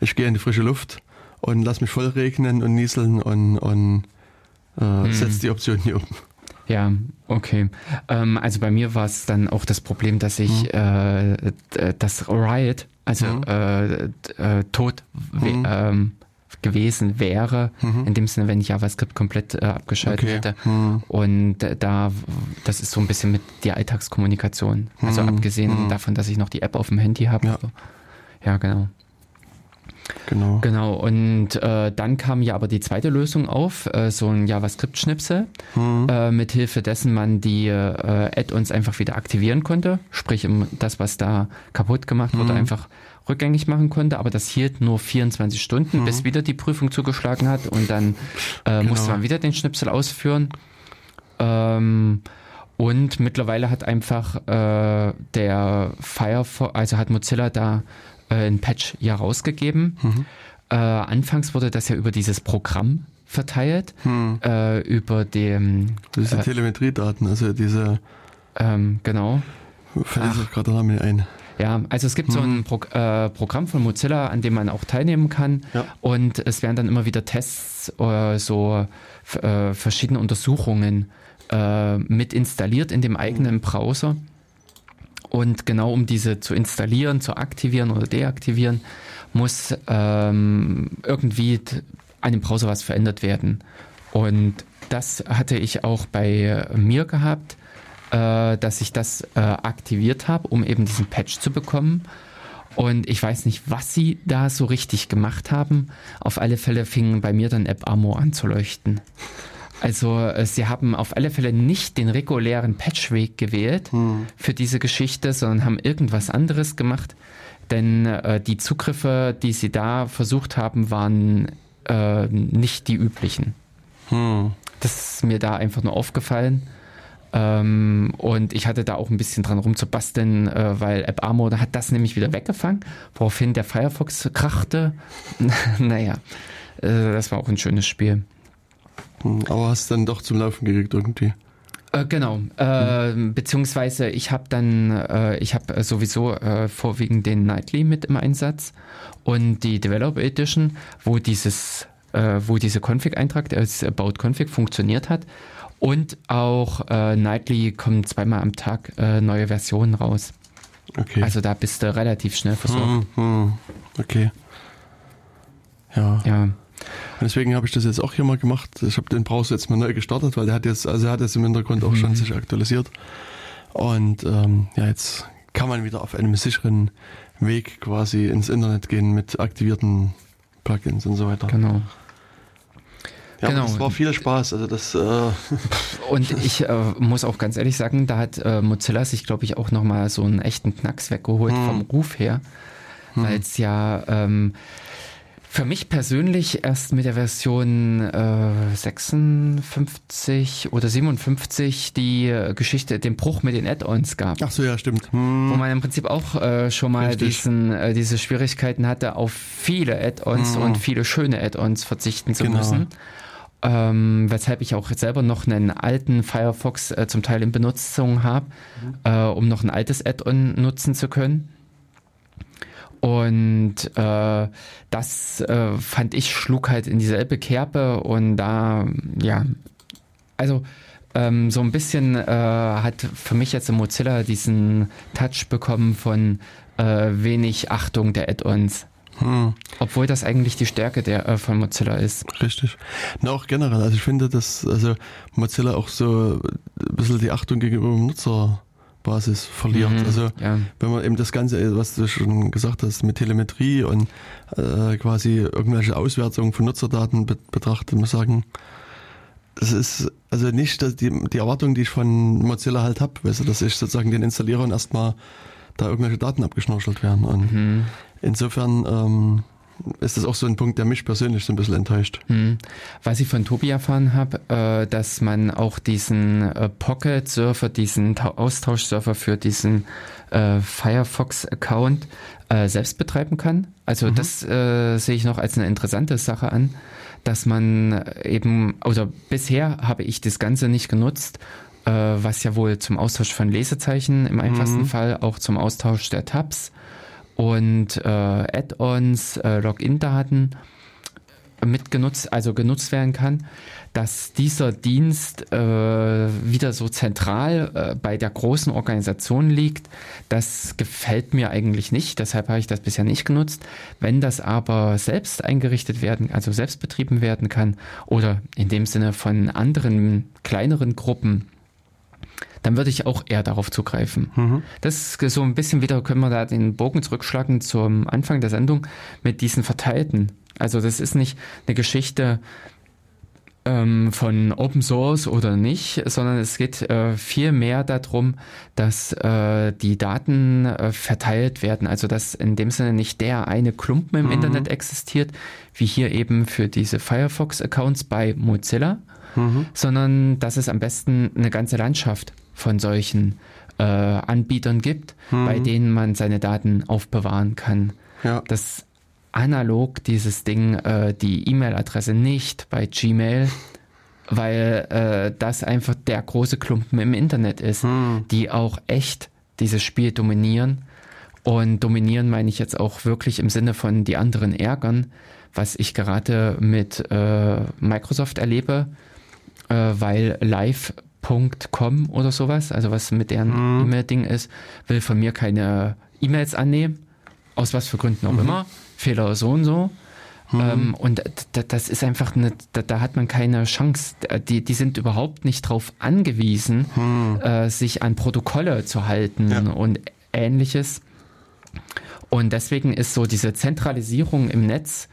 ich gehe in die frische Luft und lass mich voll regnen und nieseln und, und äh, mhm. setze die Option hier um. Ja, okay. Ähm, also bei mir war es dann auch das Problem, dass ich mhm. äh, das Riot, also mhm. äh, äh, tot mhm. ähm, gewesen wäre, mhm. in dem Sinne, wenn ich JavaScript komplett äh, abgeschaltet okay. hätte. Mhm. Und da, das ist so ein bisschen mit der Alltagskommunikation. Also mhm. abgesehen mhm. davon, dass ich noch die App auf dem Handy habe. Ja. ja, genau. Genau. Genau. Und äh, dann kam ja aber die zweite Lösung auf, äh, so ein JavaScript-Schnipsel, mhm. äh, mit Hilfe dessen man die äh, Add-ons einfach wieder aktivieren konnte. Sprich, das, was da kaputt gemacht wurde, mhm. einfach rückgängig machen konnte. Aber das hielt nur 24 Stunden, mhm. bis wieder die Prüfung zugeschlagen hat. Und dann äh, genau. musste man wieder den Schnipsel ausführen. Ähm, und mittlerweile hat einfach äh, der Firefox, also hat Mozilla da äh, ein Patch ja rausgegeben. Mhm. Äh, anfangs wurde das ja über dieses Programm verteilt, mhm. äh, über dem... Diese äh, Telemetriedaten, also diese... Ähm, genau. Fällt sich gerade der Name ein. Ja, also es gibt mhm. so ein Pro äh, Programm von Mozilla, an dem man auch teilnehmen kann. Ja. Und es werden dann immer wieder Tests, äh, so äh, verschiedene Untersuchungen äh, mit installiert in dem eigenen Browser. Und genau um diese zu installieren, zu aktivieren oder deaktivieren, muss ähm, irgendwie an dem Browser was verändert werden. Und das hatte ich auch bei mir gehabt, äh, dass ich das äh, aktiviert habe, um eben diesen Patch zu bekommen. Und ich weiß nicht, was sie da so richtig gemacht haben. Auf alle Fälle fing bei mir dann App Ammo an zu leuchten. Also äh, sie haben auf alle Fälle nicht den regulären Patchweg gewählt hm. für diese Geschichte, sondern haben irgendwas anderes gemacht. Denn äh, die Zugriffe, die sie da versucht haben, waren äh, nicht die üblichen. Hm. Das ist mir da einfach nur aufgefallen. Ähm, und ich hatte da auch ein bisschen dran rumzubasteln, äh, weil App Armor hat das nämlich wieder weggefangen, woraufhin der Firefox krachte. naja, äh, das war auch ein schönes Spiel. Hm, aber hast dann doch zum Laufen gekriegt irgendwie. Äh, genau, äh, mhm. beziehungsweise ich habe dann, äh, ich habe sowieso äh, vorwiegend den Nightly mit im Einsatz und die Developer Edition, wo dieses, äh, wo diese Config-Eintrag als About Config funktioniert hat und auch äh, Nightly kommen zweimal am Tag neue Versionen raus. Okay. Also da bist du relativ schnell versorgt. Mhm, okay. Ja. Ja. Und deswegen habe ich das jetzt auch hier mal gemacht. Ich habe den Browser jetzt mal neu gestartet, weil der hat jetzt, also er hat jetzt im Hintergrund auch mhm. schon sich aktualisiert. Und ähm, ja, jetzt kann man wieder auf einem sicheren Weg quasi ins Internet gehen mit aktivierten Plugins und so weiter. Genau. Ja, genau. Es war viel Spaß. Also das, äh und ich äh, muss auch ganz ehrlich sagen, da hat äh, Mozilla sich, glaube ich, auch nochmal so einen echten Knacks weggeholt hm. vom Ruf her. Hm. Weil es ja ähm, für mich persönlich erst mit der Version äh, 56 oder 57 die äh, Geschichte, den Bruch mit den Add-ons gab. Ach so, ja, stimmt. Hm. Wo man im Prinzip auch äh, schon mal diesen, äh, diese Schwierigkeiten hatte, auf viele Add-ons hm. und viele schöne Add-ons verzichten zu genau. müssen. Ähm, weshalb ich auch selber noch einen alten Firefox äh, zum Teil in Benutzung habe, mhm. äh, um noch ein altes Add-on nutzen zu können. Und äh, das äh, fand ich schlug halt in dieselbe Kerbe und da, ja, also ähm, so ein bisschen äh, hat für mich jetzt im Mozilla diesen Touch bekommen von äh, wenig Achtung der Add-ons. Hm. Obwohl das eigentlich die Stärke der, äh, von Mozilla ist. Richtig. Na, auch generell. Also ich finde, dass also Mozilla auch so ein bisschen die Achtung gegenüber dem Nutzerbasis verliert. Mhm, also ja. wenn man eben das Ganze, was du schon gesagt hast, mit Telemetrie und äh, quasi irgendwelche Auswertungen von Nutzerdaten be betrachtet, muss sagen, das ist also nicht dass die, die Erwartung, die ich von Mozilla halt habe, weißt du, dass ich sozusagen den Installierern erstmal da irgendwelche Daten abgeschnorchelt werden. Und mhm. Insofern ähm, ist das auch so ein Punkt, der mich persönlich so ein bisschen enttäuscht. Mhm. Was ich von Tobi erfahren habe, äh, dass man auch diesen äh, Pocket-Surfer, diesen Austauschsurfer für diesen äh, Firefox-Account äh, selbst betreiben kann. Also mhm. das äh, sehe ich noch als eine interessante Sache an dass man eben, also bisher habe ich das Ganze nicht genutzt, äh, was ja wohl zum Austausch von Lesezeichen im einfachsten mhm. Fall auch zum Austausch der Tabs und äh, Add-ons, äh, Login-Daten mitgenutzt, also genutzt werden kann dass dieser Dienst äh, wieder so zentral äh, bei der großen Organisation liegt, das gefällt mir eigentlich nicht. Deshalb habe ich das bisher nicht genutzt. Wenn das aber selbst eingerichtet werden, also selbst betrieben werden kann oder in dem Sinne von anderen kleineren Gruppen, dann würde ich auch eher darauf zugreifen. Mhm. Das ist so ein bisschen wieder, können wir da den Bogen zurückschlagen zum Anfang der Sendung mit diesen Verteilten. Also das ist nicht eine Geschichte, ähm, von Open Source oder nicht, sondern es geht äh, viel mehr darum, dass äh, die Daten äh, verteilt werden. Also dass in dem Sinne nicht der eine Klumpen im mhm. Internet existiert, wie hier eben für diese Firefox-Accounts bei Mozilla, mhm. sondern dass es am besten eine ganze Landschaft von solchen äh, Anbietern gibt, mhm. bei denen man seine Daten aufbewahren kann. Ja. Das analog dieses Ding, äh, die E-Mail-Adresse nicht bei Gmail, weil äh, das einfach der große Klumpen im Internet ist, hm. die auch echt dieses Spiel dominieren. Und dominieren meine ich jetzt auch wirklich im Sinne von die anderen ärgern, was ich gerade mit äh, Microsoft erlebe, äh, weil live.com oder sowas, also was mit deren hm. E-Mail-Ding ist, will von mir keine E-Mails annehmen, aus was für Gründen auch mhm. immer Fehler so und so. Mhm. Ähm, und das ist einfach eine, da, da, hat man keine Chance. Die, die sind überhaupt nicht darauf angewiesen, mhm. äh, sich an Protokolle zu halten ja. und ähnliches. Und deswegen ist so diese Zentralisierung im Netz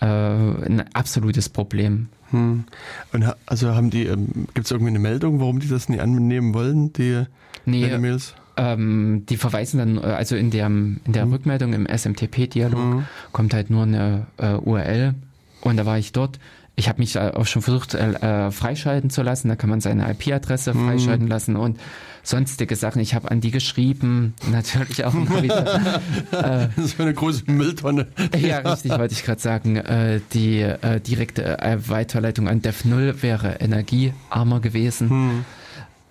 äh, ein absolutes Problem. Hm. Und also haben die, ähm, gibt es irgendwie eine Meldung, warum die das nicht annehmen wollen, die nee, Mails? Ähm, die verweisen dann, äh, also in der, in der mhm. Rückmeldung im SMTP-Dialog mhm. kommt halt nur eine äh, URL und da war ich dort. Ich habe mich auch schon versucht, äh, freischalten zu lassen. Da kann man seine IP-Adresse mhm. freischalten lassen und sonstige Sachen. Ich habe an die geschrieben, natürlich auch immer wieder. Äh, das ist eine große Mülltonne. ja, richtig, wollte ich gerade sagen. Äh, die äh, direkte Weiterleitung an Dev0 wäre energiearmer gewesen. Hm.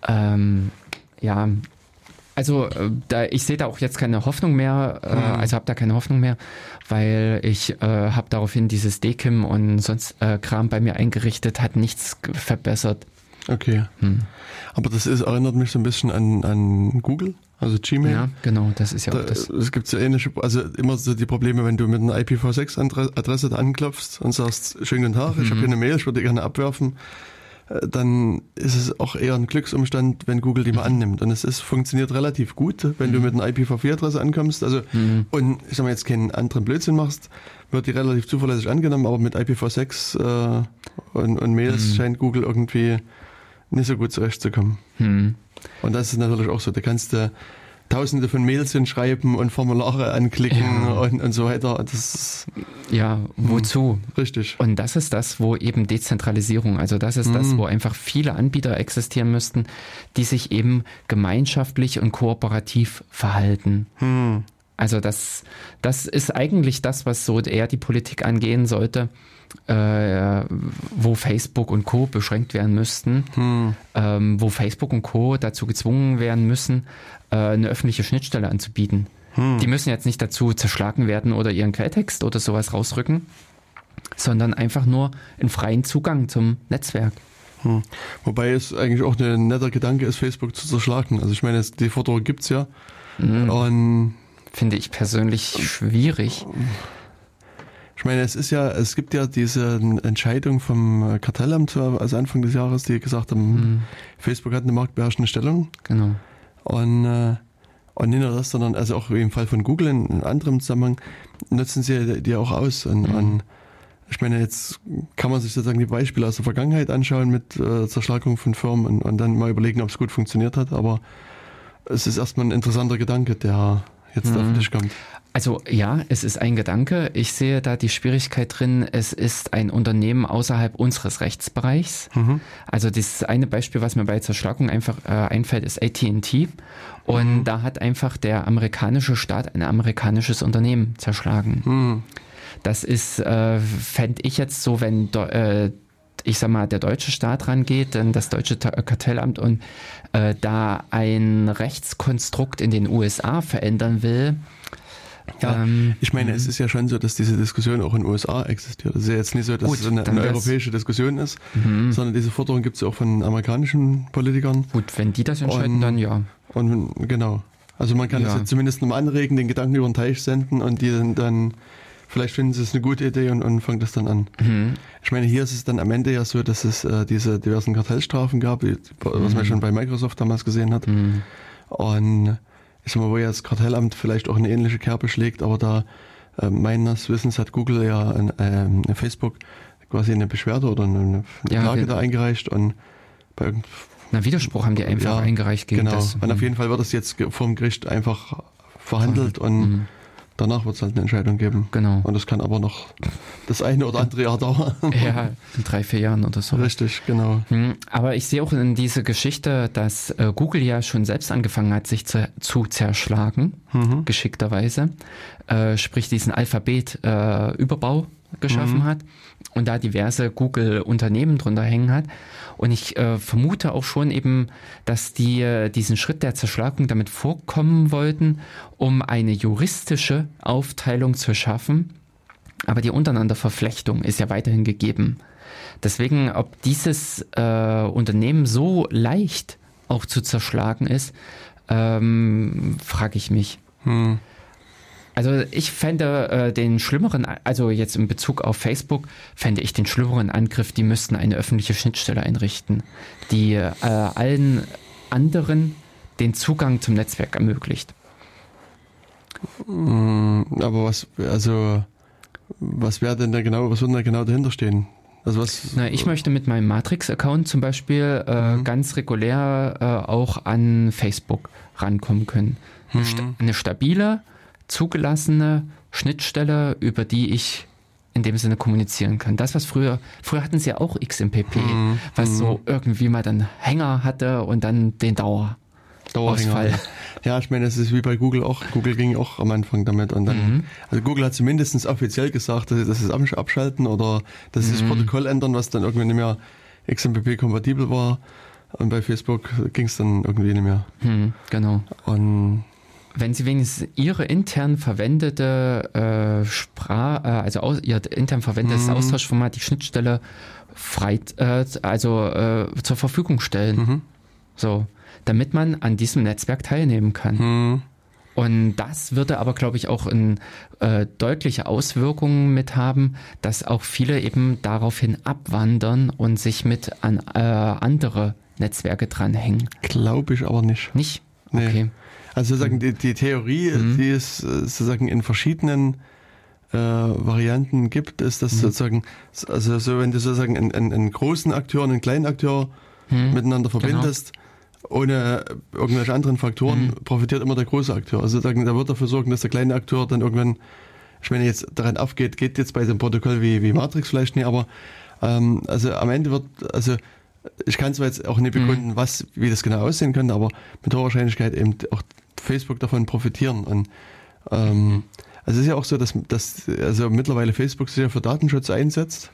Ähm, ja, also äh, da, ich sehe da auch jetzt keine Hoffnung mehr, äh, mhm. also habe da keine Hoffnung mehr, weil ich äh, habe daraufhin dieses DKIM und sonst äh, Kram bei mir eingerichtet, hat nichts verbessert. Okay. Hm. Aber das ist, erinnert mich so ein bisschen an, an Google, also Gmail. Ja, genau, das ist ja auch das. Es gibt so ähnliche, also immer so die Probleme, wenn du mit einer IPv6-Adresse da anklopfst und sagst, schönen guten Tag, mhm. ich habe hier eine Mail, ich würde gerne abwerfen dann ist es auch eher ein Glücksumstand, wenn Google die mal annimmt. Und es ist, funktioniert relativ gut, wenn mhm. du mit einer IPv4-Adresse ankommst. Also, mhm. und ich sag mal, jetzt keinen anderen Blödsinn machst, wird die relativ zuverlässig angenommen, aber mit IPv6 äh, und, und Mails mhm. scheint Google irgendwie nicht so gut zurechtzukommen. Mhm. Und das ist natürlich auch so. Da kannst du Tausende von Mails hinschreiben und Formulare anklicken ja. und, und so weiter. Das ist, ja, wozu? Hm, richtig. Und das ist das, wo eben Dezentralisierung, also das ist mhm. das, hm. wo einfach viele Anbieter existieren müssten, die sich eben gemeinschaftlich und kooperativ verhalten. Mhm. Also das, das ist eigentlich das, was so eher die Politik angehen sollte äh, wo Facebook und Co. beschränkt werden müssten, hm. ähm, wo Facebook und Co. dazu gezwungen werden müssen, äh, eine öffentliche Schnittstelle anzubieten. Hm. Die müssen jetzt nicht dazu zerschlagen werden oder ihren Quelltext oder sowas rausrücken, sondern einfach nur einen freien Zugang zum Netzwerk. Hm. Wobei es eigentlich auch ein netter Gedanke ist, Facebook zu zerschlagen. Also ich meine, die Forderung gibt es ja. Mhm. Und Finde ich persönlich schwierig. Ich meine, es ist ja, es gibt ja diese Entscheidung vom Kartellamt, also Anfang des Jahres, die gesagt haben, mhm. Facebook hat eine marktbeherrschende Stellung. Genau. Und, äh, und nicht nur das, sondern also auch im Fall von Google in, anderem Zusammenhang nutzen sie die auch aus. Und, mhm. und ich meine, jetzt kann man sich sozusagen die Beispiele aus der Vergangenheit anschauen mit äh, Zerschlagung von Firmen und, und dann mal überlegen, ob es gut funktioniert hat. Aber es ist erstmal ein interessanter Gedanke, der jetzt mhm. Tisch kommt. Also ja, es ist ein Gedanke. Ich sehe da die Schwierigkeit drin, es ist ein Unternehmen außerhalb unseres Rechtsbereichs. Mhm. Also das eine Beispiel, was mir bei Zerschlagung einfach äh, einfällt, ist AT&T. Und mhm. da hat einfach der amerikanische Staat ein amerikanisches Unternehmen zerschlagen. Mhm. Das ist, äh, fände ich jetzt so, wenn äh, ich sag mal, der deutsche Staat rangeht, dann das deutsche Kartellamt und äh, da ein Rechtskonstrukt in den USA verändern will, ja, ähm, ich meine, es ist ja schon so, dass diese Diskussion auch in den USA existiert. Es ist ja jetzt nicht so, dass gut, es eine, eine europäische Diskussion ist, mhm. sondern diese Forderung gibt es auch von amerikanischen Politikern. Gut, wenn die das entscheiden, und, dann ja. Und genau. Also man kann ja. das ja zumindest mal anregen, den Gedanken über den Teich senden und die dann vielleicht finden sie es eine gute Idee und, und fangen das dann an. Mhm. Ich meine, hier ist es dann am Ende ja so, dass es äh, diese diversen Kartellstrafen gab, was mhm. man schon bei Microsoft damals gesehen hat. Mhm. Und ich sag mal, wo ja das Kartellamt vielleicht auch eine ähnliche Kerbe schlägt, aber da äh, meines Wissens hat Google ja in, äh, in Facebook quasi eine Beschwerde oder eine, eine ja, Klage da eingereicht und bei na, Widerspruch haben die einfach ja, eingereicht gegen genau. das. Genau. Und auf mhm. jeden Fall wird das jetzt vom Gericht einfach verhandelt und mhm. Danach wird es halt eine Entscheidung geben. Genau. Und das kann aber noch das eine oder andere Jahr dauern. Ja, in drei, vier Jahren oder so. Richtig, genau. Hm, aber ich sehe auch in dieser Geschichte, dass äh, Google ja schon selbst angefangen hat, sich zu, zu zerschlagen, mhm. geschickterweise. Äh, sprich, diesen Alphabet-Überbau äh, geschaffen mhm. hat und da diverse Google-Unternehmen drunter hängen hat. Und ich äh, vermute auch schon eben, dass die äh, diesen Schritt der Zerschlagung damit vorkommen wollten, um eine juristische Aufteilung zu schaffen. Aber die Untereinanderverflechtung ist ja weiterhin gegeben. Deswegen, ob dieses äh, Unternehmen so leicht auch zu zerschlagen ist, ähm, frage ich mich. Hm. Also ich fände äh, den schlimmeren, also jetzt in Bezug auf Facebook, fände ich den schlimmeren Angriff, die müssten eine öffentliche Schnittstelle einrichten, die äh, allen anderen den Zugang zum Netzwerk ermöglicht. Mm, aber was, also, was wäre denn da genau, was würde da genau dahinter stehen? Also was, Na, ich möchte mit meinem Matrix-Account zum Beispiel äh, mhm. ganz regulär äh, auch an Facebook rankommen können. Mhm. Eine stabile, zugelassene Schnittstelle, über die ich in dem Sinne kommunizieren kann. Das, was früher, früher hatten sie ja auch XMPP, mhm. was mhm. so irgendwie mal dann Hänger hatte und dann den Dauer. Dauerausfall. Ja, ich meine, es ist wie bei Google auch. Google ging auch am Anfang damit und dann, mhm. also Google hat zumindest offiziell gesagt, dass sie das abschalten oder dass sie das mhm. Protokoll ändern, was dann irgendwie nicht mehr XMPP kompatibel war. Und bei Facebook ging es dann irgendwie nicht mehr. Mhm, genau. Und wenn Sie wenigstens Ihre intern verwendete äh, Sprache, äh, also aus, Ihr intern verwendetes mhm. Austauschformat, die Schnittstelle frei, äh, also äh, zur Verfügung stellen. Mhm. So, damit man an diesem Netzwerk teilnehmen kann. Mhm. Und das würde aber, glaube ich, auch in, äh, deutliche Auswirkungen mit haben, dass auch viele eben daraufhin abwandern und sich mit an äh, andere Netzwerke dranhängen. Glaube ich aber nicht. Nicht? Okay. Also sozusagen die, die Theorie, mhm. die es äh, sozusagen in verschiedenen äh, Varianten gibt, ist, dass mhm. sozusagen, also so wenn du sozusagen einen, einen, einen großen Akteur und einen kleinen Akteur mhm. miteinander genau. verbindest, genau. ohne irgendwelche anderen Faktoren, mhm. profitiert immer der große Akteur. Also sozusagen, der wird dafür sorgen, dass der kleine Akteur dann irgendwann, ich meine, jetzt daran aufgeht, geht jetzt bei dem Protokoll wie, wie Matrix vielleicht nicht, aber ähm, also am Ende wird, also ich kann zwar jetzt auch nicht mhm. begründen, was, wie das genau aussehen könnte, aber mit hoher Wahrscheinlichkeit eben auch Facebook davon profitieren. Und ähm, also es ist ja auch so, dass, dass also mittlerweile Facebook sich ja für Datenschutz einsetzt,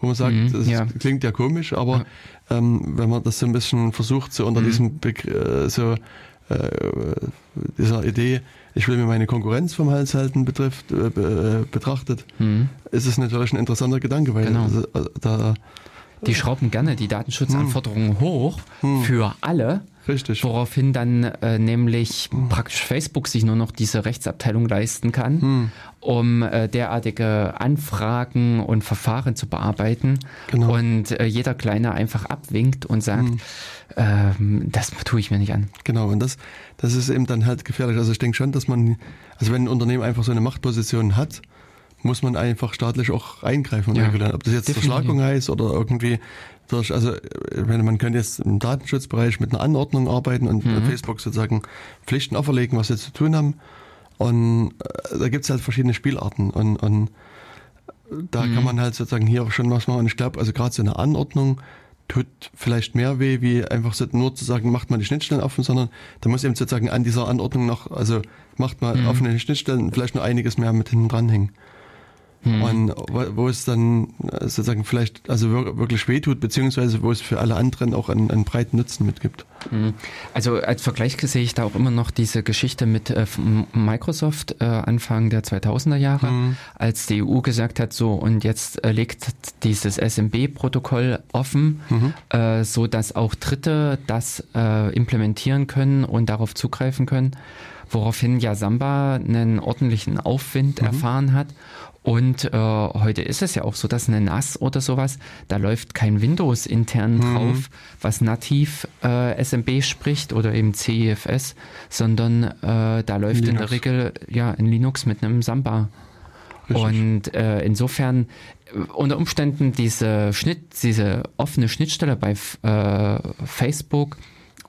wo man sagt, mhm, das ja. klingt ja komisch, aber ja. Ähm, wenn man das so ein bisschen versucht, so unter mhm. diesem Begr äh, so äh, dieser Idee, ich will mir meine Konkurrenz vom Hals halten, betrifft, äh, äh betrachtet, mhm. ist es natürlich ein interessanter Gedanke, weil genau. also, da die schrauben gerne die Datenschutzanforderungen hm. hoch hm. für alle Richtig. Woraufhin dann äh, nämlich hm. praktisch Facebook sich nur noch diese Rechtsabteilung leisten kann, hm. um äh, derartige Anfragen und Verfahren zu bearbeiten. Genau. Und äh, jeder Kleine einfach abwinkt und sagt, hm. Ähm, das tue ich mir nicht an. Genau, und das, das ist eben dann halt gefährlich. Also ich denke schon, dass man, also wenn ein Unternehmen einfach so eine Machtposition hat, muss man einfach staatlich auch eingreifen und ja, regulieren. Ob das jetzt definitiv. Verschlagung heißt oder irgendwie durch, also wenn man könnte jetzt im Datenschutzbereich mit einer Anordnung arbeiten und mhm. Facebook sozusagen Pflichten auferlegen, was sie zu tun haben. Und äh, da gibt es halt verschiedene Spielarten und, und da mhm. kann man halt sozusagen hier auch schon was machen. Und ich glaube, also gerade so eine Anordnung tut vielleicht mehr weh, wie einfach so nur zu sagen, macht man die Schnittstellen offen, sondern da muss eben sozusagen an dieser Anordnung noch, also macht man mhm. offene Schnittstellen vielleicht noch einiges mehr mit hinten dranhängen. Mhm. Und wo es dann sozusagen vielleicht also wirklich wehtut, beziehungsweise wo es für alle anderen auch einen, einen breiten Nutzen mitgibt. Mhm. Also als Vergleich sehe ich da auch immer noch diese Geschichte mit äh, Microsoft äh, Anfang der 2000er Jahre, mhm. als die EU gesagt hat, so und jetzt äh, legt dieses SMB-Protokoll offen, mhm. äh, so dass auch Dritte das äh, implementieren können und darauf zugreifen können woraufhin ja Samba einen ordentlichen Aufwind mhm. erfahren hat und äh, heute ist es ja auch so, dass eine NAS oder sowas, da läuft kein Windows intern mhm. drauf, was nativ äh, SMB spricht oder eben CIFS, sondern äh, da läuft Linux. in der Regel ja in Linux mit einem Samba. Richtig. Und äh, insofern äh, unter Umständen diese Schnitt, diese offene Schnittstelle bei äh, Facebook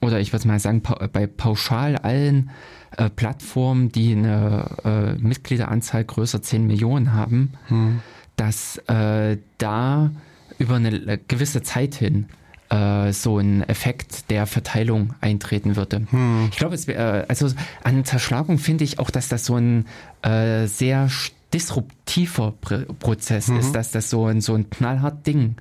oder ich würde mal sagen bei pauschal allen äh, Plattformen, die eine äh, Mitgliederanzahl größer 10 Millionen haben, hm. dass äh, da über eine gewisse Zeit hin äh, so ein Effekt der Verteilung eintreten würde. Hm. Ich glaube, es wäre, also an Zerschlagung finde ich auch, dass das so ein äh, sehr disruptiver Prozess mhm. ist, dass das so ein, so ein knallhart Ding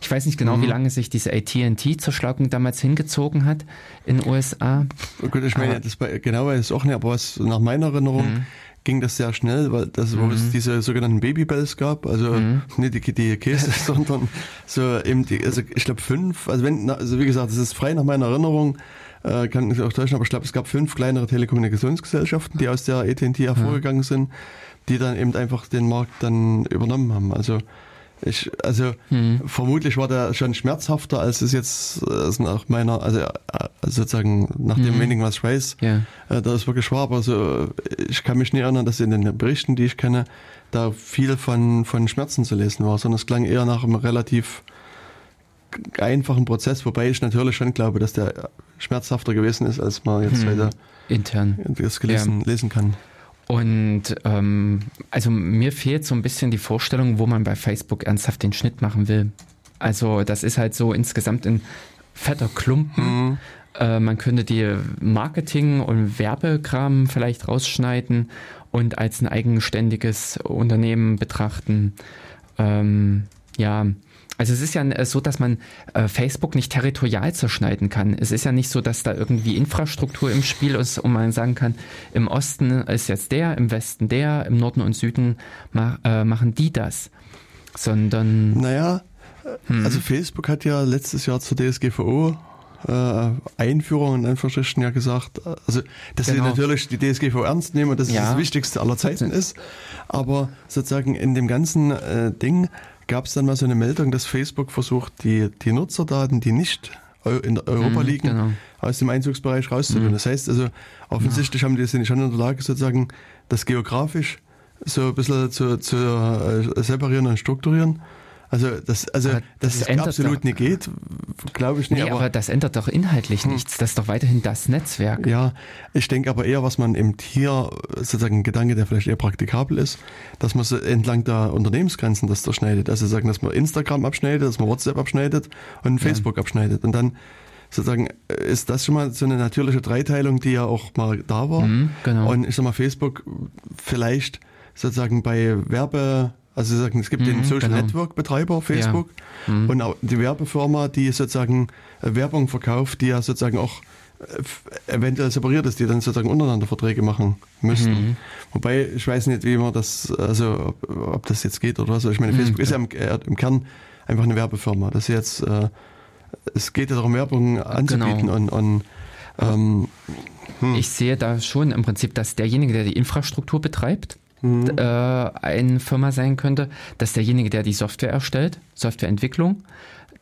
ich weiß nicht genau, mhm. wie lange sich diese AT&T-Zerschlagung damals hingezogen hat in den USA. Gut, ich meine, das bei, genau weiß ich auch nicht, aber was nach meiner Erinnerung mhm. ging das sehr schnell, weil das, wo mhm. es diese sogenannten Babybells gab, also mhm. nicht die, die Käse, sondern so eben die, also ich glaube fünf, also wenn, also wie gesagt, das ist frei nach meiner Erinnerung, äh, kann ich auch täuschen, aber ich glaube, es gab fünf kleinere Telekommunikationsgesellschaften, die aus der AT&T hervorgegangen sind, die dann eben einfach den Markt dann übernommen haben. Also ich, also hm. vermutlich war der schon schmerzhafter, als es jetzt also nach meiner, also äh, sozusagen nach dem hm. wenigen, was ich weiß, ja. äh, da ist wirklich war. Aber so, ich kann mich nicht erinnern, dass in den Berichten, die ich kenne, da viel von, von Schmerzen zu lesen war, sondern es klang eher nach einem relativ einfachen Prozess, wobei ich natürlich schon glaube, dass der schmerzhafter gewesen ist, als man jetzt hm. heute intern das gelesen, ja. lesen kann. Und ähm, also mir fehlt so ein bisschen die Vorstellung, wo man bei Facebook ernsthaft den Schnitt machen will. Also das ist halt so insgesamt ein fetter Klumpen. Mhm. Äh, man könnte die Marketing- und Werbekram vielleicht rausschneiden und als ein eigenständiges Unternehmen betrachten. Ähm, ja, also es ist ja äh, so, dass man äh, Facebook nicht territorial zerschneiden kann. Es ist ja nicht so, dass da irgendwie Infrastruktur im Spiel ist, und man sagen kann, im Osten ist jetzt der, im Westen der, im Norden und Süden ma äh, machen die das. Sondern. Naja, hm. also Facebook hat ja letztes Jahr zur DSGVO äh, Einführung in Anführungsstrichen ja gesagt, also dass genau. sie natürlich die DSGVO ernst nehmen und dass ja. es das Wichtigste aller Zeiten ist, aber sozusagen in dem ganzen äh, Ding gab es dann mal so eine Meldung, dass Facebook versucht, die, die Nutzerdaten, die nicht in Europa mhm, liegen, genau. aus dem Einzugsbereich rauszunehmen. Mhm. Das heißt also, offensichtlich ja. haben die sind schon in der Lage, sozusagen das geografisch so ein bisschen zu, zu äh, separieren und strukturieren. Also, das, also, das dass es absolut doch, nicht geht, glaube ich nicht. Nee, aber, aber, das ändert doch inhaltlich hm. nichts. Das ist doch weiterhin das Netzwerk. Ja, ich denke aber eher, was man eben hier, sozusagen ein Gedanke, der vielleicht eher praktikabel ist, dass man so entlang der Unternehmensgrenzen das zerschneidet. Also sagen, dass man Instagram abschneidet, dass man WhatsApp abschneidet und Facebook ja. abschneidet. Und dann sozusagen ist das schon mal so eine natürliche Dreiteilung, die ja auch mal da war. Mhm, genau. Und ich sag mal, Facebook vielleicht sozusagen bei Werbe also sagen, es gibt mhm, den Social genau. Network Betreiber Facebook ja. mhm. und auch die Werbefirma, die sozusagen äh, Werbung verkauft, die ja sozusagen auch äh, eventuell separiert ist, die dann sozusagen untereinander Verträge machen müssten. Mhm. Wobei ich weiß nicht, wie man das, also ob, ob das jetzt geht oder was. Ich meine, mhm, Facebook ist ja im, äh, im, Kern einfach eine Werbefirma. Das jetzt, äh, es geht ja darum, Werbung anzubieten genau. und, und Ähm, hm. Ich sehe da schon im Prinzip, dass derjenige, der die Infrastruktur betreibt, mhm. äh, eine Firma sein könnte, dass derjenige, der die Software erstellt, Softwareentwicklung,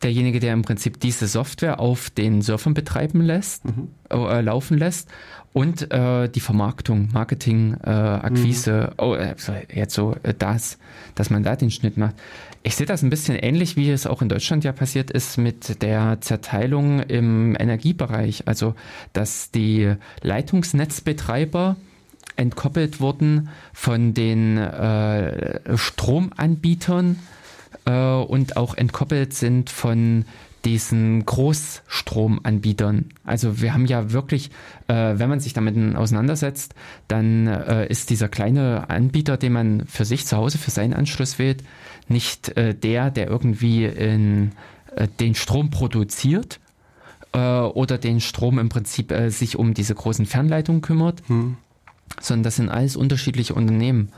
derjenige, der im Prinzip diese Software auf den Surfern betreiben lässt, mhm. äh, laufen lässt und äh, die Vermarktung, Marketing, äh, Akquise, mhm. oh, äh, jetzt so äh, das, dass man da den Schnitt macht. Ich sehe das ein bisschen ähnlich, wie es auch in Deutschland ja passiert ist mit der Zerteilung im Energiebereich. Also, dass die Leitungsnetzbetreiber entkoppelt wurden von den äh, Stromanbietern äh, und auch entkoppelt sind von diesen Großstromanbietern. Also wir haben ja wirklich, äh, wenn man sich damit auseinandersetzt, dann äh, ist dieser kleine Anbieter, den man für sich zu Hause, für seinen Anschluss wählt, nicht äh, der, der irgendwie in, äh, den Strom produziert äh, oder den Strom im Prinzip äh, sich um diese großen Fernleitungen kümmert, hm. Sondern das sind alles unterschiedliche Unternehmen.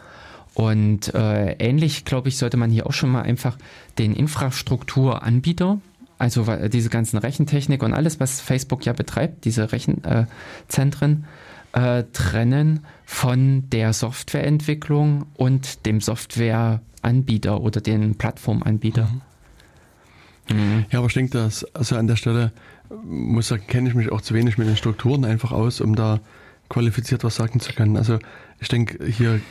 Und äh, ähnlich, glaube ich, sollte man hier auch schon mal einfach den Infrastrukturanbieter, also diese ganzen Rechentechnik und alles, was Facebook ja betreibt, diese Rechenzentren, äh, trennen von der Softwareentwicklung und dem Softwareanbieter oder den Plattformanbieter. Mhm. Mhm. Ja, aber ich denke, dass also an der Stelle muss sagen, kenne ich mich auch zu wenig mit den Strukturen einfach aus, um da qualifiziert was sagen zu können. Also ich denke, hier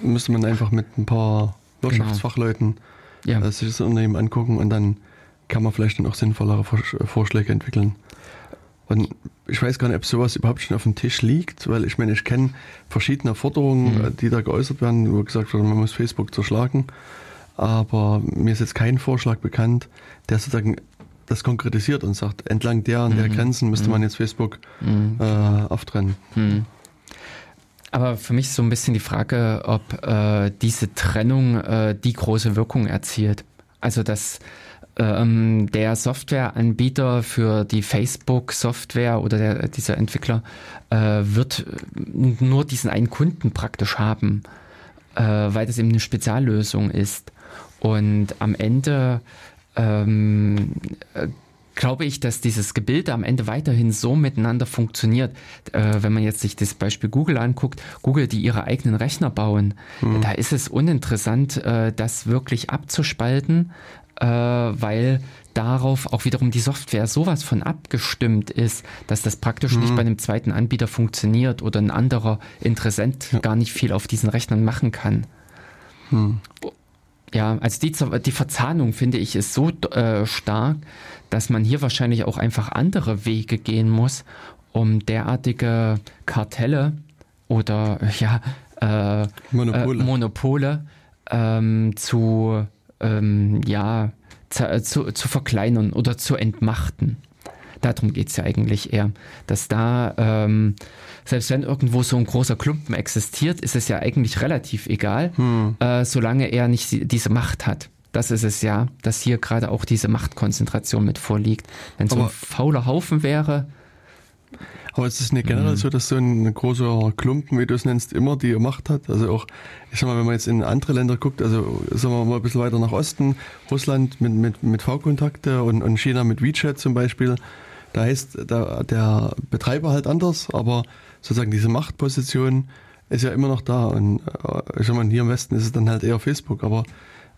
müsste man einfach mit ein paar Wirtschaftsfachleuten genau. ja. äh, sich das Unternehmen angucken und dann kann man vielleicht dann auch sinnvollere Vorschläge entwickeln. Und ich weiß gar nicht, ob sowas überhaupt schon auf dem Tisch liegt, weil ich meine, ich kenne verschiedene Forderungen, mhm. die da geäußert werden, wo gesagt wird, man muss Facebook zerschlagen. Aber mir ist jetzt kein Vorschlag bekannt, der sozusagen das konkretisiert und sagt, entlang der und der mhm. Grenzen müsste man mhm. jetzt Facebook mhm. äh, auftrennen. Mhm. Aber für mich ist so ein bisschen die Frage, ob äh, diese Trennung äh, die große Wirkung erzielt. Also dass ähm, der Softwareanbieter für die Facebook-Software oder der, dieser Entwickler äh, wird nur diesen einen Kunden praktisch haben, äh, weil das eben eine Speziallösung ist. Und am Ende ähm, glaube ich, dass dieses Gebilde am Ende weiterhin so miteinander funktioniert. Äh, wenn man jetzt sich das Beispiel Google anguckt, Google, die ihre eigenen Rechner bauen, mhm. da ist es uninteressant, äh, das wirklich abzuspalten, äh, weil darauf auch wiederum die Software sowas von abgestimmt ist, dass das praktisch mhm. nicht bei einem zweiten Anbieter funktioniert oder ein anderer Interessent ja. gar nicht viel auf diesen Rechnern machen kann. Mhm. Ja, also die, die Verzahnung, finde ich, ist so äh, stark, dass man hier wahrscheinlich auch einfach andere Wege gehen muss, um derartige Kartelle oder ja, äh, Monopole, äh, Monopole ähm, zu, ähm, ja, zu, äh, zu, zu, verkleinern oder zu entmachten. Darum geht es ja eigentlich eher, dass da ähm, selbst wenn irgendwo so ein großer Klumpen existiert, ist es ja eigentlich relativ egal, hm. äh, solange er nicht diese Macht hat. Das ist es ja, dass hier gerade auch diese Machtkonzentration mit vorliegt. Wenn so ein fauler Haufen wäre. Aber ist es nicht generell mhm. so, dass so ein großer Klumpen, wie du es nennst, immer die Macht hat? Also auch, ich sag mal, wenn man jetzt in andere Länder guckt, also sagen wir mal ein bisschen weiter nach Osten, Russland mit, mit, mit V-Kontakte und, und China mit WeChat zum Beispiel, da heißt der, der Betreiber halt anders, aber sozusagen diese Machtposition ist ja immer noch da. Und äh, ich sag mal, hier im Westen ist es dann halt eher Facebook. Aber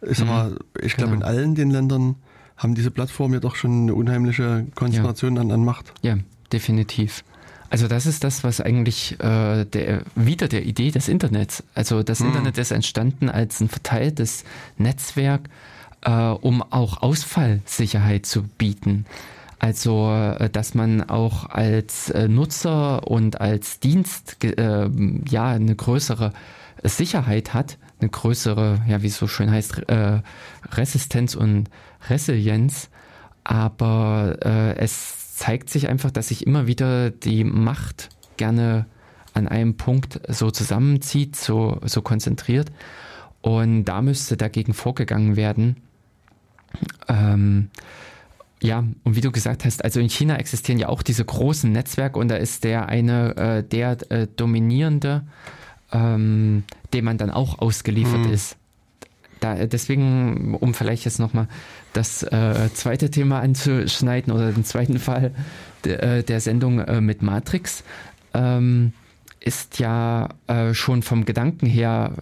ich sag mhm. mal, ich glaube, genau. in allen den Ländern haben diese Plattformen ja doch schon eine unheimliche Konzentration ja. an, an Macht. Ja, definitiv. Also das ist das, was eigentlich äh, der, wieder der Idee des Internets. Also das mhm. Internet ist entstanden als ein verteiltes Netzwerk, äh, um auch Ausfallsicherheit zu bieten. Also, äh, dass man auch als äh, Nutzer und als Dienst äh, ja eine größere Sicherheit hat, eine größere, ja, wie es so schön heißt, äh, Resistenz und Resilienz. Aber äh, es zeigt sich einfach, dass sich immer wieder die Macht gerne an einem Punkt so zusammenzieht, so, so konzentriert. Und da müsste dagegen vorgegangen werden. Ähm, ja, und wie du gesagt hast, also in China existieren ja auch diese großen Netzwerke und da ist der eine, äh, der äh, dominierende, ähm, dem man dann auch ausgeliefert mhm. ist. da, deswegen, um vielleicht jetzt nochmal das äh, zweite Thema anzuschneiden oder den zweiten Fall de, äh, der Sendung äh, mit Matrix, ähm, ist ja äh, schon vom Gedanken her,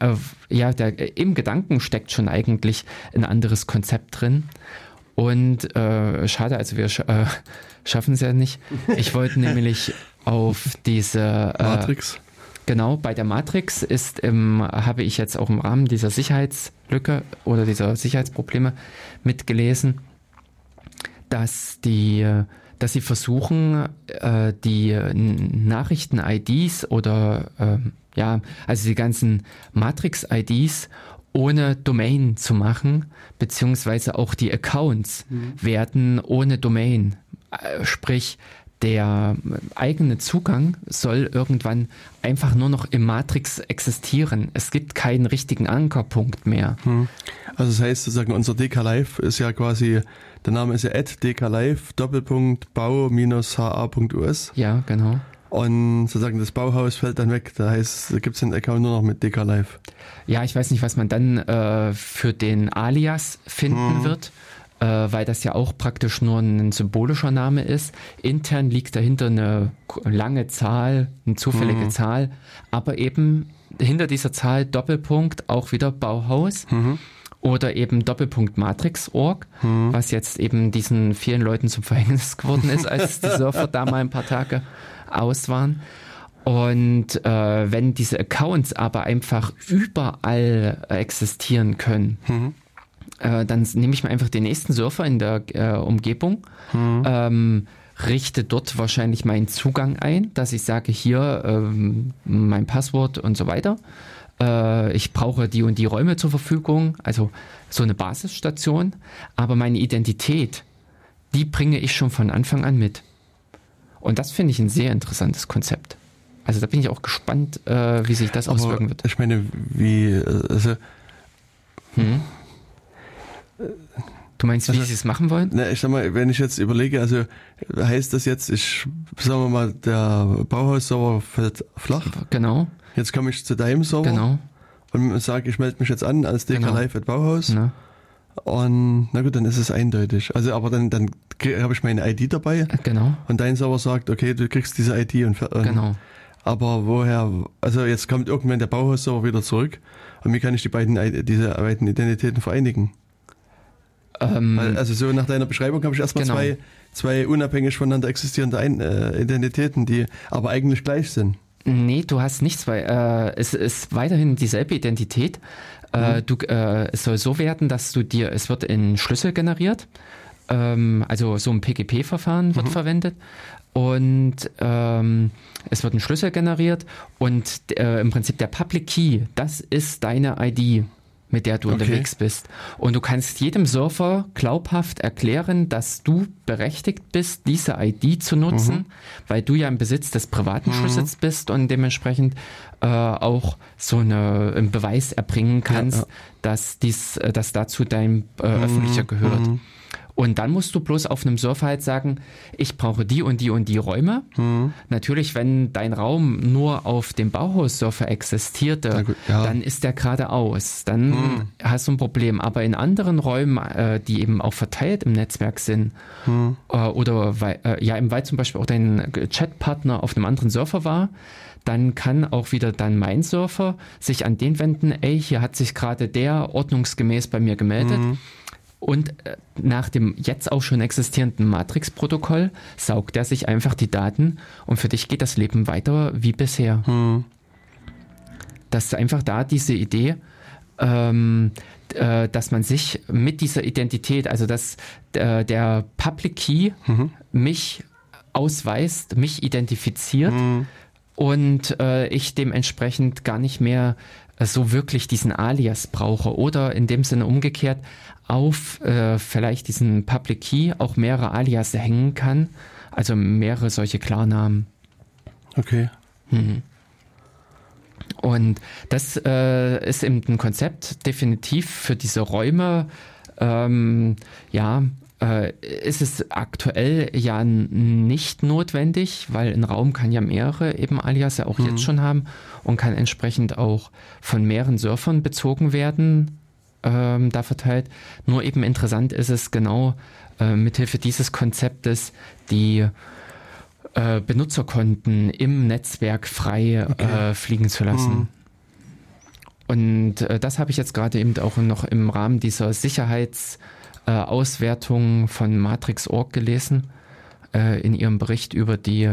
äh, ja, der, im Gedanken steckt schon eigentlich ein anderes Konzept drin. Und äh, schade, also wir sch äh, schaffen es ja nicht. Ich wollte nämlich auf diese äh, Matrix. Genau, bei der Matrix ist im, habe ich jetzt auch im Rahmen dieser Sicherheitslücke oder dieser Sicherheitsprobleme mitgelesen, dass die dass sie versuchen, äh, die Nachrichten-IDs oder äh, ja, also die ganzen Matrix-IDs ohne Domain zu machen, beziehungsweise auch die Accounts mhm. werden ohne Domain. Äh, sprich, der eigene Zugang soll irgendwann einfach nur noch im Matrix existieren. Es gibt keinen richtigen Ankerpunkt mehr. Mhm. Also das heißt sozusagen, unser DK Live ist ja quasi der Name ist ja @dklive Doppelpunkt Bau-ha.us. Ja, genau. Und sozusagen das Bauhaus fällt dann weg. Da heißt, da gibt es den Account nur noch mit dklive. Ja, ich weiß nicht, was man dann äh, für den Alias finden hm. wird, äh, weil das ja auch praktisch nur ein symbolischer Name ist. Intern liegt dahinter eine lange Zahl, eine zufällige hm. Zahl, aber eben hinter dieser Zahl Doppelpunkt auch wieder Bauhaus. Mhm oder eben Doppelpunkt Matrix.org, hm. was jetzt eben diesen vielen Leuten zum Verhängnis geworden ist, als die Surfer da mal ein paar Tage aus waren. Und äh, wenn diese Accounts aber einfach überall existieren können, mhm. äh, dann nehme ich mir einfach den nächsten Surfer in der äh, Umgebung, mhm. ähm, richte dort wahrscheinlich meinen Zugang ein, dass ich sage, hier ähm, mein Passwort und so weiter äh, ich brauche die und die Räume zur Verfügung, also so eine Basisstation, aber meine Identität, die bringe ich schon von Anfang an mit. Und das finde ich ein sehr interessantes Konzept. Also da bin ich auch gespannt, äh, wie sich das aber auswirken wird. Ich meine, wie, also, hm? Du meinst, wie also, sie es machen wollen? Ne, ich sag mal, wenn ich jetzt überlege, also heißt das jetzt, ich, sagen wir mal, der Bauhaus-Server fällt flach. Genau. Jetzt komme ich zu deinem Server genau. und sage, ich melde mich jetzt an als DK genau. Live at Bauhaus. Ja. Und na gut, dann ist es eindeutig. Also, aber dann, dann habe ich meine ID dabei. Genau. Und dein Server sagt, okay, du kriegst diese ID und, und genau. Aber woher, also jetzt kommt irgendwann der Bauhaus-Server wieder zurück. Und wie kann ich die beiden, diese beiden Identitäten vereinigen? Ähm, also so nach deiner Beschreibung habe ich erstmal genau. zwei, zwei unabhängig voneinander existierende Ein äh, Identitäten, die aber eigentlich gleich sind. Nee, du hast nichts, weil äh, es ist weiterhin dieselbe Identität. Äh, mhm. du, äh, es soll so werden, dass du dir, es wird in Schlüssel generiert, ähm, also so ein PGP-Verfahren wird mhm. verwendet und ähm, es wird ein Schlüssel generiert und äh, im Prinzip der Public Key, das ist deine ID mit der du okay. unterwegs bist. Und du kannst jedem Surfer glaubhaft erklären, dass du berechtigt bist, diese ID zu nutzen, mhm. weil du ja im Besitz des privaten mhm. Schlüssels bist und dementsprechend äh, auch so eine, einen Beweis erbringen kannst, ja, ja. dass dies, äh, dass dazu dein äh, mhm. öffentlicher gehört. Mhm. Und dann musst du bloß auf einem Surfer halt sagen, ich brauche die und die und die Räume. Mhm. Natürlich, wenn dein Raum nur auf dem Bauhaus-Surfer existierte, gut, ja. dann ist der geradeaus. Dann mhm. hast du ein Problem. Aber in anderen Räumen, äh, die eben auch verteilt im Netzwerk sind, mhm. äh, oder weil, äh, ja, eben weil zum Beispiel auch dein Chatpartner auf einem anderen Surfer war, dann kann auch wieder dann mein Surfer sich an den wenden, ey, hier hat sich gerade der ordnungsgemäß bei mir gemeldet. Mhm. Und äh, nach dem jetzt auch schon existierenden Matrix-Protokoll saugt er sich einfach die Daten und für dich geht das Leben weiter wie bisher. Hm. Das ist einfach da diese Idee, ähm, äh, dass man sich mit dieser Identität, also dass äh, der Public Key mhm. mich ausweist, mich identifiziert mhm. und äh, ich dementsprechend gar nicht mehr so wirklich diesen Alias brauche oder in dem Sinne umgekehrt auf äh, vielleicht diesen Public Key auch mehrere Alias hängen kann, also mehrere solche Klarnamen. Okay. Mhm. Und das äh, ist eben ein Konzept definitiv für diese Räume, ähm, ja, äh, ist es aktuell ja nicht notwendig, weil ein Raum kann ja mehrere eben Alias ja auch mhm. jetzt schon haben und kann entsprechend auch von mehreren Surfern bezogen werden, ähm, da verteilt. Nur eben interessant ist es genau äh, mithilfe dieses Konzeptes, die äh, Benutzerkonten im Netzwerk frei okay. äh, fliegen zu lassen. Mhm. Und äh, das habe ich jetzt gerade eben auch noch im Rahmen dieser Sicherheitsauswertung von Matrix.org gelesen, äh, in ihrem Bericht über die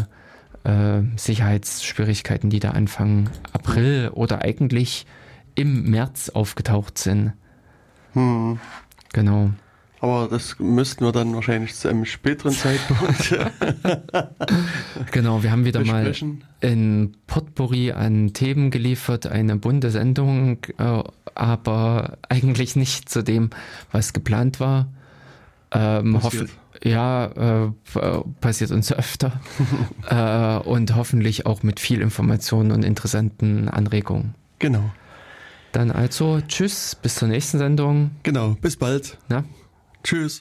äh, Sicherheitsschwierigkeiten, die da Anfang April oder eigentlich im März aufgetaucht sind. Hm. Genau. Aber das müssten wir dann wahrscheinlich zu einem späteren Zeitpunkt. genau, wir haben wieder besprechen. mal in Potpourri an Themen geliefert, eine bunte Sendung, äh, aber eigentlich nicht zu dem, was geplant war. Ähm, passiert. ja, äh, passiert uns öfter. äh, und hoffentlich auch mit viel Informationen und interessanten Anregungen. Genau. Dann also, tschüss, bis zur nächsten Sendung. Genau, bis bald. Na? Tschüss.